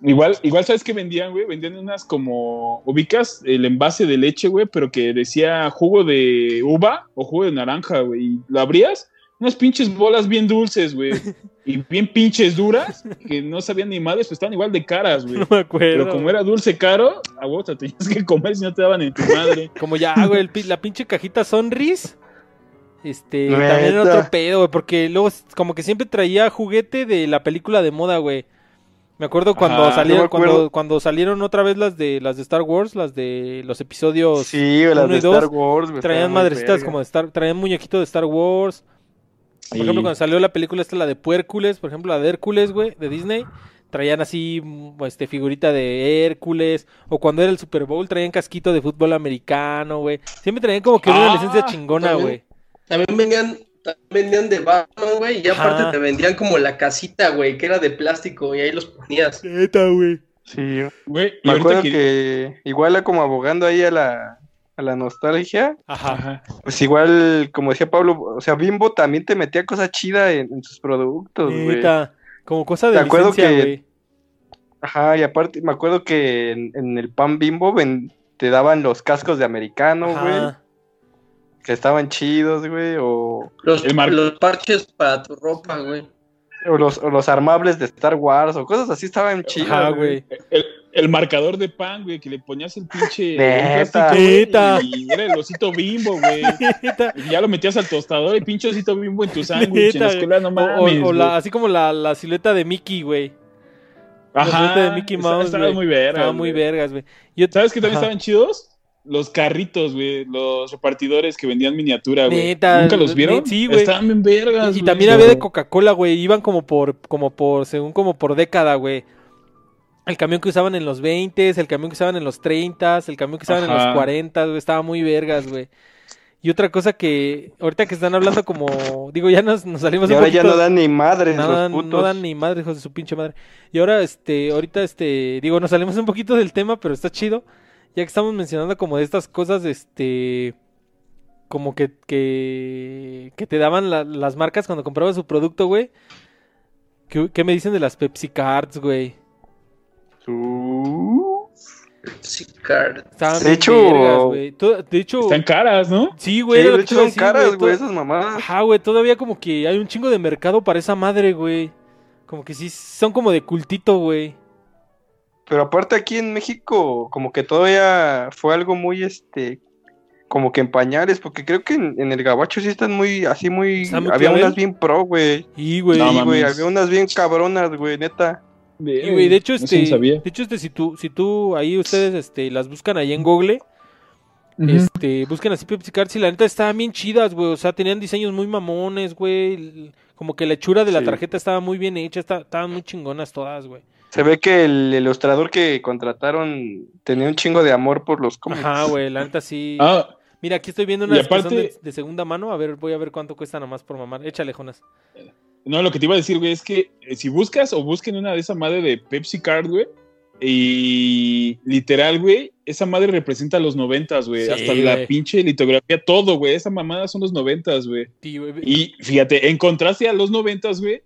Speaker 3: Igual, igual sabes que vendían, güey, vendían unas como ubicas el envase de leche, güey, pero que decía jugo de uva o jugo de naranja, güey. Y lo abrías unas pinches bolas bien dulces, güey. y bien pinches duras, que no sabían ni madres, pues estaban igual de caras, güey.
Speaker 1: No me acuerdo.
Speaker 3: Pero como era dulce caro, a vos te tenías que comer si no te daban en tu madre.
Speaker 1: como ya, güey, la pinche cajita Sonris. Este, también era otro pedo, güey, porque luego como que siempre traía juguete de la película de moda, güey. Me acuerdo cuando salieron, cuando, cuando salieron otra vez las de las de Star Wars, las de los episodios
Speaker 5: sí, las de Star Wars,
Speaker 1: traían madrecitas como de Star, traían muñequitos de Star Wars. Por ejemplo, cuando salió la película esta, la de Puércules, por ejemplo, la de Hércules, güey, de Disney, traían así, mm, este, figurita de Hércules, o cuando era el Super Bowl, traían casquito de fútbol americano, güey. Siempre traían como que una ah, licencia chingona, güey.
Speaker 4: También, venían, también vendían de Batman, güey, y aparte te vendían como la casita, güey, que era de plástico, y ahí los ponías.
Speaker 1: Neta, güey.
Speaker 5: Sí, güey. Me acuerdo que... que igual como abogando ahí a la, a la nostalgia. Ajá. Pues igual, como decía Pablo, o sea, Bimbo también te metía cosa chida en, sus productos, güey.
Speaker 1: Como cosa de licencia, güey.
Speaker 5: Ajá, y aparte, me acuerdo que en, el pan bimbo te daban los cascos de americano, güey. Que estaban chidos, güey. O
Speaker 4: los, los parches para tu ropa, güey.
Speaker 5: O los, o los armables de Star Wars, o cosas así estaban chidos, güey.
Speaker 3: El, el, marcador de pan, güey, que le ponías el pinche.
Speaker 5: Neta.
Speaker 3: Y era el osito bimbo, güey. Y ya lo metías al tostador, el pinche osito bimbo en tu sándwich. En la escuela, no mames.
Speaker 1: O, la, así como la, la silueta de Mickey, güey.
Speaker 3: Ajá. de Mickey Mouse. Estaba, muy vergas.
Speaker 1: Estaba muy vergas, güey.
Speaker 3: ¿Sabes qué también estaban chidos? Los carritos, güey, los repartidores que vendían miniatura, güey.
Speaker 1: Neta,
Speaker 3: ¿Nunca los vieron?
Speaker 1: Sí, güey.
Speaker 3: Estaban bien vergas,
Speaker 1: Y, y también había de Coca-Cola, güey. Iban como por, como por, según como por década, güey. El camión que usaban en los 20, el camión que usaban en los 30, el camión que usaban en los 40, güey. Estaba muy vergas, güey. Y otra cosa que ahorita que están hablando como, digo, ya nos, nos salimos
Speaker 5: y ahora ya no dan ni madres los
Speaker 1: putos. No dan ni madres, hijos de su pinche madre. Y ahora, este, ahorita, este, digo, nos salimos un poquito del tema, pero está chido. Ya que estamos mencionando como de estas cosas, este, como que, que, que te daban las marcas cuando comprabas su producto, güey. ¿Qué, ¿Qué, me dicen de las Pepsi Cards, güey?
Speaker 5: De hecho,
Speaker 1: de hecho,
Speaker 3: están caras, ¿no?
Speaker 1: Sí, güey.
Speaker 5: de hecho son caras, güey, esas mamás.
Speaker 1: Ajá, güey, todavía como que hay un chingo de mercado para esa madre, güey. Como que sí, son como de cultito, güey.
Speaker 5: Pero aparte aquí en México, como que todavía fue algo muy, este, como que en pañales, porque creo que en, el gabacho sí están muy, así muy, había unas bien pro, güey.
Speaker 1: Sí, güey.
Speaker 5: güey, había unas bien cabronas, güey, neta.
Speaker 1: Y, güey, de hecho, este, de hecho, este, si tú, si tú, ahí ustedes, este, las buscan ahí en Google, este, busquen así Pepsi Cards y la neta estaban bien chidas, güey, o sea, tenían diseños muy mamones, güey, como que la hechura de la tarjeta estaba muy bien hecha, estaban muy chingonas todas, güey.
Speaker 5: Se ve que el ilustrador que contrataron tenía un chingo de amor por los cómics.
Speaker 1: Ajá, güey, la neta sí. Ah. Mira, aquí estoy viendo una aparte... de, segunda mano, a ver, voy a ver cuánto cuesta nomás por mamar. Échale, Jonas.
Speaker 3: No, lo que te iba a decir, güey, es que eh, si buscas o busquen una de esa madre de Pepsi Card, güey, y literal, güey, esa madre representa los noventas, güey. Hasta la pinche litografía, todo, güey. Esa mamada son los noventas, güey. Y fíjate, en contraste a los noventas, güey,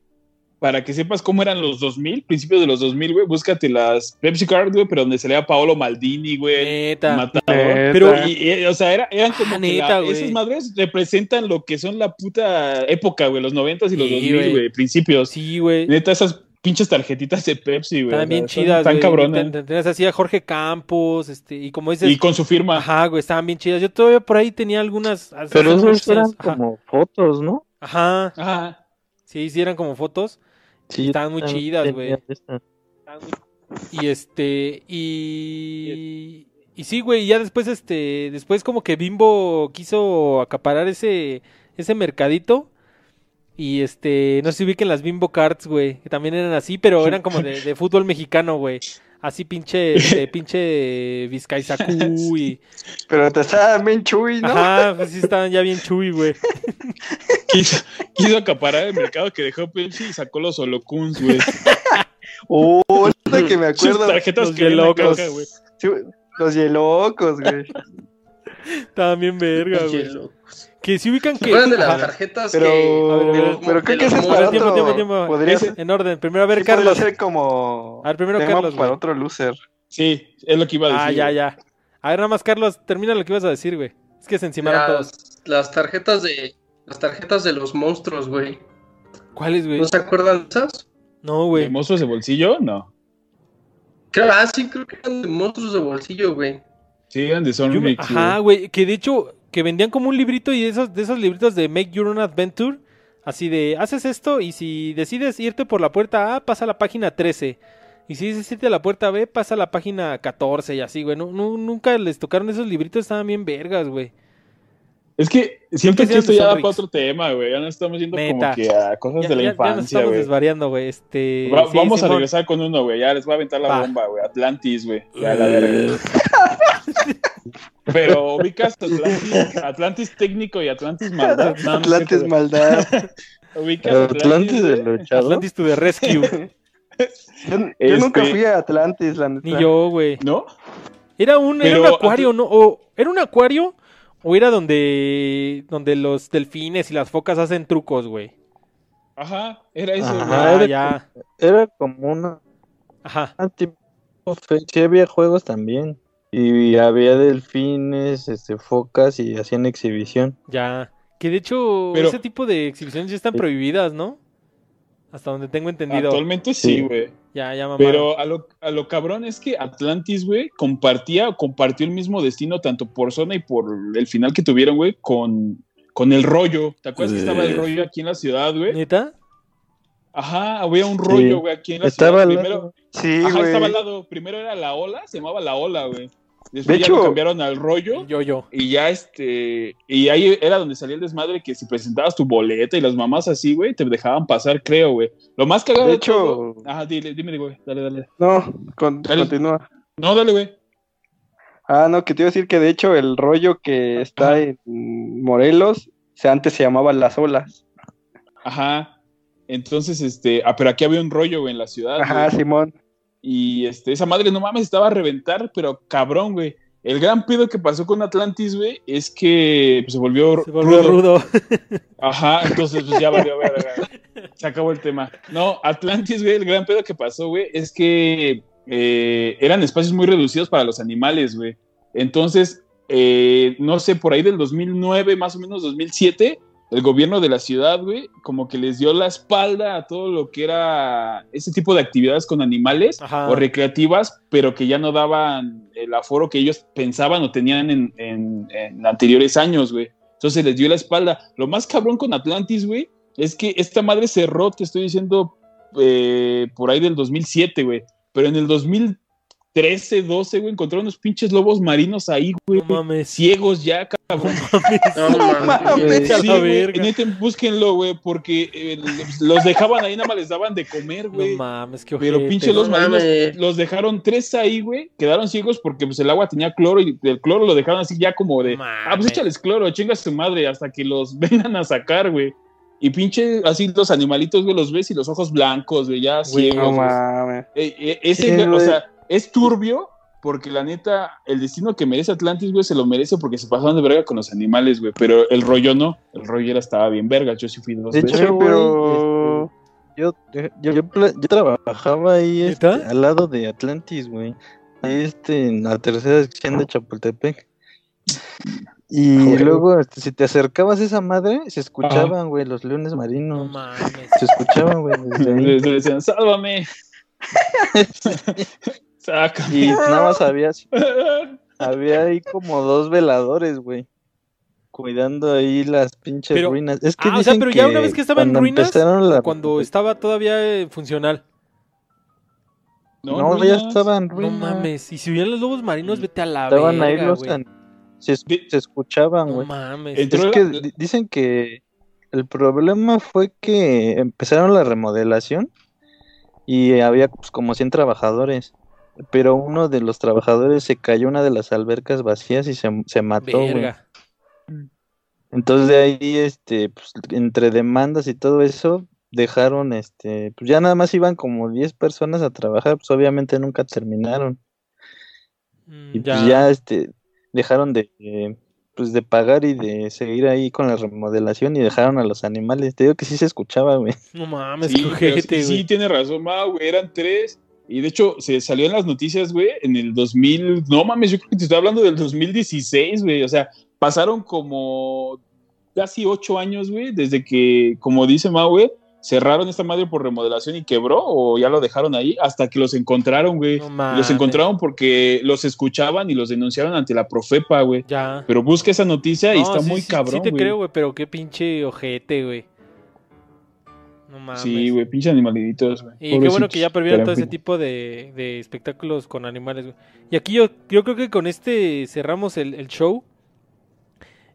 Speaker 3: para que sepas cómo eran los 2000, principios de los 2000, güey, búscate las Pepsi Card, güey, pero donde salía Paolo Maldini, güey.
Speaker 1: Neta.
Speaker 3: Matador. Pero, o sea, eran como ah, que esas madres representan lo que son la puta época, güey, los 90 y los 2000, güey, principios.
Speaker 1: Sí, güey.
Speaker 3: Neta, esas pinches tarjetitas de Pepsi, güey.
Speaker 1: Estaban bien chidas,
Speaker 3: Están cabronas.
Speaker 1: Tenías así a Jorge Campos, este, y como dices...
Speaker 3: Y con su firma.
Speaker 1: Ajá, güey, estaban bien chidas. Yo todavía por ahí tenía algunas...
Speaker 2: Pero esos eran como fotos, ¿no?
Speaker 1: Ajá. Ajá. Sí, sí, eran como fotos. Sí, estaban muy chidas, güey. Y este, y... Y sí, güey, ya después, este, después como que Bimbo quiso acaparar ese, ese mercadito. Y este, no sé si ubiquen las Bimbo Cards, güey, que también eran así, pero eran como de, fútbol mexicano, güey. Así pinche, este, pinche Vizcaizacú y...
Speaker 5: Pero te estaban bien chuy, ¿no?
Speaker 1: Ajá, pues sí estaban ya bien chuy, güey.
Speaker 3: quiso, quiso acaparar el mercado que dejó Pepsi y sacó los holocuns, güey.
Speaker 5: oh, que me acuerdo.
Speaker 3: Sus tarjetas que locos. güey.
Speaker 5: los yelocos, güey.
Speaker 1: Estaban bien verga, güey. Que si ubican que.
Speaker 4: de las tarjetas
Speaker 5: pero,
Speaker 4: que.
Speaker 5: Pero, creo que es para
Speaker 1: tiempo, tiempo, tiempo.
Speaker 5: Podría ser...
Speaker 1: En orden. Primero a ver, Carlos.
Speaker 5: ser como.
Speaker 1: A ver, primero Carlos.
Speaker 5: Para otro loser.
Speaker 3: Sí, es lo que iba a
Speaker 1: ah,
Speaker 3: decir.
Speaker 1: Ah, ya, ya. A ver, nada más, Carlos, termina lo que ibas a decir, güey. Es que se encimaron todos.
Speaker 4: Las tarjetas de. Las tarjetas de los monstruos, güey.
Speaker 1: ¿Cuáles, güey?
Speaker 4: ¿No se acuerdan de esas?
Speaker 1: No, güey.
Speaker 3: ¿De monstruos de bolsillo? No.
Speaker 4: Creo, ah, sí, creo que eran de monstruos de bolsillo, güey.
Speaker 3: Sí, eran de Sonrix.
Speaker 1: Ajá, güey. Que de hecho, que vendían como un librito y esos, de esos libritos de Make Your Own Adventure. Así de, haces esto y si decides irte por la puerta A, pasa a la página 13. Y si decides irte a la puerta B, pasa a la página 14 y así, güey. nunca les tocaron esos libritos, estaban bien vergas, güey.
Speaker 3: Es que siento que esto ya da para otro tema, güey. Ya no estamos yendo como que a cosas de la infancia, Ya nos estamos
Speaker 1: desvariando, güey. Este...
Speaker 3: vamos a regresar con uno, güey. Ya les voy a aventar la bomba, güey. Atlantis, güey. Ya la verga. Pero ubicas Atlantis, Atlantis técnico y Atlantis maldad.
Speaker 5: Atlantis maldad.
Speaker 3: ubicas
Speaker 2: Atlantis, de luchador.
Speaker 1: Atlantis to the rescue.
Speaker 5: yo, nunca este fui a Atlantis, la neta.
Speaker 1: Ni yo, güey.
Speaker 3: ¿No?
Speaker 1: Era un, era un acuario, ¿no? O, era un acuario o era donde, donde los delfines y las focas hacen trucos, güey.
Speaker 3: Ajá, era eso.
Speaker 1: Ajá,
Speaker 2: era, ya. era como una Ajá. Ah, sí había juegos también. Y había delfines, este, focas y hacían exhibición.
Speaker 1: Ya. Que de hecho, ese tipo de exhibiciones ya están prohibidas, ¿no? Hasta donde tengo entendido.
Speaker 3: Actualmente sí, güey.
Speaker 1: Ya, ya, mamá.
Speaker 3: Pero a lo, a lo cabrón es que Atlantis, güey, compartía, compartió el mismo destino tanto por zona y por el final que tuvieron, güey, con, con el rollo. ¿Te acuerdas que estaba el rollo aquí en la ciudad, güey?
Speaker 1: ¿Neta?
Speaker 3: Ajá, había un rollo, güey, aquí en la
Speaker 2: estaba
Speaker 3: ciudad. Primero, sí, ajá, estaba al lado. Primero era la ola, se llamaba la ola, güey. Después
Speaker 2: de
Speaker 3: ya
Speaker 2: hecho,
Speaker 3: lo cambiaron al rollo.
Speaker 1: Yo, yo.
Speaker 3: Y ya este. Y ahí era donde salía el desmadre que si presentabas tu boleta y las mamás así, güey, te dejaban pasar, creo, güey. Lo más cagado.
Speaker 5: De hecho. Todo...
Speaker 3: Ajá, dile, dime, güey. Dale, dale.
Speaker 5: No, con, dale. continúa.
Speaker 3: No, dale, güey.
Speaker 5: Ah, no, que te iba a decir que de hecho el rollo que está Ajá. en Morelos, o sea, antes se llamaba Las Olas.
Speaker 3: Ajá. Entonces, este, ah, pero aquí había un rollo, güey, en la ciudad.
Speaker 5: Ajá,
Speaker 3: güey.
Speaker 5: Simón.
Speaker 3: Y este, esa madre, no mames, estaba a reventar, pero cabrón, güey. El gran pedo que pasó con Atlantis, güey, es que pues, se volvió,
Speaker 1: se volvió rudo.
Speaker 3: rudo. Ajá, entonces pues ya valió, ver, se acabó el tema. No, Atlantis, güey, el gran pedo que pasó, güey, es que eh, eran espacios muy reducidos para los animales, güey. Entonces, eh, no sé, por ahí del 2009, más o menos 2007, el gobierno de la ciudad, güey, como que les dio la espalda a todo lo que era ese tipo de actividades con animales
Speaker 1: Ajá.
Speaker 3: o recreativas, pero que ya no daban el aforo que ellos pensaban o tenían en, en, en anteriores años, güey. Entonces les dio la espalda. Lo más cabrón con Atlantis, güey, es que esta madre cerró, te estoy diciendo, eh, por ahí del 2007, güey. Pero en el 2013, 12, güey, encontraron unos pinches lobos marinos ahí, güey.
Speaker 1: No mames.
Speaker 3: Ciegos ya, cabrón.
Speaker 1: No mames.
Speaker 5: No mames.
Speaker 3: Sí, güey, neta, búsquenlo, güey, porque eh, los dejaban ahí, nada más les daban de comer, güey.
Speaker 1: No mames, qué
Speaker 3: Pero
Speaker 1: ojete.
Speaker 3: pinche los
Speaker 4: No
Speaker 3: marinos
Speaker 4: mames.
Speaker 3: los dejaron tres ahí, güey. Quedaron ciegos porque pues el agua tenía cloro y el cloro lo dejaron así ya como de,
Speaker 1: Mames.
Speaker 3: ah, pues échales cloro, chinga su madre hasta que los vengan a sacar, güey. Y pinche así los animalitos, güey, los ves y los ojos blancos, güey, ya ciegos.
Speaker 5: No mames.
Speaker 3: Eh, eh, ese,
Speaker 2: Sí,
Speaker 3: güey, o
Speaker 2: güey.
Speaker 3: sea, es turbio porque la neta, el destino que merece Atlantis, güey, se lo merece porque se pasaron de verga con los animales, güey. Pero el rollo no. El rollo era estaba bien verga. Yo sí fui dos
Speaker 2: De
Speaker 3: veces.
Speaker 2: hecho,
Speaker 5: pero-
Speaker 2: Yo, yo, yo, yo trabajaba ahí este, al lado de Atlantis, güey. Ahí este, en la tercera sección de Chapultepec. Y
Speaker 3: Joder.
Speaker 2: luego, este, si te acercabas a esa madre, se escuchaban, güey, los leones
Speaker 1: No
Speaker 2: marinos.
Speaker 1: mames.
Speaker 2: Se escuchaban, güey, desde ahí.
Speaker 3: Les decían, sálvame.
Speaker 2: Y nada más había, había ahí como dos veladores, güey. Cuidando ahí las pinches
Speaker 1: Pero-
Speaker 2: ruinas. Es que
Speaker 1: Ah, o sea, pero ya una vez que estaba en ruinas,
Speaker 2: la-
Speaker 1: Cuando estaba todavía eh, funcional.
Speaker 2: No, ya
Speaker 3: ruinas.
Speaker 2: estaban
Speaker 1: No
Speaker 2: ruinas.
Speaker 1: mames. Y si hubieran los lobos marinos, vete a la
Speaker 2: Estaban ahí los
Speaker 1: güey.
Speaker 2: se, es-
Speaker 3: De-
Speaker 2: se escuchaban,
Speaker 1: No
Speaker 2: güey.
Speaker 1: mames.
Speaker 3: Entró
Speaker 2: es que di- dicen que el problema fue que empezaron la remodelación y había pues, como 100 trabajadores, pero uno de los trabajadores se cayó una de las albercas vacías y se, se mató, güey.
Speaker 1: Verga.
Speaker 2: Entonces de ahí, este, pues, entre demandas y todo eso, dejaron, este, pues ya nada más iban como 10 personas a trabajar, pues obviamente nunca terminaron.
Speaker 1: Mm,
Speaker 2: Y pues ya, este, dejaron de, eh, pues de pagar y de seguir ahí con la remodelación y dejaron a los animales. Te digo que sí se escuchaba, güey.
Speaker 1: No mames,
Speaker 3: Sí,
Speaker 1: ojete,
Speaker 3: sí,
Speaker 1: güey.
Speaker 3: sí, tiene razón, ma, güey, eran tres. Y de hecho, se salió en las noticias, güey, en el 2000. No mames, yo creo que te estoy hablando del 2016, güey. O sea, pasaron como casi ocho años, güey, desde que, como dice Ma, güey, cerraron esta madre por remodelación y quebró, o ya lo dejaron ahí, hasta que los encontraron, güey.
Speaker 1: No
Speaker 3: los encontraron porque los escuchaban y los denunciaron ante la Profepa, güey.
Speaker 1: Ya.
Speaker 3: Pero busca esa noticia y está
Speaker 1: sí,
Speaker 3: muy
Speaker 1: sí,
Speaker 3: cabrón,
Speaker 1: Sí te creo, güey, pero qué pinche ojete, güey. No mames.
Speaker 3: Sí, güey, pinche animalitos, güey.
Speaker 1: Y qué bueno que ya
Speaker 3: Pero,
Speaker 1: todo ese tipo de, de espectáculos con animales, güey. Y aquí yo, yo creo que con este cerramos el, el show.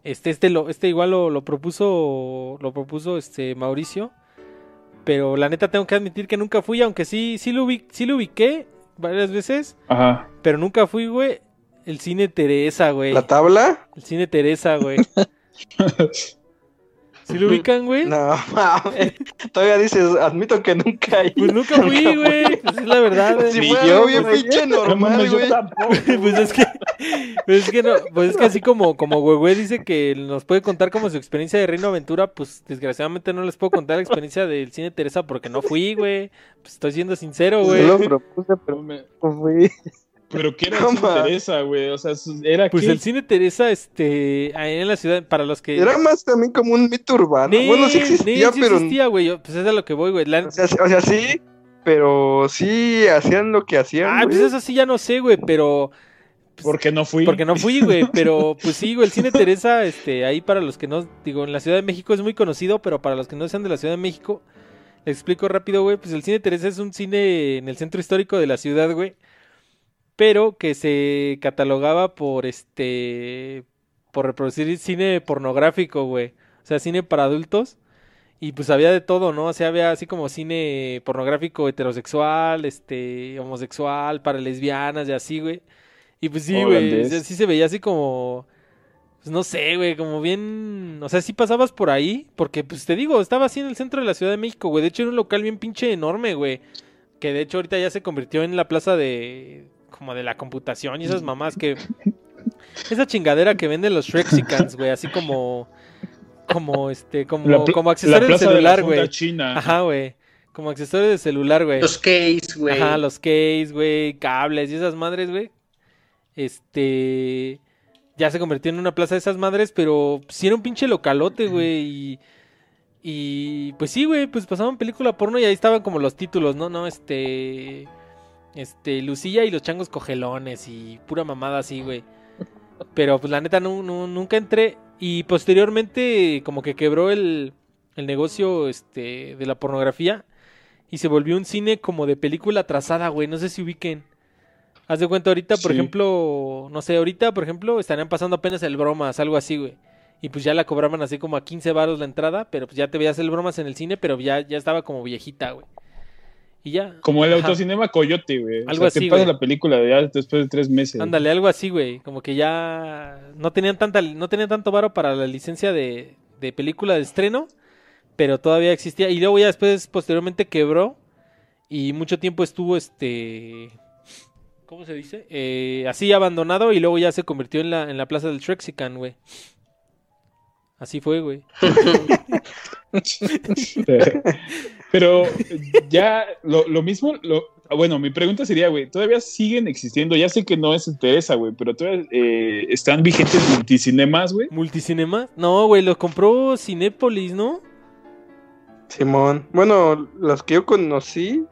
Speaker 1: Este, este, lo, este igual lo, lo propuso, lo propuso este Mauricio. Pero la neta tengo que admitir que nunca fui, aunque sí, sí lo, ubi- sí lo ubiqué varias veces,
Speaker 3: Ajá.
Speaker 1: pero nunca fui, güey. El cine Teresa, güey.
Speaker 5: ¿La tabla?
Speaker 1: El cine Teresa, güey. ¿Sí lo ubican, güey?
Speaker 5: No, mames. Todavía dices, admito que nunca
Speaker 1: he Pues nunca fui, güey. Pues es la verdad, güey.
Speaker 5: Si yo, bien pinche normal, güey.
Speaker 1: pues es que, pues es que no, pues es que así como, como güey dice que nos puede contar como su experiencia de Reino Aventura, pues desgraciadamente no les puedo contar la experiencia del cine Teresa porque no fui, güey. Pues estoy siendo sincero, güey.
Speaker 2: Yo lo propuse, pero me fui.
Speaker 3: Pero ¿qué era el cine Teresa, güey? O sea, era
Speaker 1: Pues el cine Teresa, este, ahí en la ciudad, para los que...
Speaker 5: Era más también como un mito urbano. bueno, sí existía,
Speaker 1: sí
Speaker 5: pero...
Speaker 1: existía, güey, pues es a lo que voy, güey.
Speaker 5: O, sea, sí, pero sí hacían lo que hacían,
Speaker 1: Ah, pues eso sí ya no sé, güey, pero...
Speaker 3: Pues, porque no fui.
Speaker 1: Porque no fui, güey, pero pues sí, güey, el cine Teresa, este, ahí para los que no, digo, en la Ciudad de México es muy conocido, pero para los que no sean de la Ciudad de México, les explico rápido, güey, pues el cine Teresa es un cine en el centro histórico de la ciudad, güey pero que se catalogaba por este por reproducir cine pornográfico, güey. O sea, cine para adultos. Y pues había de todo, ¿no? O sea, había así como cine pornográfico heterosexual, este, homosexual, para lesbianas y así, güey. Y pues sí, güey, sí se veía así como pues no sé, güey, como bien, o sea, sí pasabas por ahí, porque pues te digo, estaba así en el centro de la Ciudad de México, güey. De hecho era un local bien pinche enorme, güey, que de hecho ahorita ya se convirtió en la plaza de como de la computación y esas mamás que... Esa chingadera que venden los Shrexicans, güey, así como... Como este, como, como accesorio de celular, güey. Ajá, güey. Como accesorio de celular, güey.
Speaker 4: Los case, güey.
Speaker 1: Ajá, los case, güey, cables y esas madres, güey. Este ya se convirtió en una plaza de esas madres, pero sí era un pinche localote, güey, y, y pues sí, güey, pues pasaban película porno y ahí estaban como los títulos, ¿no? No, este este, Lucilla y los changos cogelones y pura mamada así, güey. Pero pues la neta no, nunca entré. Y posteriormente como que quebró el, el negocio este, de la pornografía. Y se volvió un cine como de película trazada, güey. No sé si ubiquen. Haz de cuenta ahorita, por ejemplo, no sé, ahorita, por ejemplo, estarían pasando apenas el bromas, algo así, güey. Y pues ya la cobraban así como a 15 baros la entrada, pero pues ya te veías el bromas en el cine, pero ya, ya estaba como viejita, güey. Y ya.
Speaker 3: Como el autocinema Coyote, güey. Algo así. Te pasa la película ya después de tres meses.
Speaker 1: Ándale, algo así, güey. Como que ya no tenían tanta, no tenían tanto varo para la licencia de, de película de estreno, pero todavía existía. Y luego ya después, posteriormente quebró. Y mucho tiempo estuvo este. ¿Cómo se dice? Eh, así abandonado y luego ya se convirtió en la, en la plaza del Trexican, güey. Así fue, güey.
Speaker 3: Pero ya lo, mismo, lo, bueno, mi pregunta sería, güey, ¿todavía siguen existiendo? Ya sé que no es Teresa, güey, pero todavía eh, están vigentes multicinemas, güey.
Speaker 1: ¿Multicinemas? No, güey, los compró Cinépolis, ¿no?
Speaker 5: Simón. Bueno, los que yo conocí,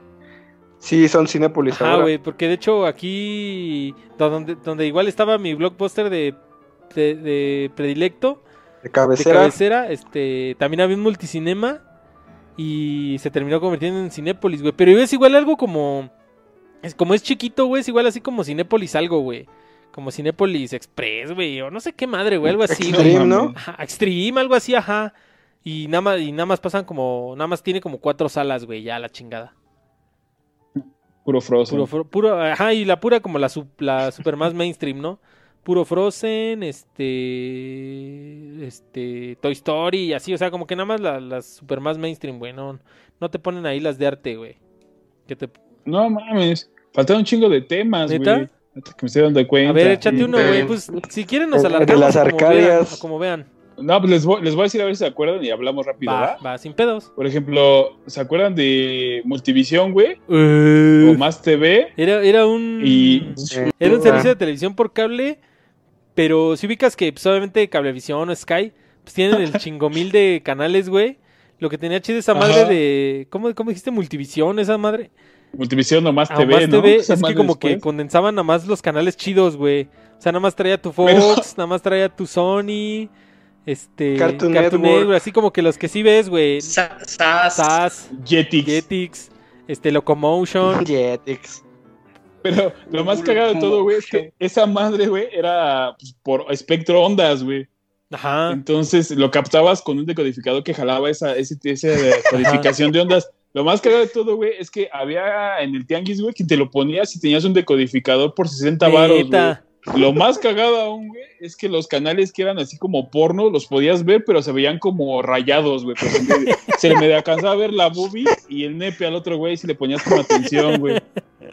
Speaker 5: sí son Cinépolis
Speaker 1: Ah, güey, porque de hecho aquí, donde, donde igual estaba mi blockbuster de, de, predilecto,
Speaker 5: de cabecera.
Speaker 1: de cabecera, este, también había un multicinema y se terminó convirtiendo en Cinépolis, güey. Pero es igual algo como. Es, como es chiquito, güey. Es igual así como Cinépolis algo, güey. Como Cinépolis Express, güey. O no sé qué madre, güey. Algo así,
Speaker 5: Extreme, ¿no?
Speaker 1: Ajá, Extreme, algo así, ajá. Y nada más, y nada más pasan como. Nada más tiene como cuatro salas, güey. Ya la chingada.
Speaker 3: Puro Frozen.
Speaker 1: Puro, puro, ajá, y la pura como la, la super más mainstream, ¿no? Puro Frozen, este, este, Toy Story y así, o sea, como que nada más las super más mainstream, güey, no, te ponen ahí las de arte, güey.
Speaker 3: No mames, faltaron un chingo de temas, güey. Que me estoy dando cuenta.
Speaker 1: A ver, échate uno, güey, pues si quieren nos alargamos.
Speaker 5: las arcadias.
Speaker 1: Como vean,
Speaker 3: No, pues les voy, les voy a decir a ver si se acuerdan y hablamos rápido,
Speaker 1: va, Va, sin pedos.
Speaker 3: Por ejemplo, ¿se acuerdan de Multivisión, güey? o Más TV.
Speaker 1: Era, era un...
Speaker 3: Y...
Speaker 1: Era un servicio de televisión por cable pero si ubicas que pues, obviamente Cablevisión o Sky, pues tienen el chingomil de canales, güey. Lo que tenía chido esa madre de. ¿cómo, ¿Cómo dijiste? Multivisión, esa madre.
Speaker 3: Multivisión nomás TV, más
Speaker 1: TV, es que como que condensaban nada más los canales chidos, güey. O sea, nada más traía tu Fox, nada más traía tu Sony, este...
Speaker 5: Cartoon, Network.
Speaker 1: así como que los que sí ves, güey.
Speaker 4: SAS.
Speaker 1: SAS.
Speaker 3: Jetix.
Speaker 1: Jetix. Este, Locomotion.
Speaker 5: Jetix.
Speaker 3: Pero lo más cagado de todo, güey, es que esa madre, güey, era pues, por espectro ondas, güey.
Speaker 1: Ajá.
Speaker 3: Entonces lo captabas con un decodificador que jalaba esa, esa, codificación de ondas. Lo más cagado de todo, güey, es que había en el tianguis, güey, que te lo ponías y tenías un decodificador por 60 baros, güey. lo más cagado aún, güey, es que los canales que eran así como porno los podías ver, pero se veían como rayados, güey. Se le me alcanzaba a ver la boobie y el nepe al otro güey si le ponías como atención, güey.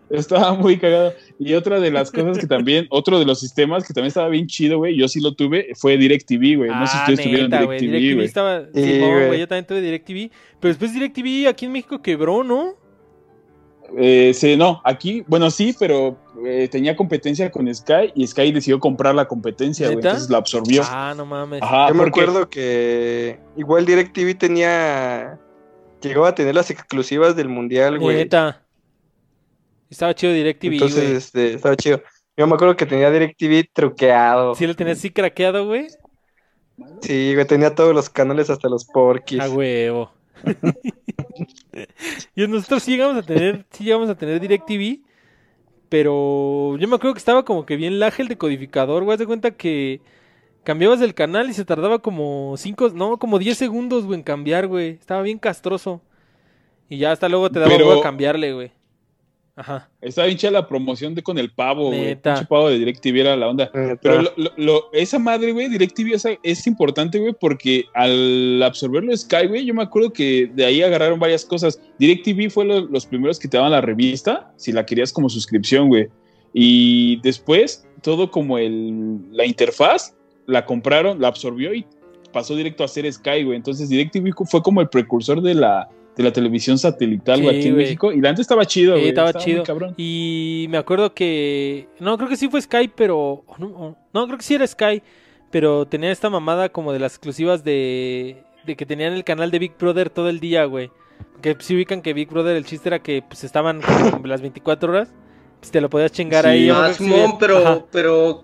Speaker 3: Estaba muy cagado. Y otra de las cosas que también, otro de los sistemas que también estaba bien chido, güey, yo sí lo tuve, fue DirecTV, güey. No sé si ustedes tuvieron DirecTV, güey.
Speaker 1: Estaba... Sí, güey, yo también tuve DirecTV. Pero después DirecTV aquí en México quebró, ¿no?
Speaker 3: Eh, sí, no, aquí, bueno, sí, pero eh, tenía competencia con Sky y Sky decidió comprar la competencia, güey, entonces la absorbió.
Speaker 1: Ah, no mames.
Speaker 5: Yo me acuerdo que igual DirecTV tenía, llegó a tener las exclusivas del mundial, güey. Neta.
Speaker 1: Estaba chido DirecTV,
Speaker 5: Entonces, este, estaba chido. Yo me acuerdo que tenía DirecTV truqueado.
Speaker 1: ¿Sí lo tenías así craqueado, güey?
Speaker 5: Sí, güey, tenía todos los canales hasta los porquis.
Speaker 1: A huevo. y nosotros sí llegamos a tener, sí llegamos a tener DirecTV, pero yo me acuerdo que estaba como que bien laje el decodificador, güey, de cuenta que cambiabas el canal y se tardaba como 5, no, como 10 segundos, güey, en cambiar, güey. Estaba bien castroso. Y ya hasta luego te daba pero... a cambiarle, güey.
Speaker 3: Ajá. Estaba hincha la promoción de con el pavo, güey. El pavo de DirecTV era la onda. Pero lo, esa madre, güey, DirecTV es, importante, güey, porque al absorberlo Sky, güey, yo me acuerdo que de ahí agarraron varias cosas. DirecTV fue los primeros que te daban la revista, si la querías como suscripción, güey. Y después, todo como el, la interfaz, la compraron, la absorbió y pasó directo a ser Sky, güey. Entonces DirecTV fue como el precursor de la de la televisión satelital aquí en México. Y la antes estaba chido,
Speaker 1: güey. estaba, chido. Y me acuerdo que. No, creo que sí fue Sky, pero. No, creo que sí era Sky. Pero tenía esta mamada como de las exclusivas de. De que tenían el canal de Big Brother todo el día, güey. Que si ubican que Big Brother, el chiste era que pues estaban las 24 horas. Pues te lo podías chingar ahí.
Speaker 4: Más, pero, pero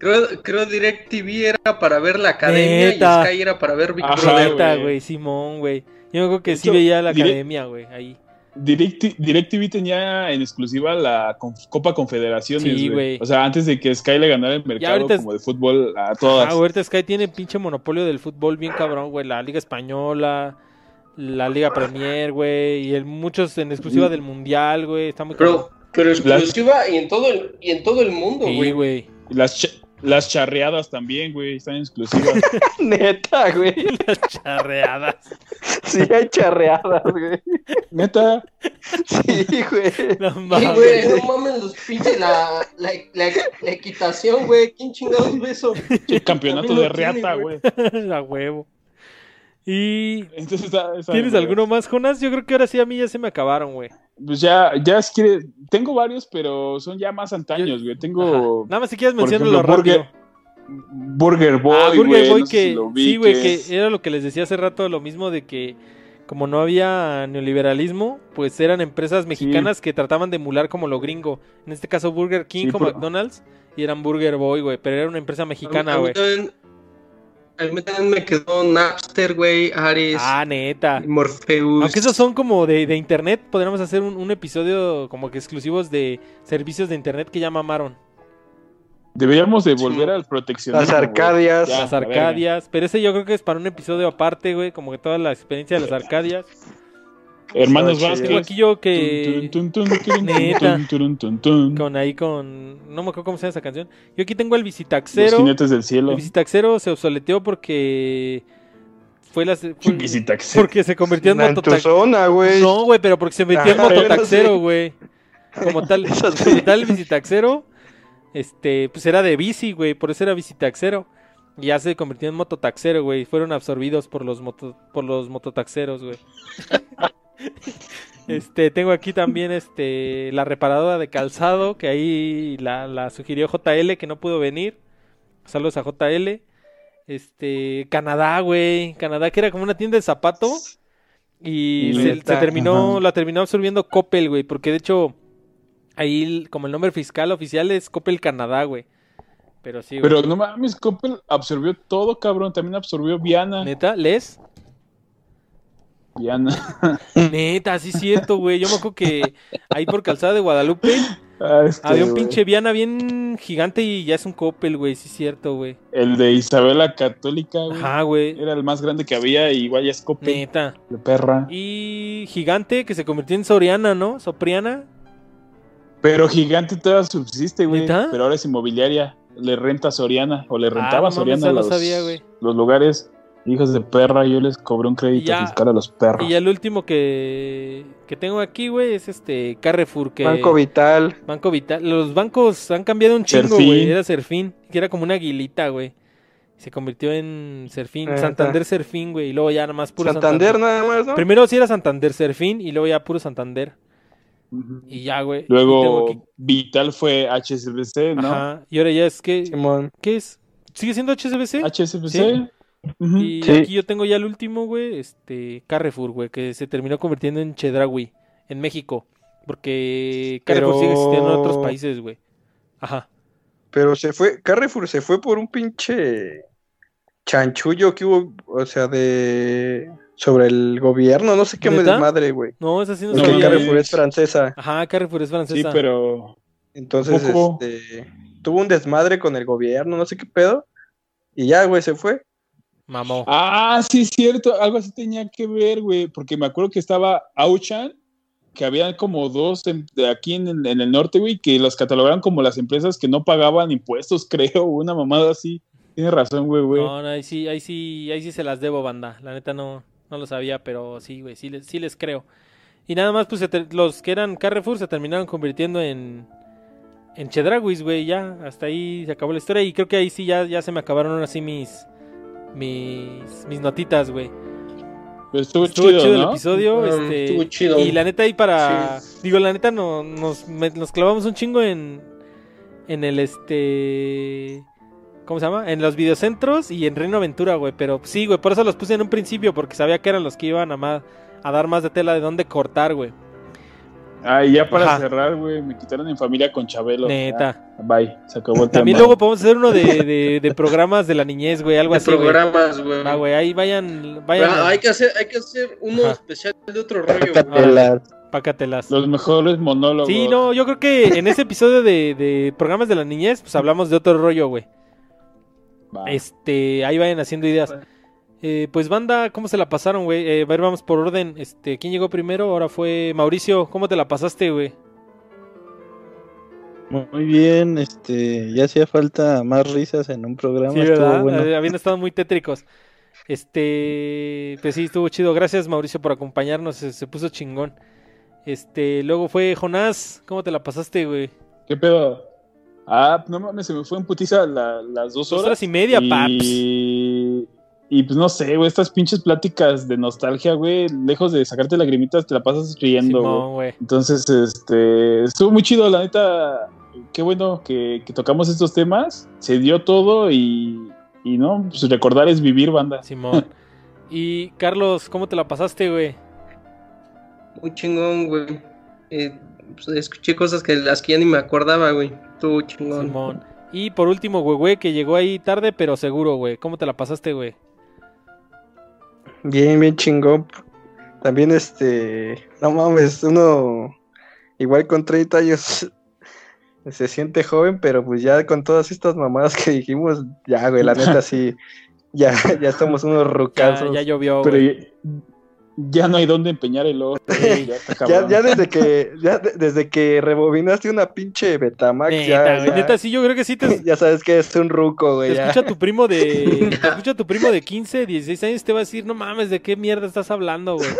Speaker 4: Creo, creo DirecTV era para ver la academia y Sky era para ver Big Brother.
Speaker 1: güey, Simón, güey. Yo creo que sí veía la academia, güey, ahí.
Speaker 3: Direct, DirecTV tenía en exclusiva la Copa Confederaciones, güey. O sea, antes de que Sky le ganara el mercado como de fútbol a todas. Ah,
Speaker 1: ahorita Sky tiene pinche monopolio del fútbol bien cabrón, güey. La Liga Española, la Liga Premier, güey. Y el, muchos en exclusiva del Mundial, güey. Está muy
Speaker 4: pero, pero exclusiva y, en todo el, y en todo el mundo, güey. Sí, güey.
Speaker 3: Las, las charreadas también, güey, están exclusivas.
Speaker 5: Neta, güey.
Speaker 1: Las charreadas.
Speaker 5: Sí, hay charreadas, güey.
Speaker 3: Neta.
Speaker 5: Sí, güey.
Speaker 4: No mames. güey, no mames los pinches, la, la, la, equitación, güey. ¿Quién chingados ve eso?
Speaker 3: El campeonato de reata, güey.
Speaker 1: A huevo. Y. Entonces, ¿Tienes alguno más, Jonas? Yo creo que ahora sí a mí ya se me acabaron, güey.
Speaker 3: Pues ya, ya es que tengo varios, pero son ya más antaños, güey. Tengo.
Speaker 1: Nada más si quieres mencionarlo rápido.
Speaker 3: Burger Boy, ah, Burger Boy
Speaker 1: que sí, güey, que era lo que les decía hace rato, lo mismo de que como no había neoliberalismo, pues eran empresas mexicanas que trataban de emular como lo gringo. En este caso Burger King o McDonald's y eran Burger Boy, güey, pero era una empresa mexicana, güey.
Speaker 4: A mí también me quedó Napster, güey, Ares.
Speaker 1: Ah, neta.
Speaker 4: Morpheus.
Speaker 1: Aunque esos son como de, de internet, podríamos hacer un, episodio como que exclusivos de servicios de internet que ya mamaron.
Speaker 3: Deberíamos de volver al proteccionismo.
Speaker 5: Las Arcadias.
Speaker 1: las Arcadias. Pero ese yo creo que es para un episodio aparte, güey. Como que toda la experiencia de las Arcadias.
Speaker 3: Hermanos Vázquez.
Speaker 1: aquí yo que. Con ahí con. No me acuerdo cómo se llama esa canción. Yo aquí tengo el Visitaxero. Los
Speaker 3: jinetes del cielo.
Speaker 1: El Visitaxero se obsoleteó porque. Fue la.
Speaker 3: Visitaxero.
Speaker 1: Porque se convirtió en
Speaker 5: mototaxero.
Speaker 1: No, güey, pero porque se metió en mototaxero, güey. Como tal. como tal, el Visitaxero. Este, pues era de bici, güey. Por eso era Visitaxero. Y ya se convirtió en mototaxero, güey. Fueron absorbidos por los, moto, por los mototaxeros, güey. Este, tengo aquí también este la reparadora de calzado, que ahí la, sugirió JL, que no pudo venir. Saludos a JL. Este, Canadá, güey. Canadá, que era como una tienda de zapatos. Y, se, terminó, la terminó absorbiendo Coppel, güey. Porque de hecho, ahí como el nombre fiscal oficial es Coppel Canadá, güey. Pero sí,
Speaker 3: Pero no mames, Coppel absorbió todo, cabrón. También absorbió Viana.
Speaker 1: ¿Neta? ¿Les?
Speaker 3: Viana.
Speaker 1: Neta, sí es cierto, güey. Yo me acuerdo que ahí por Calzada de Guadalupe ah, había un pinche Viana bien gigante y ya es un Coppel, güey. Sí es cierto, güey.
Speaker 3: El de Isabela Católica, güey.
Speaker 1: Ajá, güey.
Speaker 3: Era el más grande que había y igual ya es Coppel.
Speaker 1: Neta.
Speaker 3: De perra.
Speaker 1: Y gigante que se convirtió en Soriana, ¿no? Sopriana.
Speaker 3: Pero gigante todavía subsiste, güey. Pero ahora es inmobiliaria. le renta a Soriana, o le ah, rentaba a Soriana los, los lugares. Hijos de perra, yo les cobré un crédito fiscal a los perros.
Speaker 1: Y el último que, que tengo aquí, güey, es este Carrefour. Que,
Speaker 5: Banco Vital.
Speaker 1: Banco Vital. Los bancos han cambiado un chingo, güey. Era Serfín, que era como una aguilita, güey. Se convirtió en Serfín, Santander Serfín, güey. Y luego ya nada más
Speaker 5: puro Santander. Santander nada más, ¿no?
Speaker 1: Primero sí era Santander Serfín y luego ya puro Santander. Y ya, güey.
Speaker 3: Luego Vital fue HSBC, ¿no? Ajá.
Speaker 1: Y ahora ya es que. ¿Qué es? ¿Sigue siendo HSBC?
Speaker 3: HSBC.
Speaker 1: Y aquí yo tengo ya el último, güey, este, Carrefour, güey, que se terminó convirtiendo en Chedraui, en México. Porque Carrefour sigue existiendo en otros países, güey. Ajá.
Speaker 5: Pero se fue, Carrefour se fue por un pinche chanchullo que hubo, o sea, de sobre el gobierno, no sé qué me desmadre, güey.
Speaker 1: No, es así no,
Speaker 5: no Carrefour es francesa.
Speaker 1: Ajá, Carrefour es francesa.
Speaker 3: Sí, pero
Speaker 5: entonces este, tuvo un desmadre con el gobierno, no sé qué pedo. Y ya, güey, se fue.
Speaker 1: Mamó.
Speaker 3: Ah, sí, es cierto, algo así tenía que ver, güey, porque me acuerdo que estaba Auchan, que había como dos de aquí en, en, el norte, güey, que los catalogaban como las empresas que no pagaban impuestos, creo, una mamada así. Tienes razón, güey, güey.
Speaker 1: No, no, ahí sí, ahí sí, ahí sí se las debo, banda. La neta no, no lo sabía, pero sí, güey, sí, les, sí les creo. Y nada más, pues los que eran Carrefour se terminaron convirtiendo en, en Chedraguis, güey, ya. Hasta ahí se acabó la historia. Y creo que ahí sí ya, ya se me acabaron así mis, mis, mis notitas, güey.
Speaker 3: estuvo, chido,
Speaker 1: el episodio. Mm, este, chido. Y la neta ahí para... Digo, la neta no, nos, nos clavamos un chingo en, en el este... ¿Cómo se llama? En los videocentros y en Reino Aventura, güey. Pero sí, güey, por eso los puse en un principio, porque sabía que eran los que iban a, a dar más de tela de dónde cortar, güey.
Speaker 3: Ah, y ya para cerrar, güey, me quitaron en familia con Chabelo.
Speaker 1: Neta.
Speaker 3: bye, se acabó el
Speaker 1: También luego podemos hacer uno de, de, programas de la niñez, güey, algo
Speaker 4: de
Speaker 1: así.
Speaker 4: programas, güey.
Speaker 1: Ah, güey, ahí vayan. vayan
Speaker 4: hay, que hacer, hay que hacer uno especial de otro rollo,
Speaker 1: güey. Pácatelas.
Speaker 3: Los mejores monólogos.
Speaker 1: Sí, no, yo creo que en ese episodio de, de programas de la niñez, pues hablamos de otro rollo, güey. Este, ahí vayan haciendo ideas. Eh, pues banda, ¿cómo se la pasaron, güey? Eh, a ver, vamos por orden. Este, ¿quién llegó primero? Ahora fue Mauricio. ¿Cómo te la pasaste, güey?
Speaker 2: Muy bien, este, ya hacía falta más risas en un programa.
Speaker 1: Sí, ¿verdad? Eh, habían estado muy tétricos. Este, pues sí, estuvo chido. Gracias, Mauricio, por acompañarnos. Se, puso chingón. Este, luego fue Jonás. ¿Cómo te la pasaste, güey?
Speaker 3: ¿Qué pedo? Ah, no mames, se me fue en putiza las dos horas.
Speaker 1: Dos horas y media, paps.
Speaker 3: Y pues no sé, güey, estas pinches pláticas de nostalgia, güey, lejos de sacarte lagrimitas, te la pasas riendo, güey. Entonces, este, estuvo muy chido, la neta. Qué bueno que, tocamos estos temas. Se dio todo y, y no, pues recordar es vivir, banda.
Speaker 1: Simón. y Carlos, ¿cómo te la pasaste, güey?
Speaker 4: Muy chingón, güey. Eh, pues, escuché cosas que las que ya ni me acordaba, güey. Estuvo chingón. Simón.
Speaker 1: Y por último, güey, güey, que llegó ahí tarde, pero seguro, güey. ¿Cómo te la pasaste, güey?
Speaker 5: Bien, bien chingón. También este, no mames, uno igual con 30 años se siente joven, pero pues ya con todas estas mamadas que dijimos, ya, güey, la neta sí, ya, ya estamos unos rucazos.
Speaker 1: Ya, llovió,
Speaker 3: ya no hay dónde empeñar el ojo.
Speaker 5: ya, ya, desde que ya desde que rebobinaste una pinche Betamax ya,
Speaker 1: neta, sí, yo creo que sí te
Speaker 5: ya sabes que es un ruco, güey.
Speaker 1: Te escucha tu primo de te escucha tu primo de 15, 16 años te va a decir, "No mames, ¿de qué mierda estás hablando, güey?"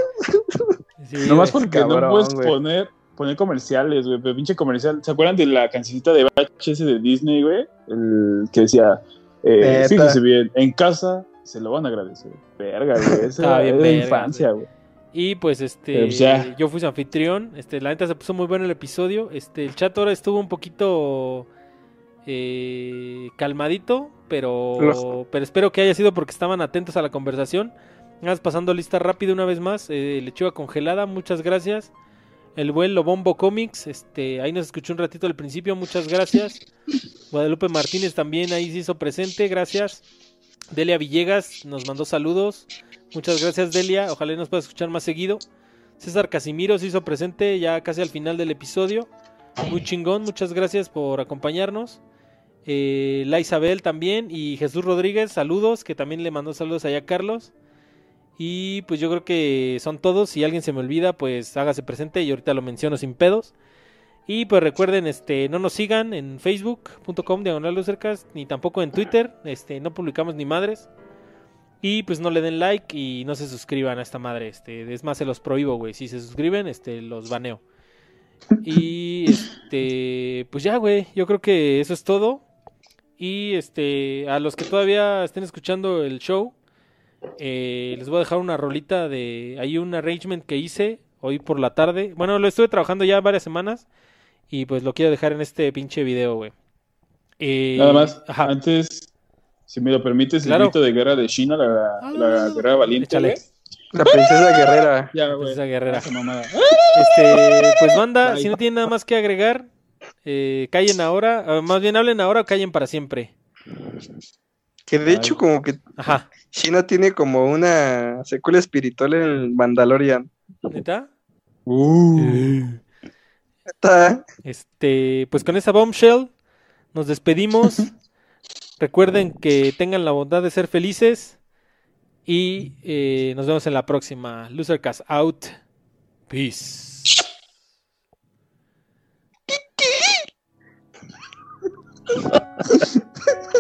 Speaker 3: Sí, Nomás porque no puedes poner poner comerciales, güey, pero pinche comercial. ¿Se acuerdan de la cancioncita de VHS de Disney, güey? El que decía, eh, fíjese bien, en casa se lo van a agradecer. Verga, güey. Esa bien de infancia, güey.
Speaker 1: Y pues este, pues, yo fui su anfitrión. Este, la neta se puso muy bueno el episodio. Este, el chat ahora estuvo un poquito eh, calmadito, pero, pero espero que haya sido porque estaban atentos a la conversación. Pasando lista rápido una vez más. Eh, lechuga congelada, muchas gracias. El buen Lobombo Comics, este, ahí nos escuchó un ratito al principio, muchas gracias. Guadalupe Martínez también ahí se hizo presente, gracias. Delia Villegas nos mandó saludos. Muchas gracias, Delia. Ojalá nos pueda escuchar más seguido. César Casimiro se hizo presente ya casi al final del episodio. Muy chingón, muchas gracias por acompañarnos. Eh, la Isabel también y Jesús Rodríguez, saludos, que también le mandó saludos allá a Carlos. Y pues yo creo que son todos. Si alguien se me olvida, pues hágase presente y ahorita lo menciono sin pedos. Y pues recuerden, este, no nos sigan en facebook.com diagonal ni tampoco en Twitter, este, no publicamos ni madres. Y pues no le den like y no se suscriban a esta madre, este, es más se los prohíbo, güey. Si se suscriben, este, los baneo. Y este, pues ya, güey, yo creo que eso es todo. Y este, a los que todavía estén escuchando el show, eh, les voy a dejar una rolita de. Hay un arrangement que hice hoy por la tarde. Bueno, lo estuve trabajando ya varias semanas. Y pues lo quiero dejar en este pinche video, güey.
Speaker 3: Eh, Nada más, antes, si me lo permites, el grito de guerra de China, la, ah, la guerrra valiente.
Speaker 5: La princesa guerrera.
Speaker 1: Ya, Princesa guerrera. Este, pues banda, si no tienen nada más que agregar, eh, callen ahora, ah, más bien hablen ahora o callen para siempre.
Speaker 5: Que de hecho como que Ajá. China tiene como una secuela espiritual en el Mandalorian.
Speaker 1: ¿Neta? Uh. Este, pues con esa bombshell nos despedimos. Recuerden que tengan la bondad de ser felices. Y eh, nos vemos en la próxima. Losercast out. Peace.